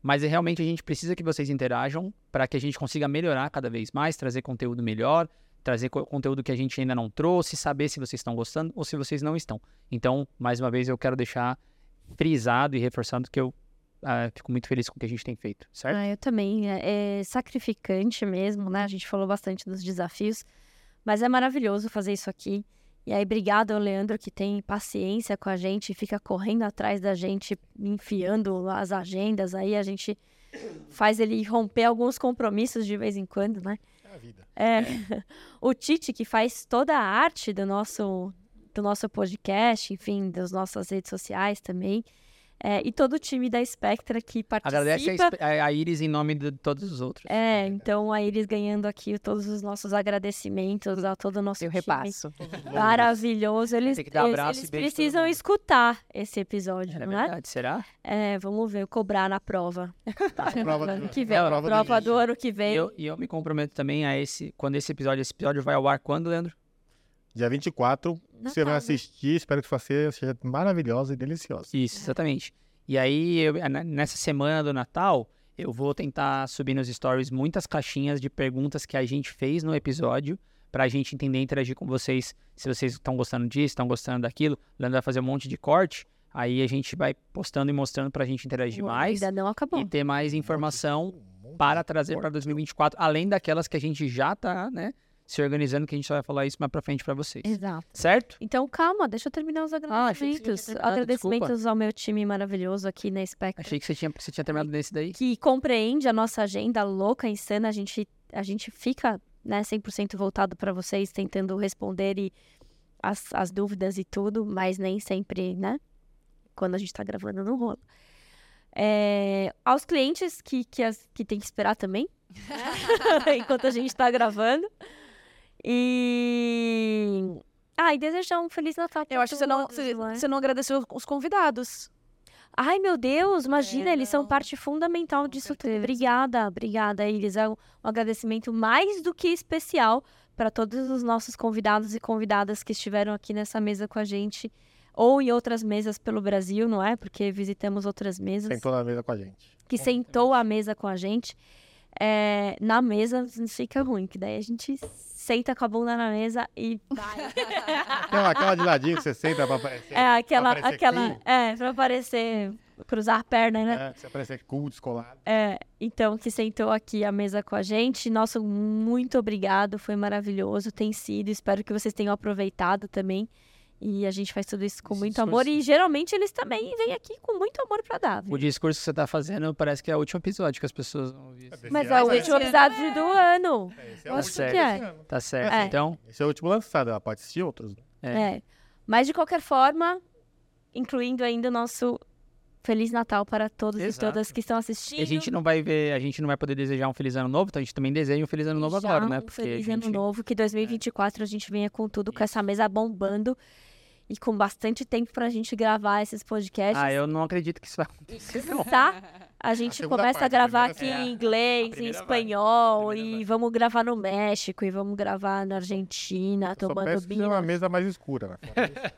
A: Mas é, realmente a gente precisa que vocês interajam para que a gente consiga melhorar cada vez mais, trazer conteúdo melhor, trazer co- conteúdo que a gente ainda não trouxe, saber se vocês estão gostando ou se vocês não estão. Então, mais uma vez, eu quero deixar frisado e reforçando que eu ah, fico muito feliz com o que a gente tem feito, certo?
B: Ah, eu também. É, é sacrificante mesmo, né? A gente falou bastante dos desafios, mas é maravilhoso fazer isso aqui. E aí, obrigado ao Leandro que tem paciência com a gente, fica correndo atrás da gente, enfiando as agendas. Aí a gente faz ele romper alguns compromissos de vez em quando, né?
C: É a vida.
B: É, o Tite, que faz toda a arte do nosso, do nosso podcast, enfim, das nossas redes sociais também. É, e todo o time da Spectra que participa.
A: Agradece a, a, Iris em nome de todos os outros.
B: É, então a Iris ganhando aqui todos os nossos agradecimentos a todo o nosso
D: Eu
B: time.
D: repasso.
B: Maravilhoso. Eles,
A: Tem que dar
B: eles-
A: abraço
B: eles
A: e todo
B: precisam escutar esse episódio,
A: Era
B: não é?
A: verdade, será?
B: É, vamos ver, cobrar na prova.
C: prova
B: ano
C: do-
B: que vem.
C: a
B: Prova,
C: prova do
B: do, ano que
A: E
B: vem.
A: eu, e eu me comprometo também a esse, quando esse episódio, esse episódio vai ao ar quando, Leandro?
C: Dia 24, você vai
B: Natal, né?
C: assistir. Espero que você seja maravilhosa e deliciosa.
A: Isso, exatamente. E aí, eu- nessa semana do Natal, eu vou tentar subir nos stories muitas caixinhas de perguntas que a gente fez no episódio, pra gente entender e interagir com vocês, se vocês estão gostando disso, estão gostando daquilo. O Leandro vai fazer um monte de corte. Aí a gente vai postando e mostrando pra gente interagir mais
B: Ainda não acabou.
A: e ter mais informação para trazer para 2024, além daquelas que a gente já tá, né, se organizando, que a gente só vai falar isso mais pra frente pra vocês.
B: Exato.
A: Certo?
B: Então, calma, deixa eu terminar os
A: Ah,
B: agradecimentos.
A: terminado,
B: agradecimentos ao meu time maravilhoso aqui na Spectre.
A: Achei que você tinha, você tinha terminado nesse daí.
B: que compreende a nossa agenda louca, insana. A gente, a gente fica né, 100% voltado para vocês, tentando responder e as, as dúvidas e tudo, mas nem sempre, né? Quando a gente tá gravando, não rola. É, aos clientes que, que, as, que tem que esperar também, enquanto a gente tá gravando. E. Ah, e desejar um Feliz Natal pra
D: Eu acho que você não,
B: todos,
D: você,
B: né?
D: você não agradeceu os convidados.
B: Ai, meu Deus, imagina,
D: É,
B: eles são parte fundamental disso tudo. Obrigada, obrigada, eles. É um, agradecimento mais do que especial para todos os nossos convidados e convidadas que estiveram aqui nessa mesa com a gente, ou em outras mesas pelo Brasil, não é? Porque visitamos outras mesas.
C: Sentou na mesa com a gente.
B: Que sentou à mesa com a gente. É, na mesa não fica ruim, que daí a gente senta com a bunda na mesa e vai.
C: Aquela, aquela de ladinho que você senta pra aparecer.
B: É aquela, aquela,
C: cool.
B: é, pra aparecer, cruzar a perna, né?
C: É, que você aparecer cool, descolado.
B: É, então, que sentou aqui à mesa com a gente. Nosso muito obrigado, foi maravilhoso, tem sido. Espero que vocês tenham aproveitado também. E a gente faz tudo isso com
A: Esse
B: muito
A: discurso-
B: amor. E geralmente eles também vêm aqui com muito amor pra dar. viu?
A: O discurso que você tá fazendo parece que é o último episódio que as pessoas vão ouvir.
C: Desse
B: Mas
C: ano,
B: é o último episódio do ano.
C: É, Esse é o
B: acho
C: último
B: que é.
C: desse ano.
A: Tá certo.
B: É.
A: Então,
C: Esse é o último lançado, ela pode assistir outros.
A: É.
B: É. Mas de qualquer forma, incluindo ainda o nosso Feliz Natal para todos
A: Exato.
B: e todas que estão assistindo.
A: a gente não vai ver, a gente não vai poder desejar um feliz ano novo, então a gente também deseja um feliz ano novo
B: Já
A: agora, né? Porque
B: feliz
A: gente...
B: ano novo, que 2024 a gente venha com tudo, com essa mesa bombando e com bastante tempo pra gente gravar esses podcasts.
A: Ah, eu não acredito que isso vai acontecer.
B: Tá? A gente
C: segunda
B: começa a
C: parte, a
B: gravar aqui
C: primeira
B: em inglês,
A: A
B: em espanhol,
C: A
B: e
C: vai.
B: vamos gravar no México, e vamos gravar na Argentina,
C: Só
B: tomando
C: peço
B: vinho.
C: uma mesa mais escura. Né?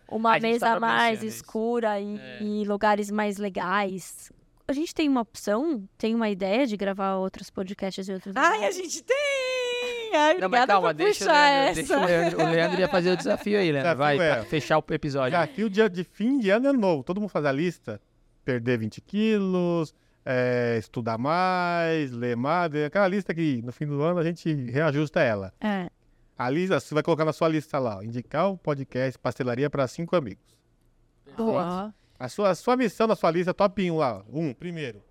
B: Uma
A: A
B: mesa mais escura e,
A: É.
B: e lugares mais legais. A gente tem uma opção, tem uma ideia de gravar outros podcasts em outros
D: Ai, a
B: lugares?
D: gente tem! Ai,
A: Não, mas calma, deixa o, Leandro,
D: essa.
A: deixa o Leandro. O Leandro ia fazer o desafio aí, Leandro.
C: Desafio
A: Vai,
C: é-
A: pra fechar o episódio.
C: Desafio de, de fim de ano é novo. Todo mundo faz a lista. Perder 20 quilos, é, estudar mais, ler mais. é Aquela lista que no fim do ano a gente reajusta ela.
B: É.
C: A lista, você vai colocar na sua lista lá, ó, indicar o podcast Pastelaria para cinco amigos.
B: Boa.
C: A sua, a sua missão na sua lista, top 1 lá. Um, primeiro.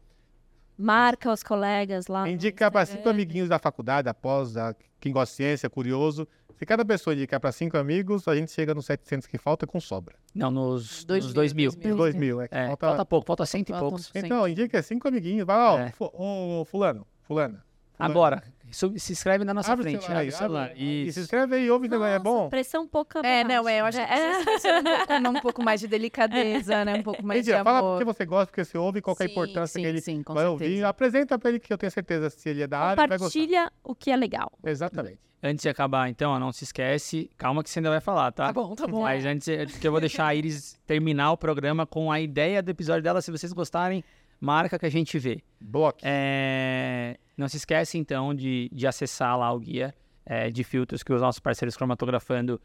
B: Marca os colegas lá. no
C: Indicar para cinco amiguinhos da faculdade, após, a, quem gosta de ciência, curioso. Se cada pessoa indicar para cinco amigos, a gente chega nos 700 que falta com sobra.
A: Não, nos,
D: Dois
A: nos
D: mil,
A: dois mil.
D: dois mil.
C: Dois mil, é. que
A: É,
C: falta-
A: falta pouco, falta cento e poucos.
C: Então, indica cinco amiguinhos. Vai lá, ó,
A: É.
C: ô, fulano, fulana. fulano.
A: Agora, se inscreve na nossa
C: Abre
A: frente.
C: celular
A: Abre
C: aí,
A: o celular.
C: abre- E se inscreve aí, ouve, também é bom?
B: Pressão um pouco
D: É,
B: abaixo.
D: não, é, eu acho que
B: É.
D: precisa ser um pouco, um pouco mais de delicadeza, né? Um pouco mais de
C: Mentira, fala
D: amor.
C: porque você gosta, porque você ouve, qual que é a importância
D: sim,
C: que ele
D: sim, com
C: vai
D: certeza.
C: ouvir. Apresenta pra ele que eu tenho certeza se ele é da área, vai gostar.
B: Compartilha o que é legal.
C: Exatamente.
A: Antes de acabar, então, ó, não se esquece. Calma que você ainda vai falar, tá?
D: Tá bom, tá bom.
A: Mas antes é que eu vou deixar a Iris terminar o programa com a ideia do episódio dela. Se vocês gostarem, marca que a gente vê.
C: Bloque.
A: É, Não se esquece, então, de, de acessar lá o guia é, de filtros que os nossos parceiros Cromatografando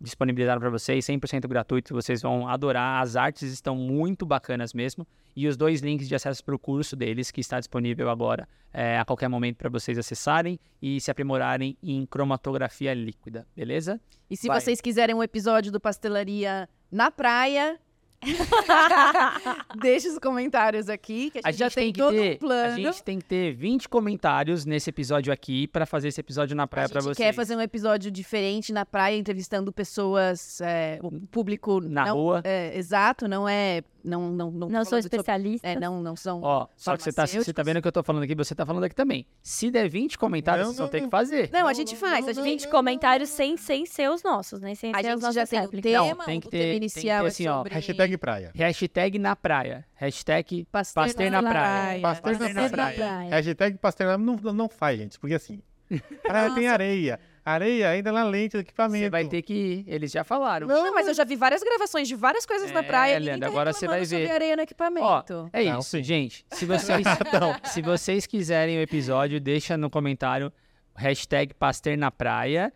A: disponibilizaram para vocês, 100% gratuito, vocês vão adorar. As artes estão muito bacanas mesmo. E os dois links de acesso para o curso deles, que está disponível agora é, a qualquer momento para vocês acessarem e se aprimorarem em cromatografia líquida, beleza?
D: E se
A: Vai.
D: vocês quiserem um episódio do Pastelaria na praia, deixe os comentários aqui, que a gente,
A: A
D: já
A: gente
D: tem,
A: tem que
D: todo
A: ter,
D: um plano.
A: a gente tem que ter 20 comentários nesse episódio aqui para fazer esse episódio na praia para
D: gente
A: vocês.
D: quer fazer um episódio diferente na praia, entrevistando pessoas, é, o público
A: na
D: não,
A: rua.
D: é, exato, não é, não, não, não,
B: Não sou
D: falando sobre-
B: especialista.
D: é, não, não são.
A: Ó, só que você tá, você tá vendo o que eu tô falando aqui, você tá falando aqui também. Se der 20 comentários,
C: Não,
A: vocês vão
C: não,
A: ter que fazer.
D: Não, a gente faz, a gente
B: 20 comentários sem, sem ser os nossos, né? Sem
D: A
B: ser
D: gente
B: as nossas
D: já tem o
B: réplicas.
A: Não,
D: tema,
A: tem que
D: o
A: ter-
D: tema
A: tem que
D: inicial
A: ter
D: é
A: assim, ó,
D: sobre
C: Hashtag praia.
A: Hashtag na praia. Hashtag
D: pastel,
A: pastel na praia.
C: Pastel
A: Pastel
C: na
A: na
C: praia.
A: praia.
C: Hashtag pastel não, não faz, gente, porque assim, praia tem areia. Areia ainda na lente do equipamento.
A: Você vai ter que ir. Eles já falaram.
D: Não, mas eu já vi várias gravações de várias coisas na
A: É,
D: praia. e ninguém
A: Leandro,
D: tá
A: agora você vai ver.
D: areia no equipamento.
A: É
C: Não,
A: isso,
C: sim.
A: gente. Se vocês, se vocês quiserem o episódio, deixa no comentário hashtag Pasteur na praia,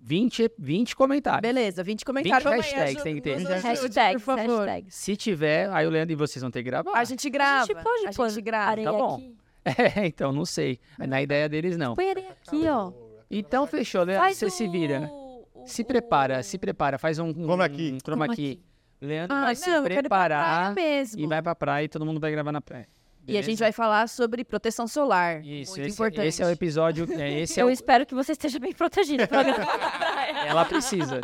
A: 20, 20 comentários.
D: Beleza, 20 comentários.
A: 20
D: Vamos aí,
A: hashtags tem que ter.
B: Hashtags,
D: por favor.
B: hashtags.
A: Se tiver, aí o Leandro e vocês vão ter que gravar.
D: A gente grava.
B: A gente pode
D: a
B: pôr
D: gente grava.
A: Tá bom.
B: aqui.
A: É, então, não sei. Na ideia deles, não.
B: Põe areia aqui, ó.
A: Então, fechou, Leandro.
B: Faz
A: Você se
B: o-
A: vira.
B: o-
A: Se prepara, se prepara. Faz um, um
C: Chroma key.
A: um chroma key. Leandro
D: Ah,
A: vai
D: não,
A: se
D: eu quero ir pra
A: preparar
D: praia mesmo.
A: e vai pra praia e todo mundo vai gravar na praia.
D: E a gente
A: Beleza?
D: vai falar sobre proteção solar.
A: Isso,
D: muito
A: esse,
D: importante.
A: esse é o episódio. é, esse é
B: Eu
A: o,
B: espero que você esteja bem protegido.
A: ela precisa.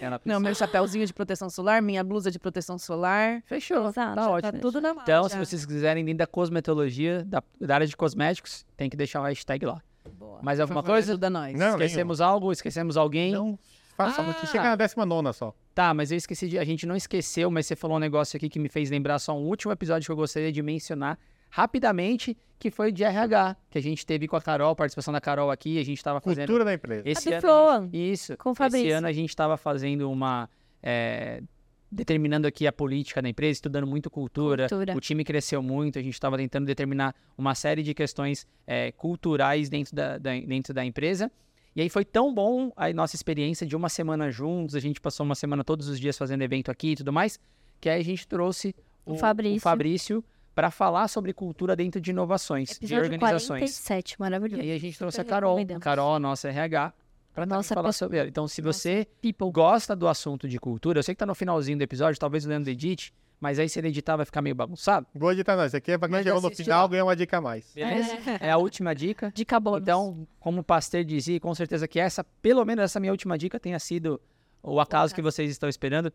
A: Ela precisa.
D: Não, meu chapéuzinho de proteção solar, minha blusa de proteção solar.
A: Fechou.
B: Exato,
A: Tá
B: já
A: ótimo.
B: tá
D: Tudo na mão.
A: Então,
D: já.
A: se vocês quiserem dentro da cosmetologia, da, da área de cosméticos, tem que deixar o hashtag lá.
D: Boa.
A: Mais alguma coisa?
D: Ajuda nós.
C: Não,
A: Esquecemos algo? Esquecemos alguém?
C: Não, faça
A: Ah.
C: Chega na décima nona só.
A: Tá, mas eu esqueci de. A gente não esqueceu, mas você falou um negócio aqui que me fez lembrar só um último episódio que eu gostaria de mencionar rapidamente, que foi o de RH, que a gente teve com a Carol, participação da Carol aqui, a gente tava fazendo.
C: Cultura da empresa.
A: Esse
B: A
A: ano, Isso.
B: com o
A: Esse
B: Fabrício.
A: ano a gente estava fazendo uma. é, determinando aqui a política da empresa, estudando muito cultura.
B: Cultura.
A: O time cresceu muito, a gente estava tentando determinar uma série de questões é, culturais dentro da, da- dentro da empresa. E aí foi tão bom a nossa experiência de uma semana juntos, a gente passou uma semana todos os dias fazendo evento aqui e tudo mais, que aí a gente trouxe
B: O Fabrício.
A: Fabrício para falar sobre cultura dentro de inovações, de
B: Episódio
A: organizações.
B: 47,
A: E
B: maravilhoso.
A: aí a gente trouxe a
B: Super
A: Carol, a. Carol, nossa RH, para
B: Nossa
A: falar sobre ela. Então, se você
B: People.
A: gosta do assunto de cultura, eu sei que tá no finalzinho do episódio, talvez o Leandro edite, mas aí se ele editar vai ficar meio bagunçado.
C: Vou editar não. Isso aqui é pra quem chegou no final
A: lá.
C: ganhar uma dica a mais.
A: Beleza? É, a última dica.
B: Dica bônus.
A: Então, como o Pasteur dizia, com certeza que essa, pelo menos essa minha última dica tenha sido o acaso que vocês estão esperando.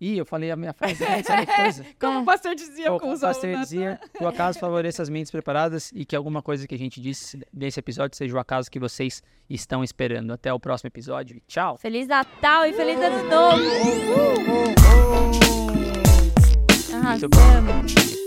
A: Ih, eu falei a minha frase, né? sabe que coisa?
D: Como o pastor dizia,
A: Pô,
D: com
A: como o
D: os
A: Pasteur
D: alunos.
A: dizia, que o acaso favoreça as mentes preparadas e que alguma coisa que a gente disse nesse episódio seja o acaso que vocês estão esperando. Até o próximo episódio e tchau!
B: Feliz Natal e Feliz Ano Novo!
A: Muito bom.
B: Arrasamos.